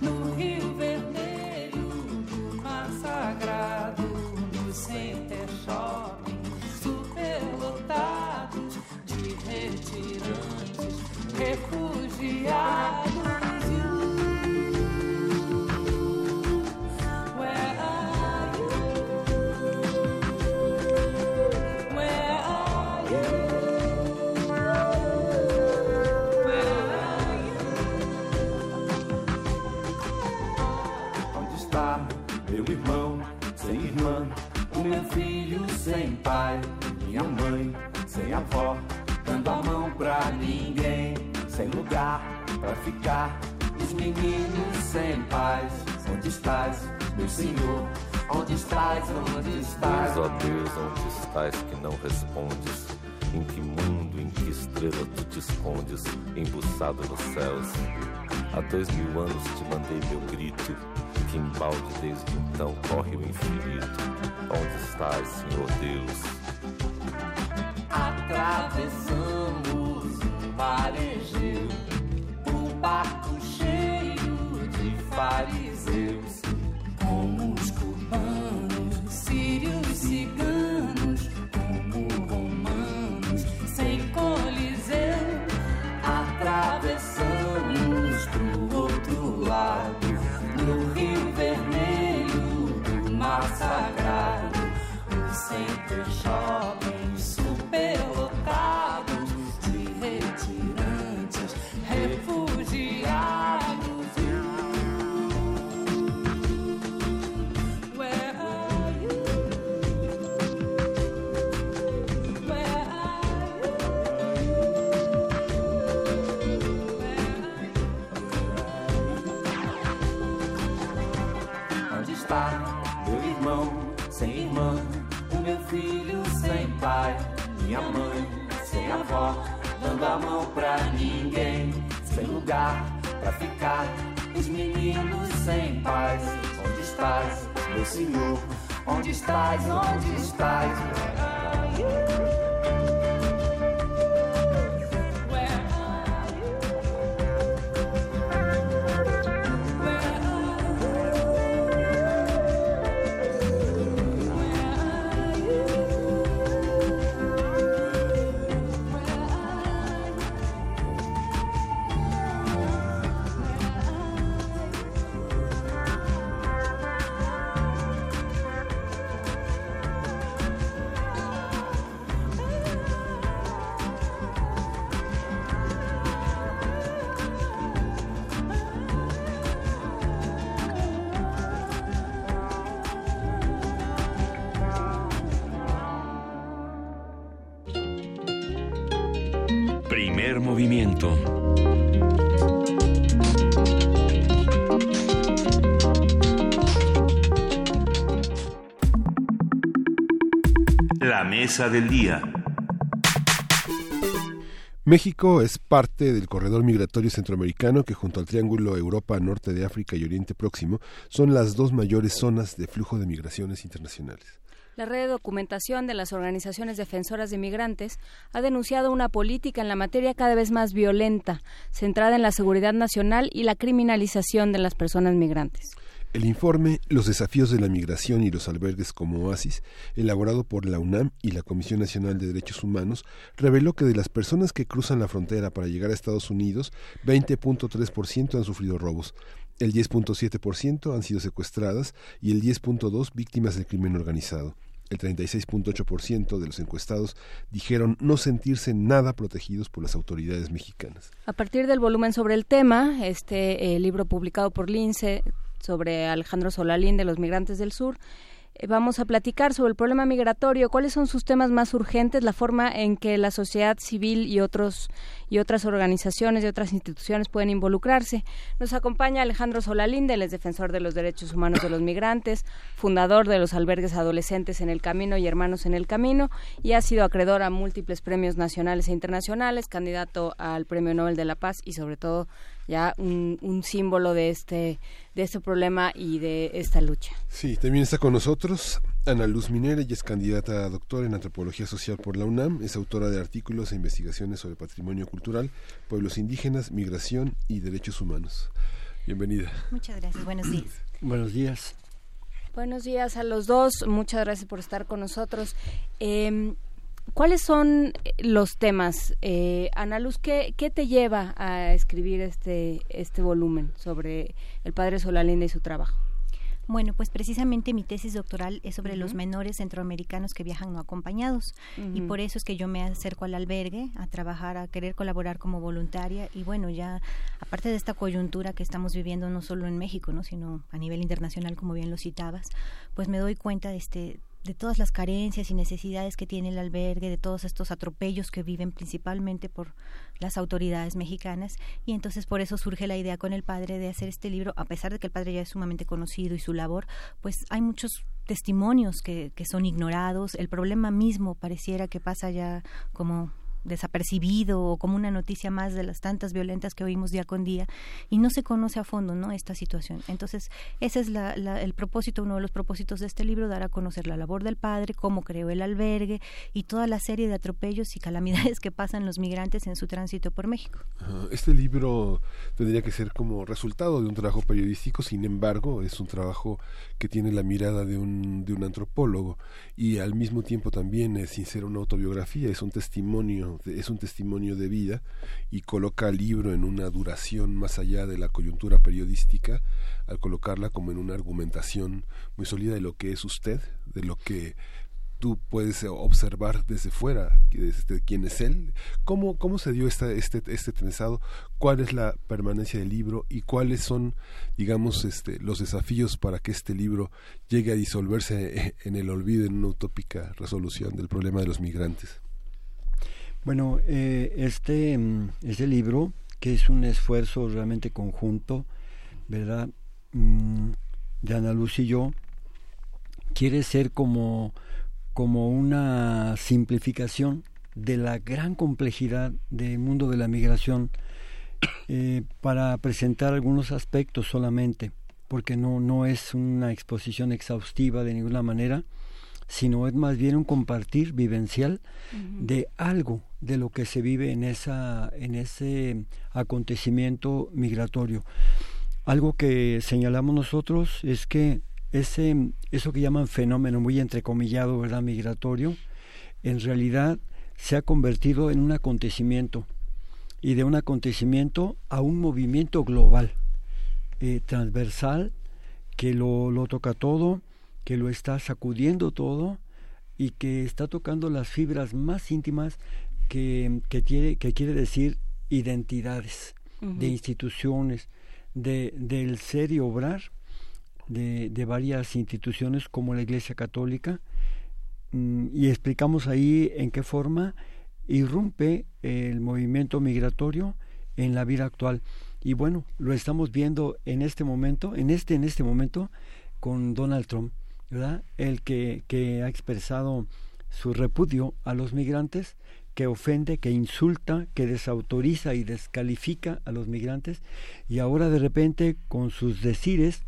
S30: no Rio Vermelho, do Mar Sagrado, no Center Shopping, superlotados de retirantes, refugiados. Meu filho sem pai, minha mãe sem avó, dando a mão pra ninguém, sem lugar pra ficar. Os meninos sem paz, onde estás, meu senhor? Onde estás, onde estás?
S29: Deus, ó Deus, onde estás que não respondes? Em que mundo, em que estrela tu te escondes, embuçado nos céus? Há dois mil anos te mandei meu grito, que embalde desde então corre o infinito. Onde estás, Senhor Deus?
S30: Atravessamos o mar Egeu, um barco cheio de fariseus, Center Shopping, superlotados minha mãe sem avó, dando a mão pra ninguém, sem lugar pra ficar. Os meninos sem paz, onde estás, meu senhor? Onde estás, onde estás?
S4: Mesa del día.
S1: México es parte del corredor migratorio centroamericano que junto al Triángulo Europa, Norte de África y Oriente Próximo son las dos mayores zonas de flujo de migraciones internacionales.
S2: La red de documentación de las organizaciones defensoras de migrantes ha denunciado una política en la materia cada vez más violenta, centrada en la seguridad nacional y la criminalización de las personas migrantes.
S1: El informe Los desafíos de la migración y los albergues como oasis, elaborado por la UNAM y la Comisión Nacional de Derechos Humanos, reveló que de las personas que cruzan la frontera para llegar a Estados Unidos, 20.3% han sufrido robos, el 10.7% han sido secuestradas y el 10.2% víctimas del crimen organizado. El 36.8% de los encuestados dijeron no sentirse nada protegidos por las autoridades mexicanas.
S2: A partir del volumen sobre el tema, este eh, libro publicado por Lince sobre Alejandro Solalín de los migrantes del sur, eh, vamos a platicar sobre el problema migratorio, cuáles son sus temas más urgentes, la forma en que la sociedad civil y otros y otras organizaciones y otras instituciones pueden involucrarse. Nos acompaña Alejandro Solalinde, él es defensor de los derechos humanos de los migrantes, fundador de los albergues adolescentes en el camino y hermanos en el camino y ha sido acreedor a múltiples premios nacionales e internacionales, candidato al Premio Nobel de la Paz y sobre todo ya un, un símbolo de este de este problema y de esta lucha.
S1: Sí, también está con nosotros Ana Luz Minera, ella es candidata a doctora en antropología social por la UNAM, es autora de artículos e investigaciones sobre patrimonio cultural, pueblos indígenas, migración y derechos humanos. Bienvenida.
S31: Muchas gracias, buenos días.
S32: Buenos días.
S2: Buenos días a los dos, muchas gracias por estar con nosotros. Eh, ¿Cuáles son los temas? Eh, Ana Luz, ¿qué, ¿qué, te lleva a escribir este, este volumen sobre el padre Solalinde y su trabajo?
S31: Bueno, pues precisamente mi tesis doctoral es sobre los menores centroamericanos que viajan no acompañados y por eso es que yo me acerco al albergue a trabajar, a querer colaborar como voluntaria y bueno, ya aparte de esta coyuntura que estamos viviendo no solo en México, ¿no? sino a nivel internacional como bien lo citabas, pues me doy cuenta de este de todas las carencias y necesidades que tiene el albergue, de todos estos atropellos que viven principalmente por las autoridades mexicanas. Y entonces por eso surge la idea con el padre de hacer este libro, a pesar de que el padre ya es sumamente conocido y su labor, pues hay muchos testimonios que, que son ignorados, el problema mismo pareciera que pasa ya como desapercibido o como una noticia más de las tantas violentas que oímos día con día y no se conoce a fondo no esta situación. Entonces ese es la, el propósito uno de los propósitos de este libro dar a conocer la labor del padre cómo creó el albergue y toda la serie de atropellos y calamidades que pasan los migrantes en su tránsito por México.
S1: Este libro tendría que ser como resultado de un trabajo periodístico sin embargo es un trabajo que tiene la mirada de un, de un antropólogo y al mismo tiempo también es sin ser una autobiografía es un testimonio es un testimonio de vida y coloca el libro en una duración más allá de la coyuntura periodística al colocarla como en una argumentación muy sólida de lo que es usted, de lo que tú puedes observar desde fuera, desde quién es él, cómo, cómo se dio este, este trenzado, cuál es la permanencia del libro y cuáles son, digamos, este, los desafíos para que este libro llegue a disolverse en el olvido en una utópica resolución del problema de los migrantes.
S32: Bueno, eh, este, mm, este libro, que es un esfuerzo realmente conjunto, ¿verdad? Mm, de Ana Luz y yo, quiere ser como, como una simplificación de la gran complejidad del mundo de la migración eh, para presentar algunos aspectos solamente, porque no, no es una exposición exhaustiva de ninguna manera, sino es más bien un compartir vivencial de algo de lo que se vive en, esa, en ese acontecimiento migratorio. Algo que señalamos nosotros es que ese, eso que llaman fenómeno muy entrecomillado, ¿verdad? Migratorio, en realidad se ha convertido en un acontecimiento y de un acontecimiento a un movimiento global, eh, transversal, que lo, lo toca todo, que lo está sacudiendo todo y que está tocando las fibras más íntimas que, que, tiene, que quiere decir identidades de instituciones, de, del ser y obrar de, de varias instituciones como la Iglesia Católica mm, y explicamos ahí en qué forma irrumpe el movimiento migratorio en la vida actual. Y bueno, lo estamos viendo en este momento, en este, en este momento, con Donald Trump, ¿verdad? El que, que ha expresado su repudio a los migrantes, que ofende, que insulta, que desautoriza y descalifica a los migrantes, y ahora de repente con sus decires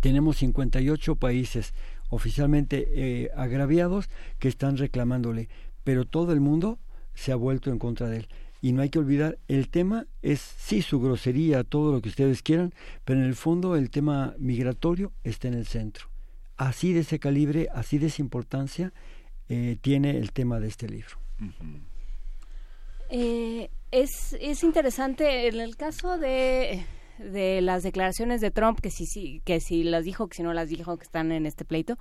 S32: tenemos 58 países oficialmente eh, agraviados que están reclamándole, pero todo el mundo se ha vuelto en contra de él. Y no hay que olvidar, el tema es sí su grosería, todo lo que ustedes quieran, pero en el fondo el tema migratorio está en el centro. Así de ese calibre, así de esa importancia eh, tiene el tema de este libro.
S33: Eh, es, es interesante en el caso de de las declaraciones de Trump, que si, sí, que si las dijo, que si no las dijo, que están en este pleito,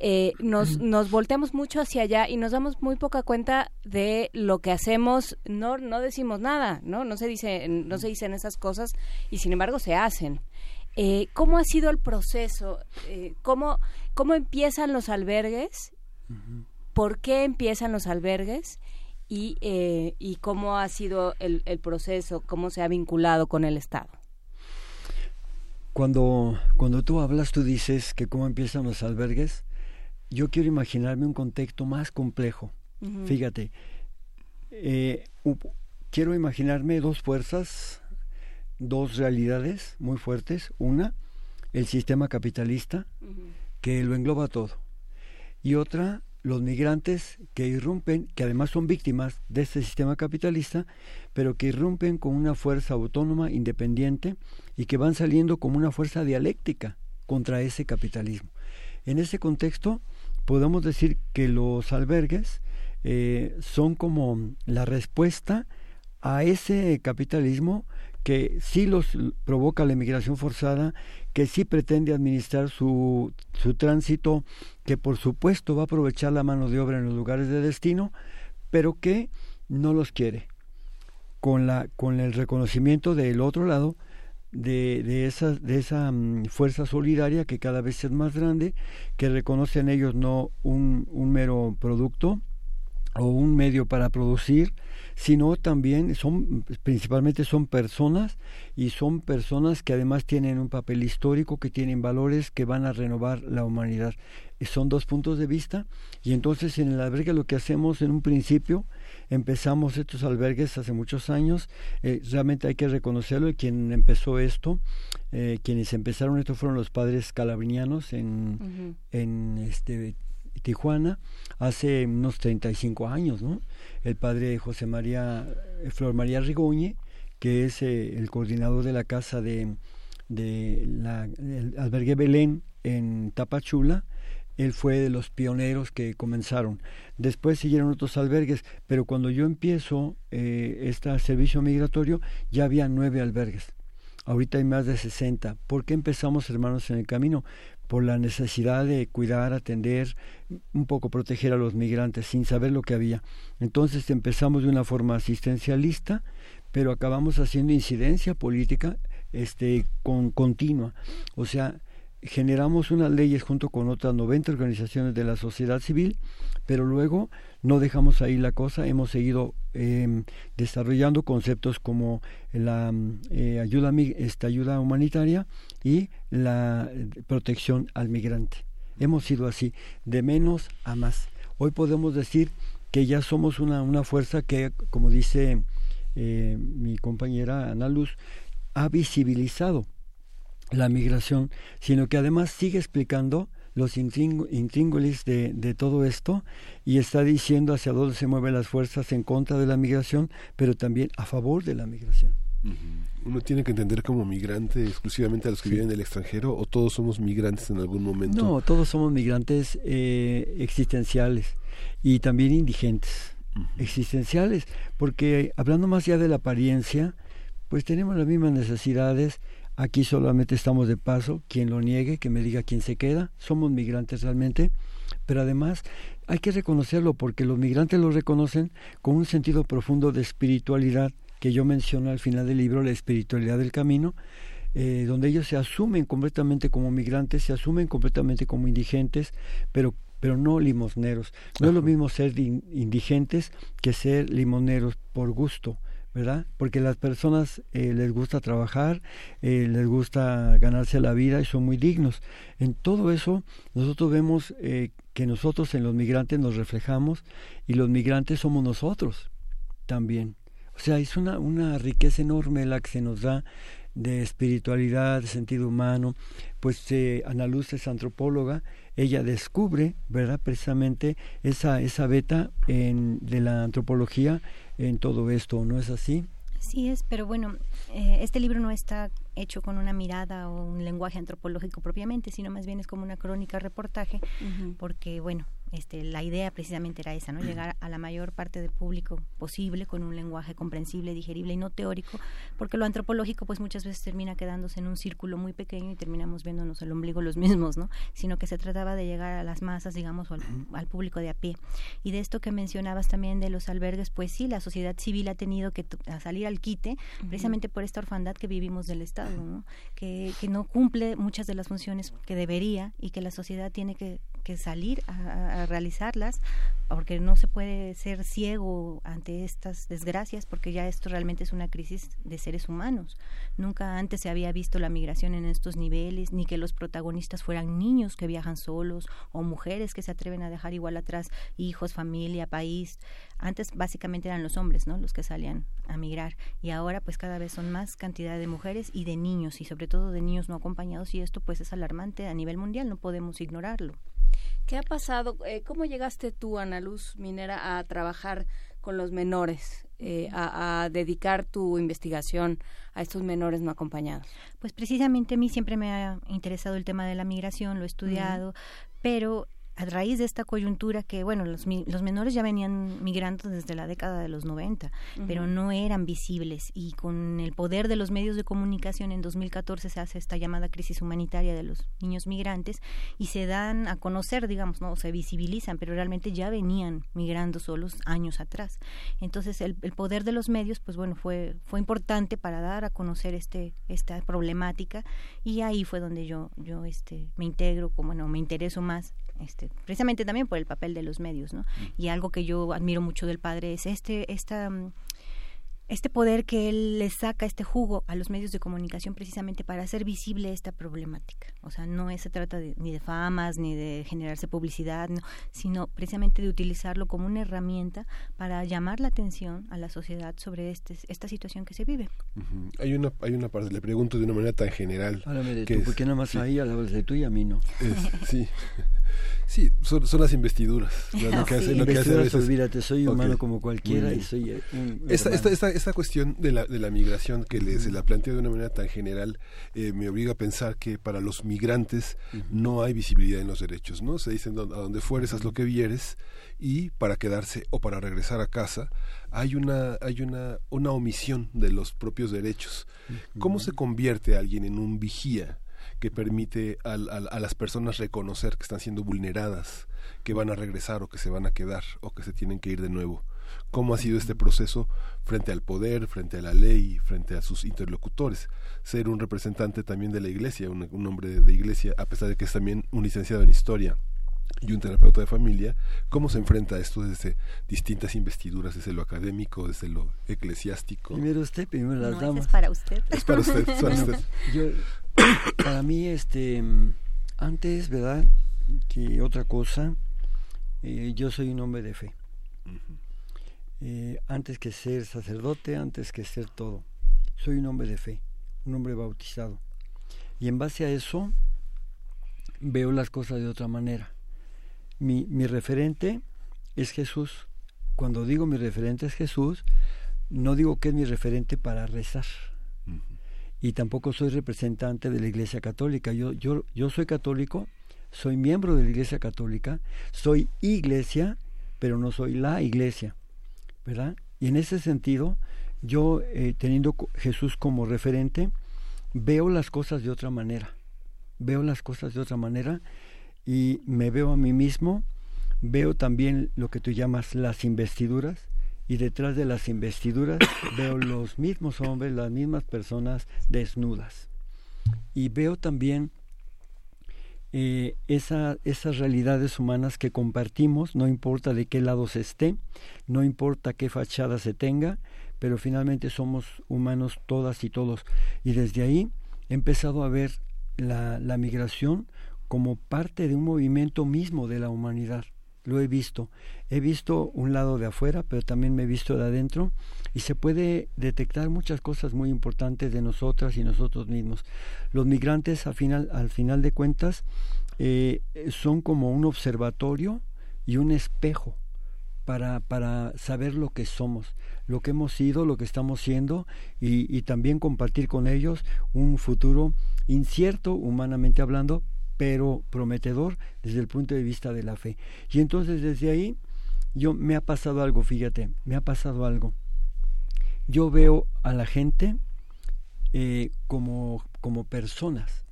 S33: eh, nos, nos volteamos mucho hacia allá y nos damos muy poca cuenta de lo que hacemos, no, no decimos nada, ¿no? No se, dice, no se dicen esas cosas y sin embargo se hacen. Eh, ¿Cómo ha sido el proceso? Eh, ¿cómo, ¿Cómo empiezan los albergues? ¿Por qué empiezan los albergues? Y, y cómo ha sido el, el proceso, cómo se ha vinculado con el Estado.
S32: Cuando, cuando tú hablas, tú dices que cómo empiezan los albergues. Yo quiero imaginarme un contexto más complejo. Fíjate, eh, quiero imaginarme dos fuerzas, dos realidades muy fuertes. Una, el sistema capitalista, que lo engloba todo. Y otra, los migrantes que irrumpen, que además son víctimas de este sistema capitalista, pero que irrumpen con una fuerza autónoma, independiente, y que van saliendo como una fuerza dialéctica contra ese capitalismo. En ese contexto, podemos decir que los albergues eh, son como la respuesta a ese capitalismo que sí los provoca la inmigración forzada, que sí pretende administrar su, su tránsito, que por supuesto va a aprovechar la mano de obra en los lugares de destino, pero que no los quiere. Con, la, con el reconocimiento del otro lado de, de, esa, de esa mm, fuerza solidaria que cada vez es más grande, que reconoce en ellos no un, un mero producto o un medio para producir, sino también son principalmente son personas y son personas que además tienen un papel histórico, que tienen valores que van a renovar la humanidad. Son dos puntos de vista. Y entonces en el albergue lo que hacemos en un principio empezamos estos albergues hace muchos años, eh, realmente hay que reconocerlo, y quien empezó esto, eh, quienes empezaron esto fueron los padres calabrinianos en, en este Tijuana hace unos 35 años, ¿no? El padre José María, eh, Flor María Rigoñe, que es el coordinador de la casa de, albergue Belén en Tapachula, él fue de los pioneros que comenzaron. Después siguieron otros albergues, pero cuando yo empiezo eh, este servicio migratorio ya había nueve albergues. Ahorita hay más de 60. ¿Por qué empezamos, hermanos, en el camino? Por la necesidad de cuidar, atender, un poco proteger a los migrantes sin saber lo que había. Entonces empezamos de una forma asistencialista, pero acabamos haciendo incidencia política este, con, continua. O sea, generamos unas leyes junto con otras 90 organizaciones de la sociedad civil, pero luego no dejamos ahí la cosa, hemos seguido eh, desarrollando conceptos como la eh, ayuda, esta ayuda humanitaria y la eh, protección al migrante. Hemos sido así, de menos a más. Hoy podemos decir que ya somos una, una fuerza que, como dice eh, mi compañera Ana Luz, ha visibilizado la migración, sino que además sigue explicando los intríngulis de, de, todo esto y está diciendo hacia dónde se mueven las fuerzas en contra de la migración, pero también a favor de la migración.
S34: Uno tiene que entender como migrante exclusivamente a los que viven en el extranjero o todos somos migrantes en algún momento.
S32: No, todos somos migrantes eh, existenciales y también indigentes, existenciales, porque hablando más allá de la apariencia, pues tenemos las mismas necesidades Aquí solamente estamos de paso, quien lo niegue, que me diga quién se queda, somos migrantes realmente, pero además hay que reconocerlo porque los migrantes lo reconocen con un sentido profundo de espiritualidad que yo menciono al final del libro, la espiritualidad del camino, eh, donde ellos se asumen completamente como migrantes, se asumen completamente como indigentes, pero pero no limosneros. No es lo mismo ser indigentes que ser limoneros por gusto. Porque las personas eh, les gusta trabajar, eh, les gusta ganarse la vida y son muy dignos. En todo eso nosotros vemos eh, que nosotros en los migrantes nos reflejamos y los migrantes somos nosotros también. O sea, es una, una riqueza enorme la que se nos da de espiritualidad, de sentido humano. Pues Ana Luz es antropóloga, ella descubre, ¿verdad? Precisamente esa, esa beta en, de la antropología en todo esto, ¿no es así?
S31: Sí es, pero bueno, eh, este libro no está hecho con una mirada o un lenguaje antropológico propiamente, sino más bien es como una crónica reportaje, porque bueno, este, la idea precisamente era esa, ¿no? Llegar a la mayor parte del público posible con un lenguaje comprensible, digerible y no teórico, porque lo antropológico pues muchas veces termina quedándose en un círculo muy pequeño y terminamos viéndonos el ombligo los mismos, ¿no? Sino que se trataba de llegar a las masas, digamos, o al, público de a pie. Y de esto que mencionabas también de los albergues, pues sí, la sociedad civil ha tenido que salir al quite precisamente por esta orfandad que vivimos del Estado, ¿no? Que, que no cumple muchas de las funciones que debería y que la sociedad tiene que que salir a, realizarlas, porque no se puede ser ciego ante estas desgracias, porque ya esto realmente es una crisis de seres humanos. Nunca antes se había visto la migración en estos niveles, ni que los protagonistas fueran niños que viajan solos o mujeres que se atreven a dejar igual atrás hijos, familia, país. Antes básicamente eran los hombres, ¿no? Los que salían a migrar y ahora pues cada vez son más cantidad de mujeres y de niños y sobre todo de niños no acompañados y esto pues es alarmante a nivel mundial, no podemos ignorarlo.
S2: ¿Qué ha pasado? Eh, ¿Cómo llegaste tú, Ana Luz Minera, a trabajar con los menores, eh, a, dedicar tu investigación a estos menores no acompañados?
S31: Pues precisamente a mí siempre me ha interesado el tema de la migración, lo he estudiado, pero a raíz de esta coyuntura que, bueno, los, los menores ya venían migrando desde la década de los 90, pero no eran visibles. Y con el poder de los medios de comunicación en 2014 se hace esta llamada crisis humanitaria de los niños migrantes y se dan a conocer, digamos, no, se visibilizan, pero realmente ya venían migrando solos años atrás. Entonces, el, el poder de los medios, pues bueno, fue fue importante para dar a conocer este esta problemática y ahí fue donde yo yo este me integro, como bueno, me intereso más este, precisamente también por el papel de los medios, ¿no? Y algo que yo admiro mucho del padre es este, esta mm, este poder que él le saca este jugo a los medios de comunicación precisamente para hacer visible esta problemática. O sea, no se trata ni de famas ni de generarse publicidad, sino precisamente de utilizarlo como una herramienta para llamar la atención a la sociedad sobre este, esta situación que se vive.
S1: Hay una hay una parte, le pregunto de una manera tan general.
S32: Háblame de tú, porque nada más ahí hablas de tú y a mí no.
S1: sí. Sí, son, son las investiduras. Lo que hace, lo que hace a veces...
S32: olvídate, soy humano como cualquiera y soy eh, un
S1: esta, esta, esta, esta, cuestión de la, de la migración que le, se la plantea de una manera tan general eh, me obliga a pensar que para los migrantes no hay visibilidad en los derechos, ¿no? Se dicen a donde fueres haz lo que vieres y para quedarse o para regresar a casa hay una hay una una omisión de los propios derechos. ¿Cómo se convierte alguien en un vigía? que permite a, las personas reconocer que están siendo vulneradas, que van a regresar o que se van a quedar o que se tienen que ir de nuevo. ¿Cómo ha sido este proceso frente al poder, frente a la ley, frente a sus interlocutores? Ser un representante también de la iglesia, un, hombre de iglesia, a pesar de que es también un licenciado en historia y un terapeuta de familia, ¿cómo se enfrenta a esto desde distintas investiduras, desde lo académico, desde lo eclesiástico?
S32: Primero usted, primero las damas.
S31: Es para usted.
S1: Es para usted, para usted.
S32: Yo, para mí, este, antes, ¿verdad? Que otra cosa, eh, yo soy un hombre de fe. Eh, antes que ser sacerdote, antes que ser todo. Soy un hombre de fe, un hombre bautizado. Y en base a eso, veo las cosas de otra manera. Mi, mi referente es Jesús. Cuando digo mi referente es Jesús, no digo que es mi referente para rezar y tampoco soy representante de la Iglesia Católica. Yo, yo, yo soy católico, soy miembro de la Iglesia Católica, soy iglesia, pero no soy la iglesia, ¿verdad? Y en ese sentido, yo eh, teniendo Jesús como referente, veo las cosas de otra manera, veo las cosas de otra manera y me veo a mí mismo, veo también lo que tú llamas las investiduras, y detrás de las investiduras veo los mismos hombres, las mismas personas desnudas. Y veo también eh, esa, esas realidades humanas que compartimos, no importa de qué lado se esté, no importa qué fachada se tenga, pero finalmente somos humanos todas y todos. Y desde ahí he empezado a ver la, la migración como parte de un movimiento mismo de la humanidad. Lo he visto. He visto un lado de afuera, pero también me he visto de adentro y se puede detectar muchas cosas muy importantes de nosotras y nosotros mismos. Los migrantes, al final, al final de cuentas, eh, son como un observatorio y un espejo para, para saber lo que somos, lo que hemos sido, lo que estamos siendo y, y también compartir con ellos un futuro incierto, humanamente hablando, pero prometedor desde el punto de vista de la fe. Y entonces desde ahí yo me ha pasado algo, fíjate, me ha pasado algo. Yo veo a la gente eh, como, como personas.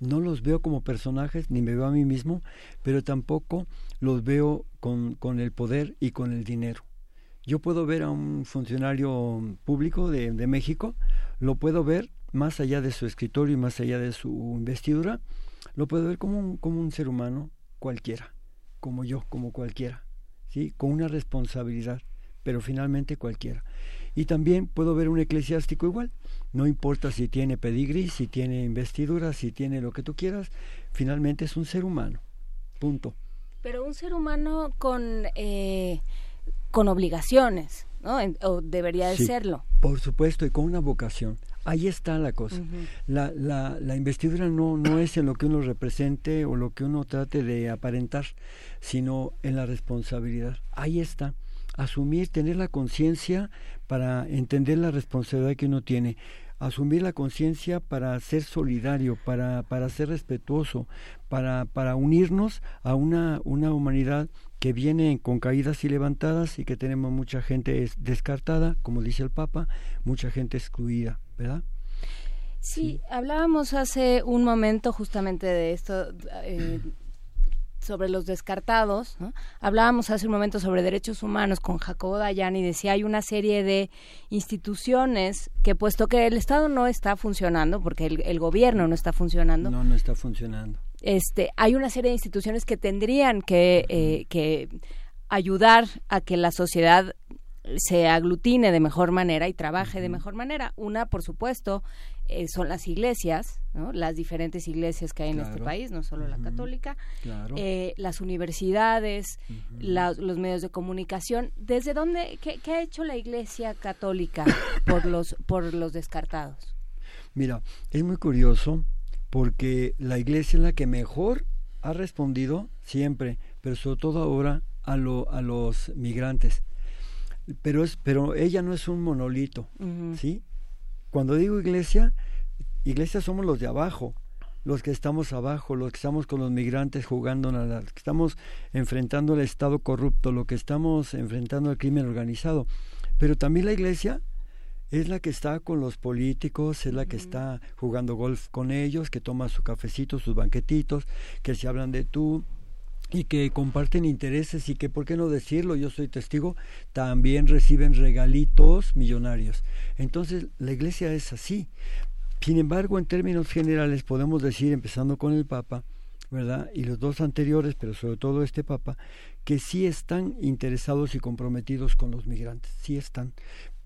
S32: No los veo como personajes, ni me veo a mí mismo, pero tampoco los veo con, con el poder y con el dinero. Yo puedo ver a un funcionario público de, de México, lo puedo ver más allá de su escritorio y más allá de su investidura, lo puedo ver como un, como un ser humano cualquiera, como yo, como cualquiera, ¿sí? con una responsabilidad, pero finalmente cualquiera. Y también puedo ver un eclesiástico igual, no importa si tiene pedigrí, si tiene investidura, si tiene lo que tú quieras, finalmente es un ser humano, punto.
S2: Pero un ser humano con, eh, con obligaciones, ¿no? o debería de
S32: Sí,
S2: serlo.
S32: Por supuesto, y con una vocación. Ahí está la cosa. la, la, la investidura no, no es en lo que uno represente o lo que uno trate de aparentar, sino en la responsabilidad. Ahí está. Asumir, tener la conciencia para entender la responsabilidad que uno tiene. Asumir la conciencia para ser solidario, para, para ser respetuoso, para, para unirnos a una, una humanidad que viene con caídas y levantadas y que tenemos mucha gente es- descartada, como dice el Papa, mucha gente excluida, ¿verdad?
S2: Sí, hablábamos hace un momento justamente de esto, eh, sobre los descartados, ¿no? Hablábamos hace un momento sobre derechos humanos con Jacobo Dayan y decía hay una serie de instituciones que puesto que el Estado no está funcionando, porque el, el gobierno no está funcionando,
S32: No, no está funcionando.
S2: Este, hay una serie de instituciones que tendrían que, eh, que ayudar a que la sociedad se aglutine de mejor manera y trabaje de mejor manera. Una, por supuesto, eh, son las iglesias, ¿no? las diferentes iglesias que hay en este país, no solo la católica,
S32: Claro.
S2: eh, las universidades, la- los medios de comunicación. ¿Desde dónde, qué, qué ha hecho la iglesia católica por los, por los descartados?
S32: Mira, es muy curioso porque la iglesia es la que mejor ha respondido siempre, pero sobre todo ahora a, lo, a los migrantes. Pero, es, pero ella no es un monolito. ¿sí? Cuando digo iglesia, iglesia somos los de abajo, los que estamos abajo, los que estamos con los migrantes jugando, la- que estamos enfrentando el Estado corrupto, lo que estamos enfrentando el crimen organizado. Pero también la iglesia es la que está con los políticos, es la que está jugando golf con ellos, que toma su cafecito, sus banquetitos, que se hablan de tú y que comparten intereses y que, ¿por qué no decirlo? Yo soy testigo, también reciben regalitos millonarios. Entonces, la iglesia es así. Sin embargo, en términos generales, podemos decir, empezando con el Papa, ¿verdad? Y los dos anteriores, pero sobre todo este Papa, que sí están interesados y comprometidos con los migrantes, sí están,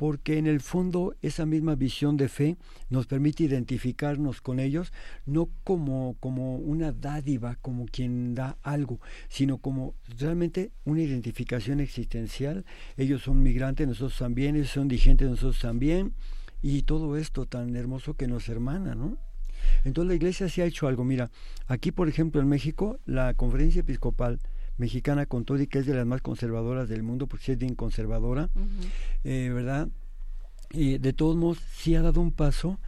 S32: porque en el fondo esa misma visión de fe nos permite identificarnos con ellos, no como, como una dádiva, como quien da algo, sino como realmente una identificación existencial. Ellos son migrantes, nosotros también, ellos son indigentes, nosotros también, y todo esto tan hermoso que nos hermana, ¿no? Entonces la iglesia sí ha hecho algo. Mira, aquí por ejemplo en México, la conferencia episcopal mexicana con todo y que es de las más conservadoras del mundo, porque sí es bien conservadora, eh, ¿verdad? Y de todos modos sí ha dado un paso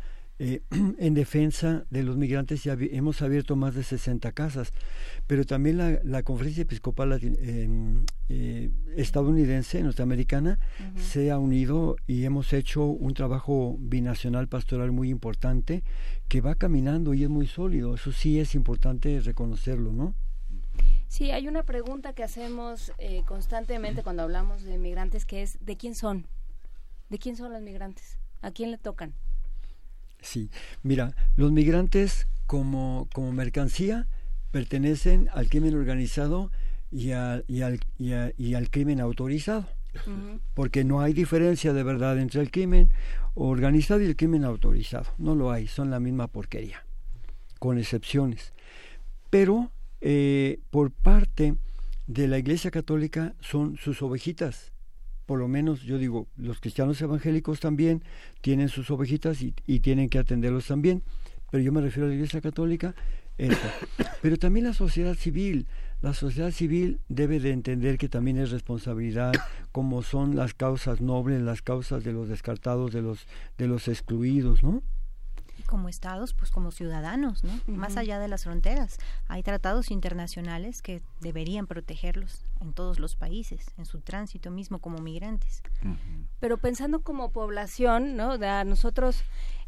S32: eh, en defensa de los migrantes y hemos abierto más de 60 casas, pero también la, la conferencia episcopal eh, eh, estadounidense, norteamericana, se ha unido y hemos hecho un trabajo binacional pastoral muy importante que va caminando y es muy sólido. Eso sí es importante reconocerlo, ¿no?
S2: Sí, hay una pregunta que hacemos eh, constantemente cuando hablamos de migrantes que es ¿de quién son? ¿De quién son los migrantes? ¿A quién le tocan?
S32: Sí, mira, los migrantes como, como mercancía pertenecen al crimen organizado y, al, y, al, y, al crimen autorizado. Porque no hay diferencia de verdad entre el crimen organizado y el crimen autorizado. No lo hay, son la misma porquería, con excepciones. Pero eh, por parte de la Iglesia Católica son sus ovejitas. Por lo menos yo digo, los cristianos evangélicos también tienen sus ovejitas y, y tienen que atenderlos también. Pero yo me refiero a la Iglesia Católica. Pero también la sociedad civil. La sociedad civil debe de entender que también es responsabilidad, como son las causas nobles, las causas de los descartados, de los, de los excluidos, ¿no?
S31: Como estados, pues como ciudadanos, ¿no? Más allá de las fronteras. Hay tratados internacionales que deberían protegerlos en todos los países, en su tránsito mismo como migrantes.
S2: Pero pensando como población, ¿no? De nosotros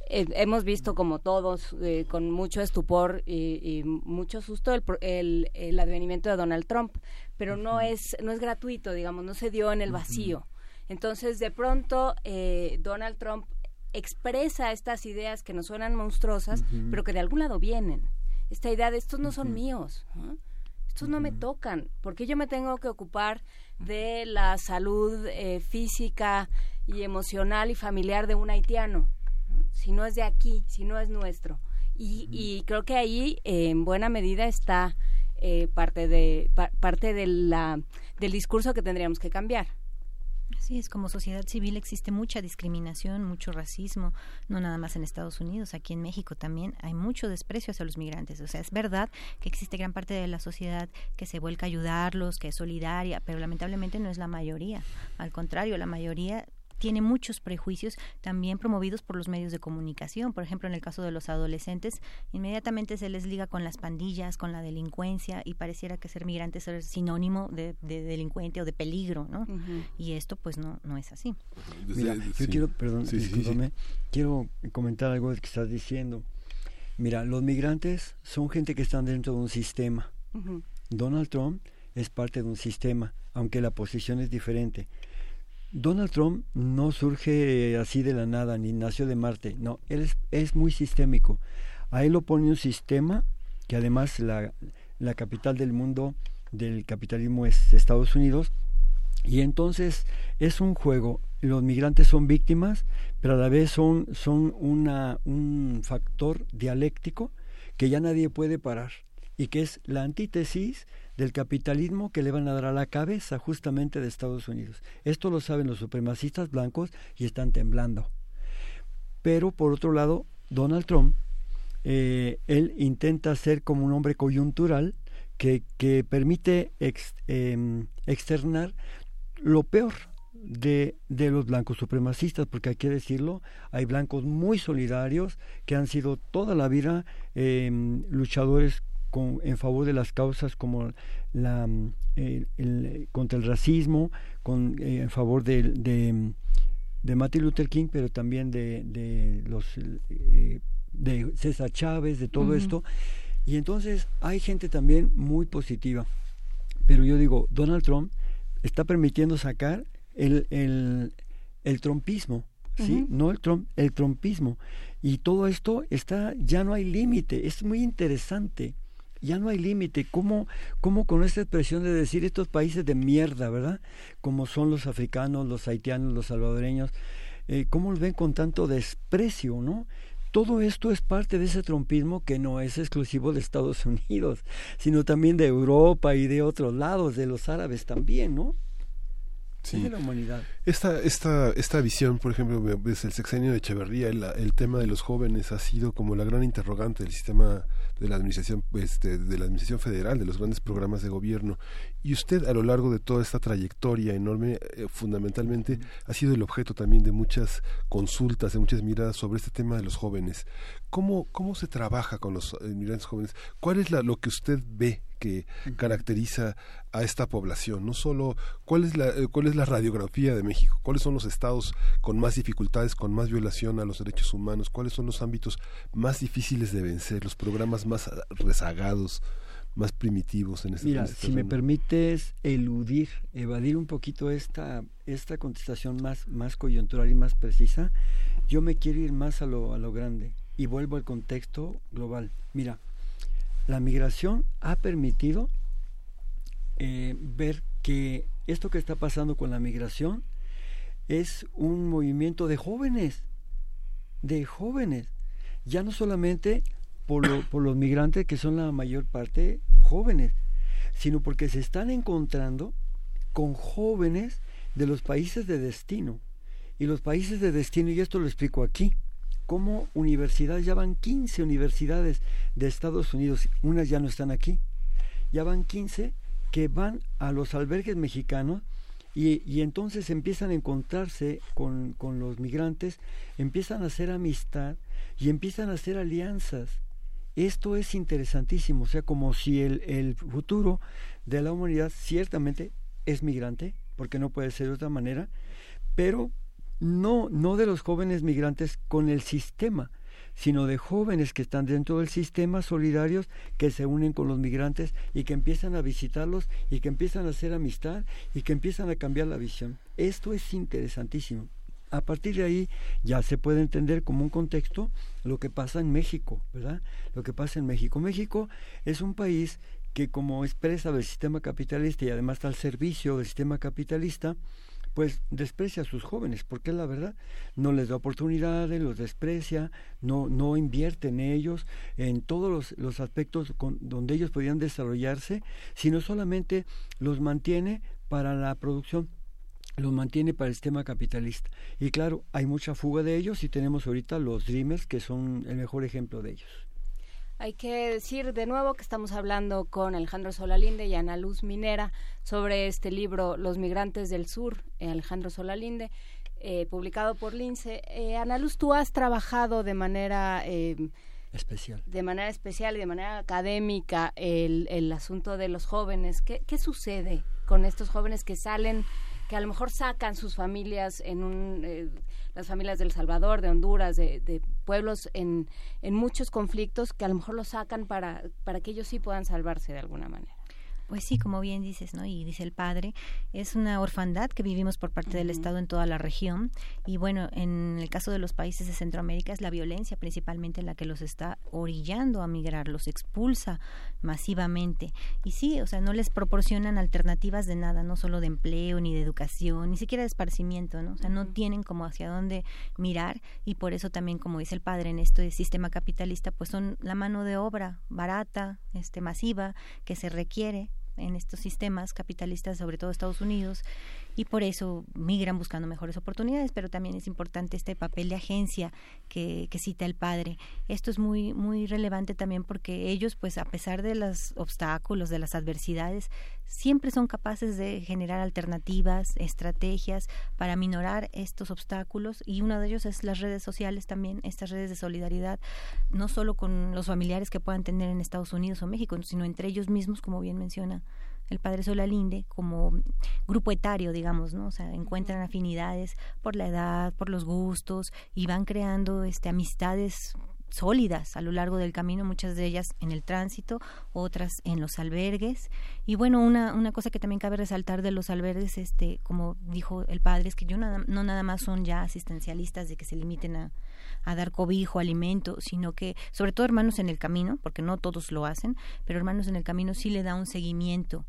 S2: eh, hemos visto como todos eh, con mucho estupor y, mucho susto el, el, advenimiento de Donald Trump, pero no es no es gratuito, digamos, no se dio en el vacío. Entonces, de pronto, eh, Donald Trump expresa estas ideas que nos suenan monstruosas, pero que de algún lado vienen. Esta idea de estos no son míos, estos no me tocan, porque yo me tengo que ocupar de la salud eh, física y emocional y familiar de un haitiano, si no es de aquí, si no es nuestro. Y, creo que ahí en buena medida está eh, parte de parte de la, del discurso que tendríamos que cambiar.
S31: Así es, como sociedad civil existe mucha discriminación, mucho racismo, no nada más en Estados Unidos, aquí en México también hay mucho desprecio hacia los migrantes. O sea, es verdad que existe gran parte de la sociedad que se vuelca a ayudarlos, que es solidaria, pero lamentablemente no es la mayoría. Al contrario, la mayoría tiene muchos prejuicios también promovidos por los medios de comunicación. Por ejemplo, en el caso de los adolescentes, inmediatamente se les liga con las pandillas, con la delincuencia y pareciera que ser migrante es sinónimo de, delincuente o de peligro, ¿no? Y esto pues no, no es así.
S32: Mira, yo quiero, perdón, quiero comentar algo que estás diciendo. Mira, los migrantes son gente que están dentro de un sistema. Donald Trump es parte de un sistema, aunque la posición es diferente. Donald Trump no surge así de la nada, ni nació de Marte. No, él es, es muy sistémico. A él lo pone un sistema que además la, la capital del mundo del capitalismo es Estados Unidos. Y entonces es un juego. Los migrantes son víctimas, pero a la vez son, son una, un factor dialéctico que ya nadie puede parar y que es la antítesis del capitalismo que le van a dar a la cabeza justamente de Estados Unidos. Esto lo saben los supremacistas blancos y están temblando. Pero por otro lado, Donald Trump, eh, él intenta ser como un hombre coyuntural que, que permite em, externar lo peor de, de, los blancos supremacistas, porque hay que decirlo, hay blancos muy solidarios que han sido toda la vida em, luchadores en favor de las causas como la mm, el, contra el racismo, con, eh, en favor de, de, Martin Luther King, pero también de, de los eh, de César Chávez, de todo esto. Y entonces hay gente también muy positiva. Pero yo digo, Donald Trump está permitiendo sacar el, el, el trompismo, ¿sí? No el, trump, el trompismo. Y todo esto está, ya no hay límite, es muy interesante ya no hay límite. ¿Cómo, ¿Cómo con esta expresión de decir estos países de mierda, verdad? Como son los africanos, los haitianos, los salvadoreños, eh, ¿cómo los ven con tanto desprecio, no? Todo esto es parte de ese trompismo que no es exclusivo de Estados Unidos, sino también de Europa y de otros lados, de los árabes también, ¿no?
S1: Sí.
S32: de la humanidad.
S1: Esta, esta, esta visión, por ejemplo, desde el sexenio de Echeverría, el, el tema de los jóvenes ha sido como la gran interrogante del sistema de la administración este, de la administración federal de los grandes programas de gobierno y usted a lo largo de toda esta trayectoria enorme eh, fundamentalmente ha sido el objeto también de muchas consultas de muchas miradas sobre este tema de los jóvenes. Cómo cómo se trabaja con los inmigrantes jóvenes cuál es la, lo que usted ve que caracteriza a esta población no solo cuál es la eh, cuál es la radiografía de México cuáles son los estados con más dificultades con más violación a los derechos humanos cuáles son los ámbitos más difíciles de vencer los programas más rezagados, más primitivos en este
S32: Mira, si me permites eludir, evadir un poquito esta, esta contestación más, más coyuntural y más precisa, yo me quiero ir más a lo, a lo grande y vuelvo al contexto global. Mira, la migración ha permitido eh, ver que esto que está pasando con la migración es un movimiento de jóvenes, de jóvenes, ya no solamente por, por los migrantes que son la mayor parte jóvenes, sino porque se están encontrando con jóvenes de los países de destino. Y los países de destino, y esto lo explico aquí, como universidades, ya van 15 universidades de Estados Unidos, unas ya no están aquí, ya van 15 que van a los albergues mexicanos y, y entonces empiezan a encontrarse con, con, los migrantes, empiezan a hacer amistad y empiezan a hacer alianzas. Esto es interesantísimo, o sea, como si el, futuro de la humanidad ciertamente es migrante, porque no puede ser de otra manera, pero no, no de los jóvenes migrantes con el sistema, sino de jóvenes que están dentro del sistema solidarios que se unen con los migrantes y que empiezan a visitarlos y que empiezan a hacer amistad y que empiezan a cambiar la visión. Esto es interesantísimo. A partir de ahí ya se puede entender como un contexto lo que pasa en México, ¿verdad? Lo que pasa en México. México es un país que como expresa del sistema capitalista y además está al servicio del sistema capitalista, pues desprecia a sus jóvenes, porque la verdad, no les da oportunidades, los desprecia, no, no invierte en ellos, en todos los, los aspectos con, donde ellos podían desarrollarse, sino solamente los mantiene para la producción los mantiene para el sistema capitalista. Y claro, hay mucha fuga de ellos y tenemos ahorita los Dreamers, que son el mejor ejemplo de ellos.
S33: Hay que decir de nuevo que estamos hablando con Alejandro Solalinde y Ana Luz Minera sobre este libro Los migrantes del sur, eh, Alejandro Solalinde, eh, publicado por Lince. Eh, Ana Luz, tú has trabajado de manera eh,
S32: especial,
S33: de manera especial y de manera académica el, el asunto de los jóvenes. ¿Qué, ¿Qué sucede con estos jóvenes que salen, que a lo mejor sacan sus familias en un eh, las familias del Salvador, de Honduras, de, de pueblos en, en, muchos conflictos que a lo mejor los sacan para, para que ellos sí puedan salvarse de alguna manera.
S31: Pues sí, como bien dices, ¿no? Y dice el padre, es una orfandad que vivimos por parte uh -huh. del Estado en toda la región. Y bueno, en el caso de los países de Centroamérica es la violencia principalmente la que los está orillando a migrar, los expulsa masivamente. Y sí, o sea, no les proporcionan alternativas de nada, no solo de empleo, ni de educación, ni siquiera de esparcimiento, ¿no? O sea, uh -huh. no tienen como hacia dónde mirar y por eso también, como dice el padre, en este sistema capitalista, pues son la mano de obra barata, este, masiva, que se requiere en estos sistemas capitalistas, sobre todo Estados Unidos, y por eso migran buscando mejores oportunidades, pero también es importante este papel de agencia que, que, cita el padre. Esto es muy, muy relevante también porque ellos, pues a pesar de los obstáculos, de las adversidades, siempre son capaces de generar alternativas, estrategias para minorar estos obstáculos y uno de ellos es las redes sociales también, estas redes de solidaridad, no solo con los familiares que puedan tener en Estados Unidos o México, sino entre ellos mismos, como bien menciona el padre Solalinde como grupo etario, digamos, ¿no? O sea, encuentran afinidades por la edad, por los gustos y van creando este amistades sólidas a lo largo del camino, muchas de ellas en el tránsito, otras en los albergues. Y bueno, una, una cosa que también cabe resaltar de los albergues, este, como dijo el padre, es que yo nada, no nada más son ya asistencialistas de que se limiten a, a dar cobijo, alimento, sino que, sobre todo hermanos en el camino, porque no todos lo hacen, pero hermanos en el camino sí le da un seguimiento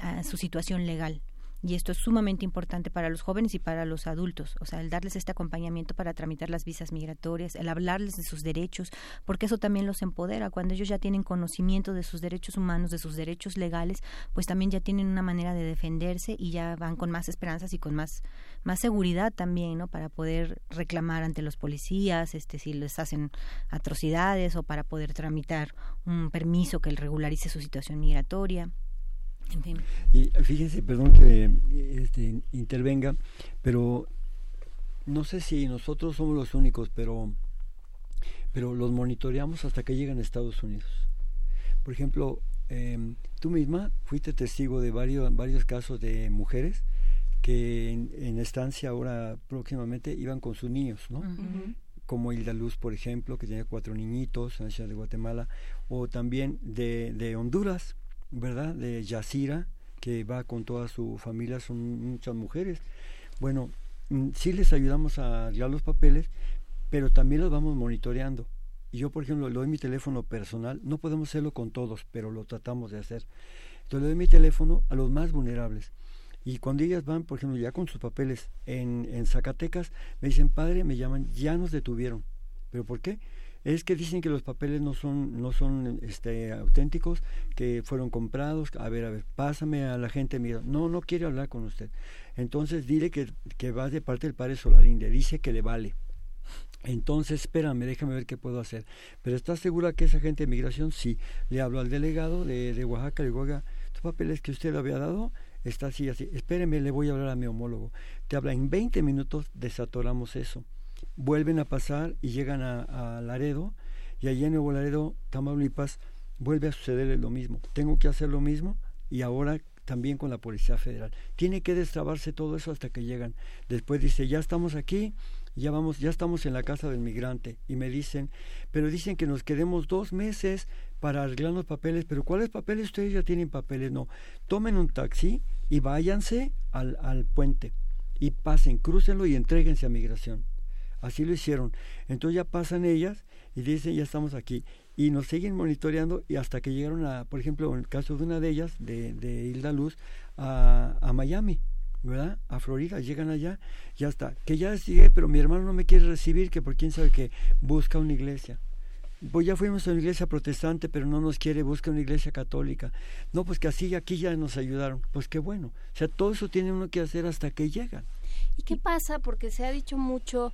S31: a su situación legal y esto es sumamente importante para los jóvenes y para los adultos, o sea, el darles este acompañamiento para tramitar las visas migratorias, el hablarles de sus derechos, porque eso también los empodera. Cuando ellos ya tienen conocimiento de sus derechos humanos, de sus derechos legales, pues también ya tienen una manera de defenderse y ya van con más esperanzas y con más más seguridad también, ¿no? Para poder reclamar ante los policías, este si les hacen atrocidades o para poder tramitar un permiso que regularice su situación migratoria. En fin.
S32: Y fíjense, perdón que este, intervenga, pero no sé si nosotros somos los únicos, pero, pero los monitoreamos hasta que llegan a Estados Unidos. Por ejemplo, eh, tú misma fuiste testigo de varios, varios casos de mujeres que en, en, estancia ahora próximamente iban con sus niños, ¿no? Uh -huh. Como Hilda Luz, por ejemplo, que tenía cuatro niñitos en la ciudad de Guatemala, o también de, de Honduras, ¿verdad? De Yacira, que va con toda su familia, son muchas mujeres. Bueno, sí les ayudamos a arreglar los papeles, pero también los vamos monitoreando. y yo, por ejemplo, le doy mi teléfono personal, no podemos hacerlo con todos, pero lo tratamos de hacer. Entonces le doy mi teléfono a los más vulnerables. Y cuando ellas van, por ejemplo, ya con sus papeles en, en Zacatecas, me dicen, padre, me llaman, ya nos detuvieron. ¿Pero por qué? Es que dicen que los papeles no son, no son este, auténticos, que fueron comprados. A ver, a ver, pásame a la gente mira. No, no quiere hablar con usted. Entonces dile que, que va de parte del padre Solarín, le dice que le vale. Entonces, espérame, déjame ver qué puedo hacer. Pero ¿estás segura que esa gente de migración? Sí. Le hablo al delegado de, de Oaxaca, le digo, oiga, ¿estos papeles que usted le había dado? Está así, así. Espéreme, le voy a hablar a mi homólogo. Te habla en 20 minutos, desatoramos eso. Vuelven a pasar y llegan a, Laredo, y allí en Nuevo Laredo, Tamaulipas, vuelve a suceder lo mismo. Tengo que hacer lo mismo y ahora también con la Policía Federal. Tiene que destrabarse todo eso hasta que llegan. Después dice, ya estamos aquí, ya vamos, ya estamos en la casa del migrante y me dicen, pero dicen que nos quedemos dos meses para arreglar los papeles, pero ¿cuáles papeles ustedes ya tienen papeles? No, tomen un taxi y váyanse al, al puente y pasen, crúcenlo y entréguense a migración. Así lo hicieron. Entonces ya pasan ellas y dicen, ya estamos aquí. Y nos siguen monitoreando y hasta que llegaron a, por ejemplo, en el caso de una de ellas, de, de Hilda Luz, a, a Miami ¿verdad? A Florida, llegan allá, ya está. Que ya sigue, pero mi hermano no me quiere recibir, que por quién sabe que busca una iglesia. Pues ya fuimos a una iglesia protestante, pero no nos quiere, busca una iglesia católica. No, pues que así aquí ya nos ayudaron. Pues qué bueno. O sea, todo eso tiene uno que hacer hasta que llegan.
S33: ¿Y qué pasa? Porque se ha dicho mucho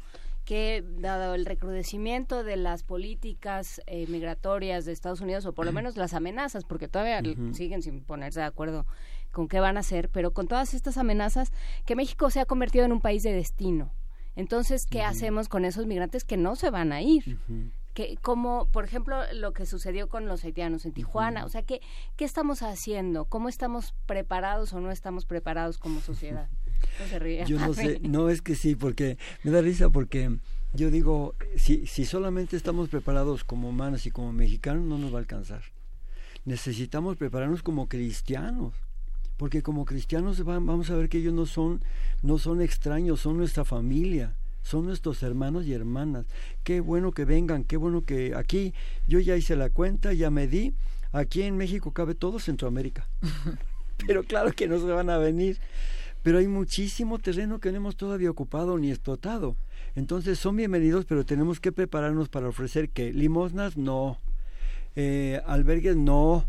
S33: que dado el recrudecimiento de las políticas eh, migratorias de Estados Unidos, o por lo menos las amenazas, porque todavía siguen sin ponerse de acuerdo con qué van a hacer, pero con todas estas amenazas, que México se ha convertido en un país de destino. Entonces, ¿qué hacemos con esos migrantes que no se van a ir? que como por ejemplo lo que sucedió con los haitianos en Tijuana, o sea, ¿qué, ¿qué estamos haciendo? ¿Cómo estamos preparados o no estamos preparados como sociedad? No se ríe.
S32: Yo no sé, no es que sí, porque me da risa porque yo digo, si, si solamente estamos preparados como humanos y como mexicanos, no nos va a alcanzar. Necesitamos prepararnos como cristianos, porque como cristianos va- vamos a ver que ellos no son, no son extraños, son nuestra familia, son nuestros hermanos y hermanas. Qué bueno que vengan, qué bueno que aquí, yo ya hice la cuenta, ya me di, aquí en México cabe todo Centroamérica. Pero claro que no se van a venir pero hay muchísimo terreno que no hemos todavía ocupado ni explotado. Entonces son bienvenidos, pero tenemos que prepararnos para ofrecer que limosnas no, eh, albergues no,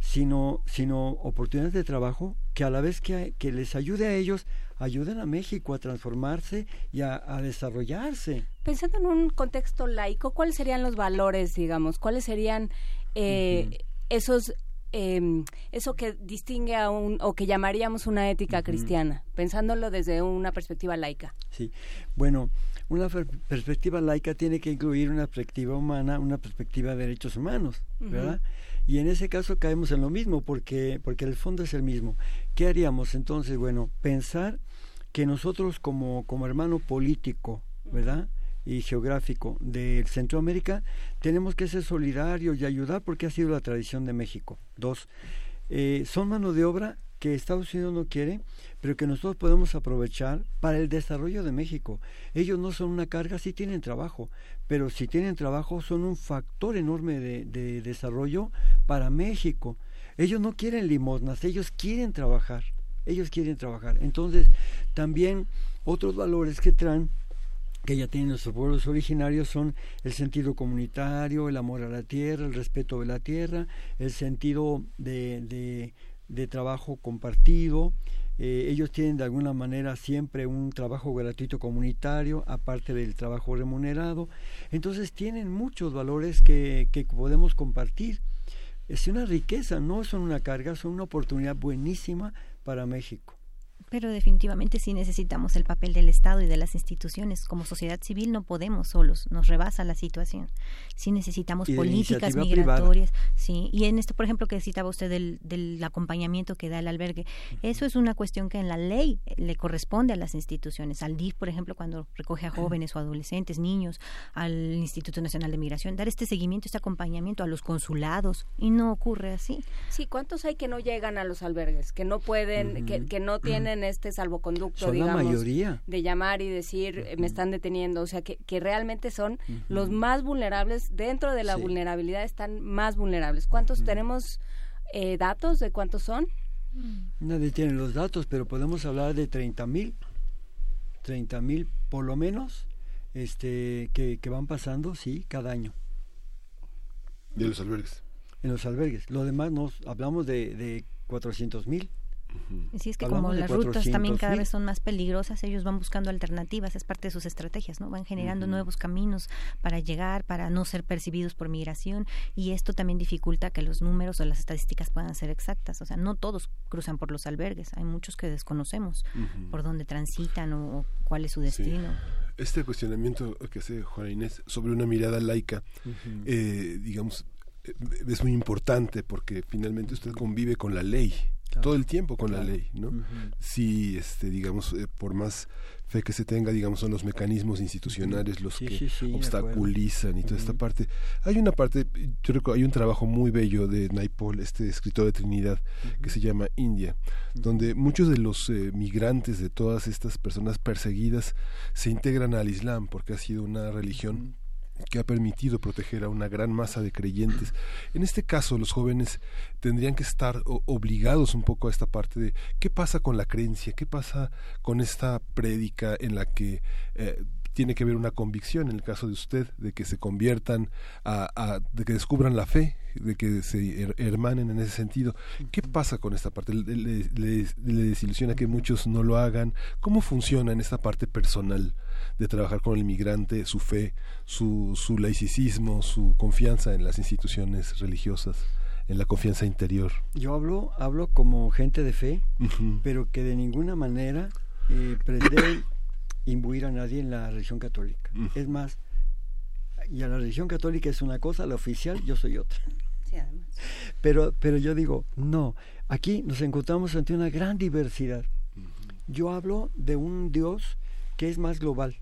S32: sino, sino oportunidades de trabajo que a la vez que, que les ayude a ellos, ayuden a México a transformarse y a, a desarrollarse.
S33: Pensando en un contexto laico, ¿cuáles serían los valores, digamos? ¿Cuáles serían eh, esos eh, eso que distingue a un o que llamaríamos una ética cristiana, pensándolo desde una perspectiva laica?
S32: Sí, bueno, una per- perspectiva laica tiene que incluir una perspectiva humana, una perspectiva de derechos humanos, ¿verdad? Y en ese caso caemos en lo mismo, porque, porque el fondo es el mismo. ¿Qué haríamos entonces? Bueno, pensar que nosotros como, como hermano político, ¿verdad? Y geográfico de Centroamérica, tenemos que ser solidarios y ayudar porque ha sido la tradición de México. Dos, eh, son mano de obra que Estados Unidos no quiere, pero que nosotros podemos aprovechar para el desarrollo de México. Ellos no son una carga, sí tienen trabajo, pero si tienen trabajo son un factor enorme de, de desarrollo para México. Ellos no quieren limosnas, ellos quieren trabajar, ellos quieren trabajar. Entonces, también otros valores que traen que ya tienen nuestros pueblos originarios son el sentido comunitario, el amor a la tierra, el respeto de la tierra, el sentido de, de, trabajo compartido. Eh, ellos tienen de alguna manera siempre un trabajo gratuito comunitario, aparte del trabajo remunerado. Entonces tienen muchos valores que, que podemos compartir. Es una riqueza, no son una carga, son una oportunidad buenísima para México.
S31: Pero definitivamente sí necesitamos el papel del Estado y de las instituciones. Como sociedad civil no podemos solos, nos rebasa la situación. Sí necesitamos políticas
S32: privada.
S31: migratorias. Sí, y en esto, por ejemplo, que citaba usted del, del acompañamiento que da el albergue, eso es una cuestión que en la ley le corresponde a las instituciones. Al DIF, por ejemplo, cuando recoge a jóvenes o adolescentes, niños, al Instituto Nacional de Migración, dar este seguimiento, este acompañamiento a los consulados. Y no ocurre así.
S33: Sí, ¿cuántos hay que no llegan a los albergues, que no pueden, que, que no tienen
S2: tienen este salvoconducto,
S32: Son la
S2: digamos,
S32: mayoría.
S2: de llamar y decir, eh, me están deteniendo, o sea, que, que realmente son los más vulnerables, dentro de la
S32: Sí.
S2: vulnerabilidad están más vulnerables. ¿Cuántos tenemos eh, datos de cuántos son?
S32: Nadie tiene los datos, pero podemos hablar de 30 mil, 30 mil por lo menos, este, que, que van pasando, sí, cada año.
S1: De los albergues.
S32: En los albergues. Lo demás nos hablamos de, de 400 mil.
S31: Sí, es que
S32: Hablamos
S31: como las rutas también cada
S32: 400,000.
S31: vez son más peligrosas, ellos van buscando alternativas, es parte de sus estrategias, ¿no? Van generando nuevos caminos para llegar, para no ser percibidos por migración y esto también dificulta que los números o las estadísticas puedan ser exactas, o sea, no todos cruzan por los albergues, hay muchos que desconocemos por dónde transitan o, o cuál es su destino.
S1: Este cuestionamiento que hace Juana Inés sobre una mirada laica, eh, digamos, eh, es muy importante porque finalmente usted convive con la ley
S32: Claro.
S1: todo el tiempo con la ley, ¿no? Si, este, digamos, eh, por más fe que se tenga, digamos, son los mecanismos institucionales los
S32: Sí,
S1: que
S32: sí, sí, de
S1: obstaculizan y toda esta
S32: Ujú.
S1: parte. Hay una parte, yo creo que hay un trabajo muy bello de Naipaul, este escritor de Trinidad, que se llama India, donde muchos de los eh, migrantes de todas estas personas perseguidas se integran al Islam porque ha sido una religión que ha permitido proteger a una gran masa de creyentes. En este caso, los jóvenes tendrían que estar obligados un poco a esta parte de qué pasa con la creencia, qué pasa con esta prédica en la que eh, tiene que haber una convicción, en el caso de usted, de que se conviertan, a, a- de que descubran la fe, de que se her- hermanen en ese sentido. ¿Qué pasa con esta parte? ¿Le, le- le- le desilusiona que muchos no lo hagan? ¿Cómo funciona en esta parte personal de trabajar con el inmigrante, su fe, su, su laicismo, su confianza en las instituciones religiosas, en la confianza interior?
S32: Yo hablo, hablo como gente de fe, pero que de ninguna manera eh, pretende imbuir a nadie en la religión católica. Es más, y a la religión católica es una cosa, la oficial, yo soy otra. Pero, pero yo digo, no, aquí nos encontramos ante una gran diversidad. Yo hablo de un Dios que es más global,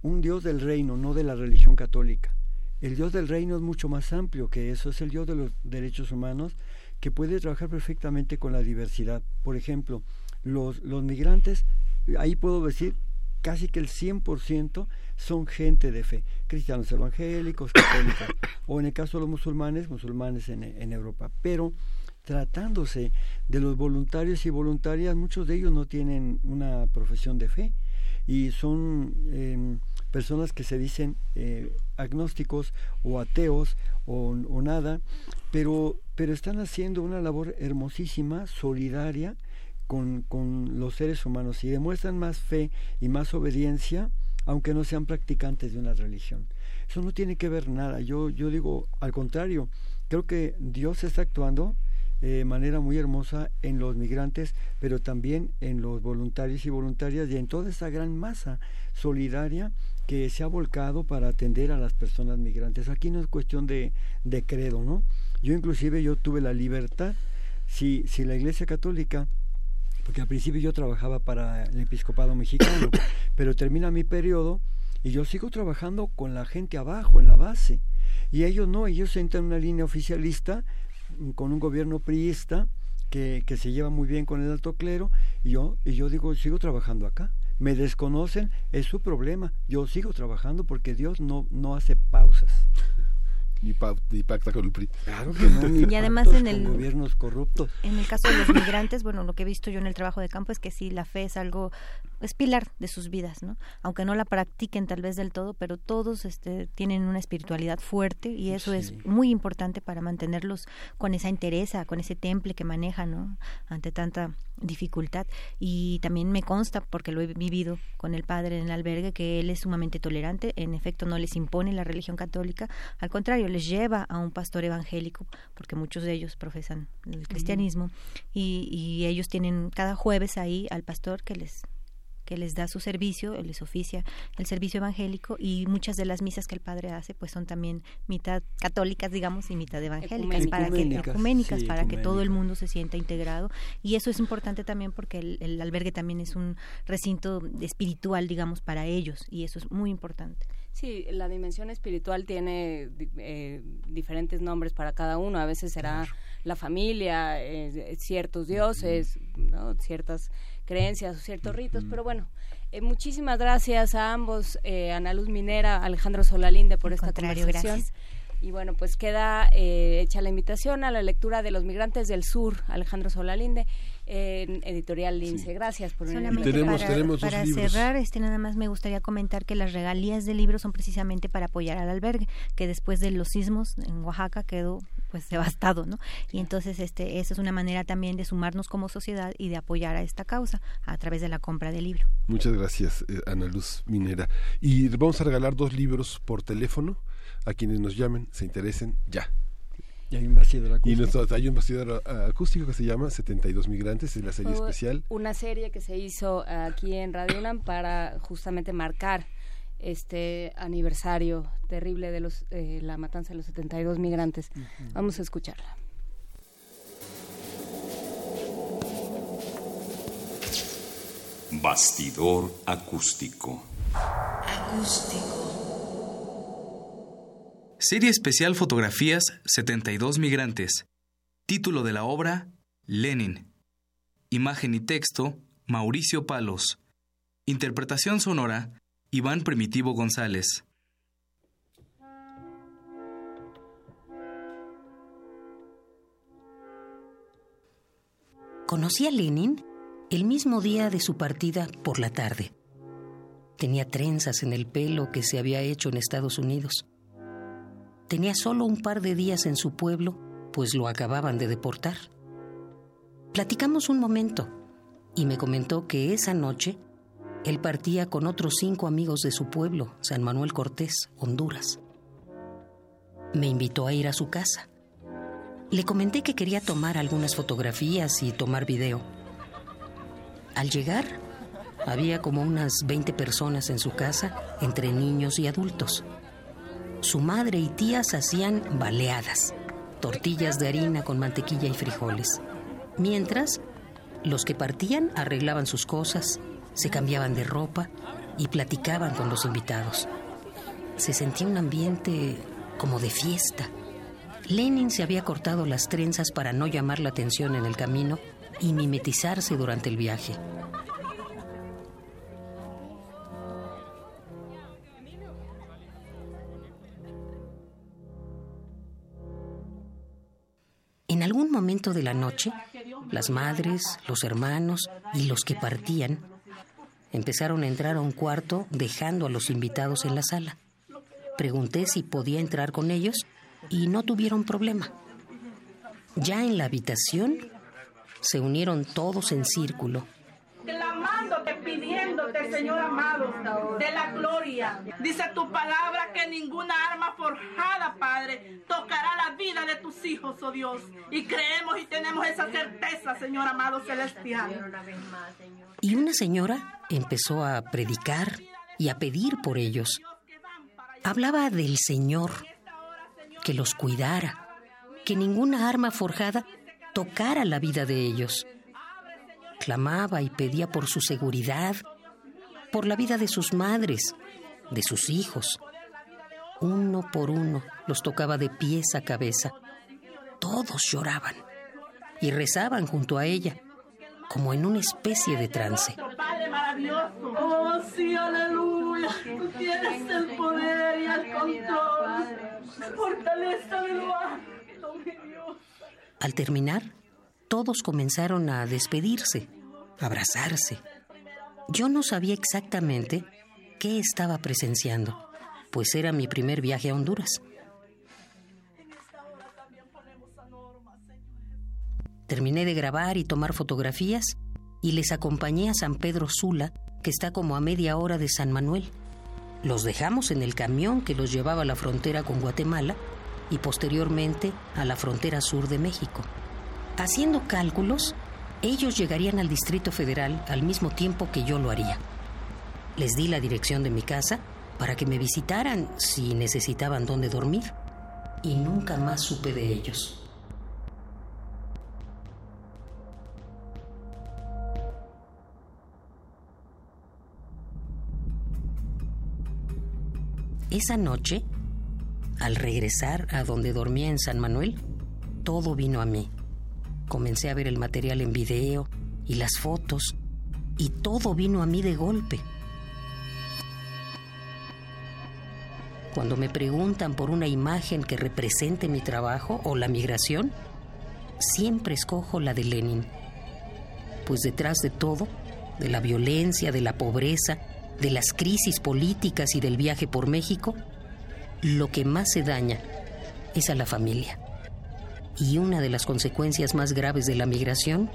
S32: un Dios del reino, no de la religión católica. El Dios del reino es mucho más amplio que eso, es el Dios de los derechos humanos que puede trabajar perfectamente con la diversidad. Por ejemplo, los, migrantes, ahí puedo decir casi que el 100% son gente de fe, cristianos evangélicos, católicos, o en el caso de los musulmanes, musulmanes en Europa. Pero tratándose de los voluntarios y voluntarias, muchos de ellos no tienen una profesión de fe y son eh, personas que se dicen eh, agnósticos o ateos o, o nada, pero, pero están haciendo una labor hermosísima, solidaria, con, con, los seres humanos y demuestran más fe y más obediencia, aunque no sean practicantes de una religión. Eso no tiene que ver nada. Yo, yo digo, al contrario, creo que Dios está actuando de manera muy hermosa en los migrantes, pero también en los voluntarios y voluntarias y en toda esa gran masa solidaria que se ha volcado para atender a las personas migrantes. Aquí no es cuestión de, de credo, ¿no? Yo inclusive yo tuve la libertad, si, si la Iglesia Católica porque al principio yo trabajaba para el episcopado mexicano, pero termina mi periodo y yo sigo trabajando con la gente abajo, en la base. Y ellos no, ellos entran en una línea oficialista con un gobierno priista que, que se lleva muy bien con el alto clero y yo, y yo digo, sigo trabajando acá. Me desconocen, es su problema. Yo sigo trabajando porque Dios no, no hace pausas.
S1: Ni, pa, ni pacta con el PRI.
S32: Claro que no, ni
S31: y además en el
S32: gobiernos corruptos.
S31: En el caso de los migrantes, bueno, lo que he visto yo en el trabajo de campo es que sí, la fe es algo, es pilar de sus vidas, ¿no? Aunque no la practiquen tal vez del todo, pero todos este, tienen una espiritualidad fuerte y eso sí. es muy importante para mantenerlos con esa entereza, con ese temple que manejan, ¿no? Ante tanta dificultad. Y también me consta, porque lo he vivido con el padre en el albergue, que él es sumamente tolerante, en efecto no les impone la religión católica, al contrario, les lleva a un pastor evangélico, porque muchos de ellos profesan el cristianismo, uh -huh. y, y ellos tienen cada jueves ahí al pastor que les que les da su servicio, les oficia el servicio evangélico y muchas de las misas que el padre hace pues son también mitad católicas, digamos, y mitad evangélicas,
S2: ecuménicas.
S31: para que ecuménicas,
S32: sí,
S31: para que todo el mundo se sienta integrado y eso es importante también porque el, el albergue también es un recinto espiritual, digamos, para ellos y eso es muy importante.
S2: Sí, la dimensión espiritual tiene eh, diferentes nombres para cada uno. A veces será claro. la familia, eh, ciertos dioses, ¿no? ciertas creencias o ciertos ritos, pero bueno, eh, muchísimas gracias a ambos, eh, Ana Luz Minera, Alejandro Solalinde por esta conversación.
S31: gracias.
S2: Y bueno, pues queda eh, hecha la invitación a la lectura de Los Migrantes del Sur, Alejandro Solalinde, en Editorial Lince. Gracias por venir.
S31: Solamente
S1: Tenemos-
S31: para,
S1: tenemos
S31: para cerrar, este nada más me gustaría comentar que las regalías del libro son precisamente para apoyar al albergue, que después de los sismos en Oaxaca quedó pues devastado, ¿no? Y entonces este esa es una manera también de sumarnos como sociedad y de apoyar a esta causa a través de la compra del libro.
S1: Muchas gracias, eh, Ana Luz Minera. Y vamos a regalar dos libros por teléfono a quienes nos llamen, se interesen, ya.
S32: Y hay un bastidor
S1: Y
S32: acústico.
S1: nuestro- hay un bastidor ah, acústico que se llama 72 Migrantes, es la serie
S2: Fue
S1: especial.
S2: Una serie que se hizo aquí en Radio UNAM para justamente marcar este aniversario terrible de los eh, la matanza de los 72 migrantes. Vamos a escucharla.
S4: Bastidor acústico.
S35: Serie especial Fotografías 72 Migrantes. Título de la obra Lenin. Imagen y texto Mauricio Palos. Interpretación sonora Iván Primitivo González.
S19: Conocí a Lenin el mismo día de su partida por la tarde. Tenía trenzas en el pelo que se había hecho en Estados Unidos. Tenía solo un par de días en su pueblo, pues lo acababan de deportar. Platicamos un momento y me comentó que esa noche él partía con otros cinco amigos de su pueblo, San Manuel Cortés, Honduras. Me invitó a ir a su casa. Le comenté que quería tomar algunas fotografías y tomar video. Al llegar, había como unas 20 personas en su casa, entre niños y adultos. Su madre y tías hacían baleadas, tortillas de harina con mantequilla y frijoles. Mientras, los que partían arreglaban sus cosas, se cambiaban de ropa y platicaban con los invitados. Se sentía un ambiente como de fiesta. Lenin se había cortado las trenzas para no llamar la atención en el camino y mimetizarse durante el viaje. Algún momento de la noche, las madres, los hermanos y los que partían empezaron a entrar a un cuarto dejando a los invitados en la sala. Pregunté si podía entrar con ellos y no tuvieron problema. Ya en la habitación se unieron todos en círculo.
S36: Clamándote, pidiéndote, Señor amado, de la gloria. Dice tu palabra que ninguna arma forjada, Padre, tocará la vida de tus hijos, oh Dios. Y creemos y tenemos esa certeza, Señor amado celestial.
S19: Y una señora empezó a predicar y a pedir por ellos. Hablaba del Señor, que los cuidara, que ninguna arma forjada tocara la vida de ellos. Clamaba y pedía por su seguridad, por la vida de sus madres, de sus hijos. Uno por uno los tocaba de pies a cabeza. Todos lloraban y rezaban junto a ella, como en una especie de trance.
S36: Padre maravilloso. Oh, sí, aleluya. Tú tienes el poder y el control. Fortaleza Dios.
S19: Al terminar, todos comenzaron a despedirse, a abrazarse. Yo no sabía exactamente qué estaba presenciando, pues era mi primer viaje a Honduras. Terminé de grabar y tomar fotografías y les acompañé a San Pedro Sula, que está como a media hora de San Manuel. Los dejamos en el camión que los llevaba a la frontera con Guatemala y posteriormente a la frontera sur de México. Haciendo cálculos, ellos llegarían al Distrito Federal al mismo tiempo que yo lo haría. Les di la dirección de mi casa para que me visitaran si necesitaban dónde dormir y nunca más supe de ellos. Esa noche, al regresar a donde dormía en San Manuel, todo vino a mí. Comencé a ver el material en video y las fotos y todo vino a mí de golpe. Cuando me preguntan por una imagen que represente mi trabajo o la migración, siempre escojo la de Lenin. Pues detrás de todo, de la violencia, de la pobreza, de las crisis políticas y del viaje por México, lo que más se daña es a la familia. Y una de las consecuencias más graves de la migración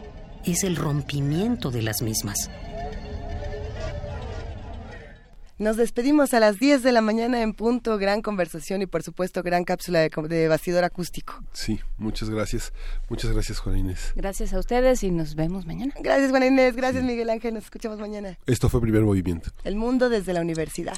S19: es el rompimiento de las mismas.
S3: Nos despedimos a las 10 de la mañana en punto. Gran conversación y, por supuesto, gran cápsula de, de bastidor acústico.
S1: Sí, muchas gracias. Muchas gracias, Juan Inés.
S2: Gracias a ustedes y nos vemos mañana.
S3: Gracias, Juan Inés. Gracias, Miguel Ángel. Nos escuchamos mañana.
S1: Esto fue Primer Movimiento.
S3: El mundo desde la universidad.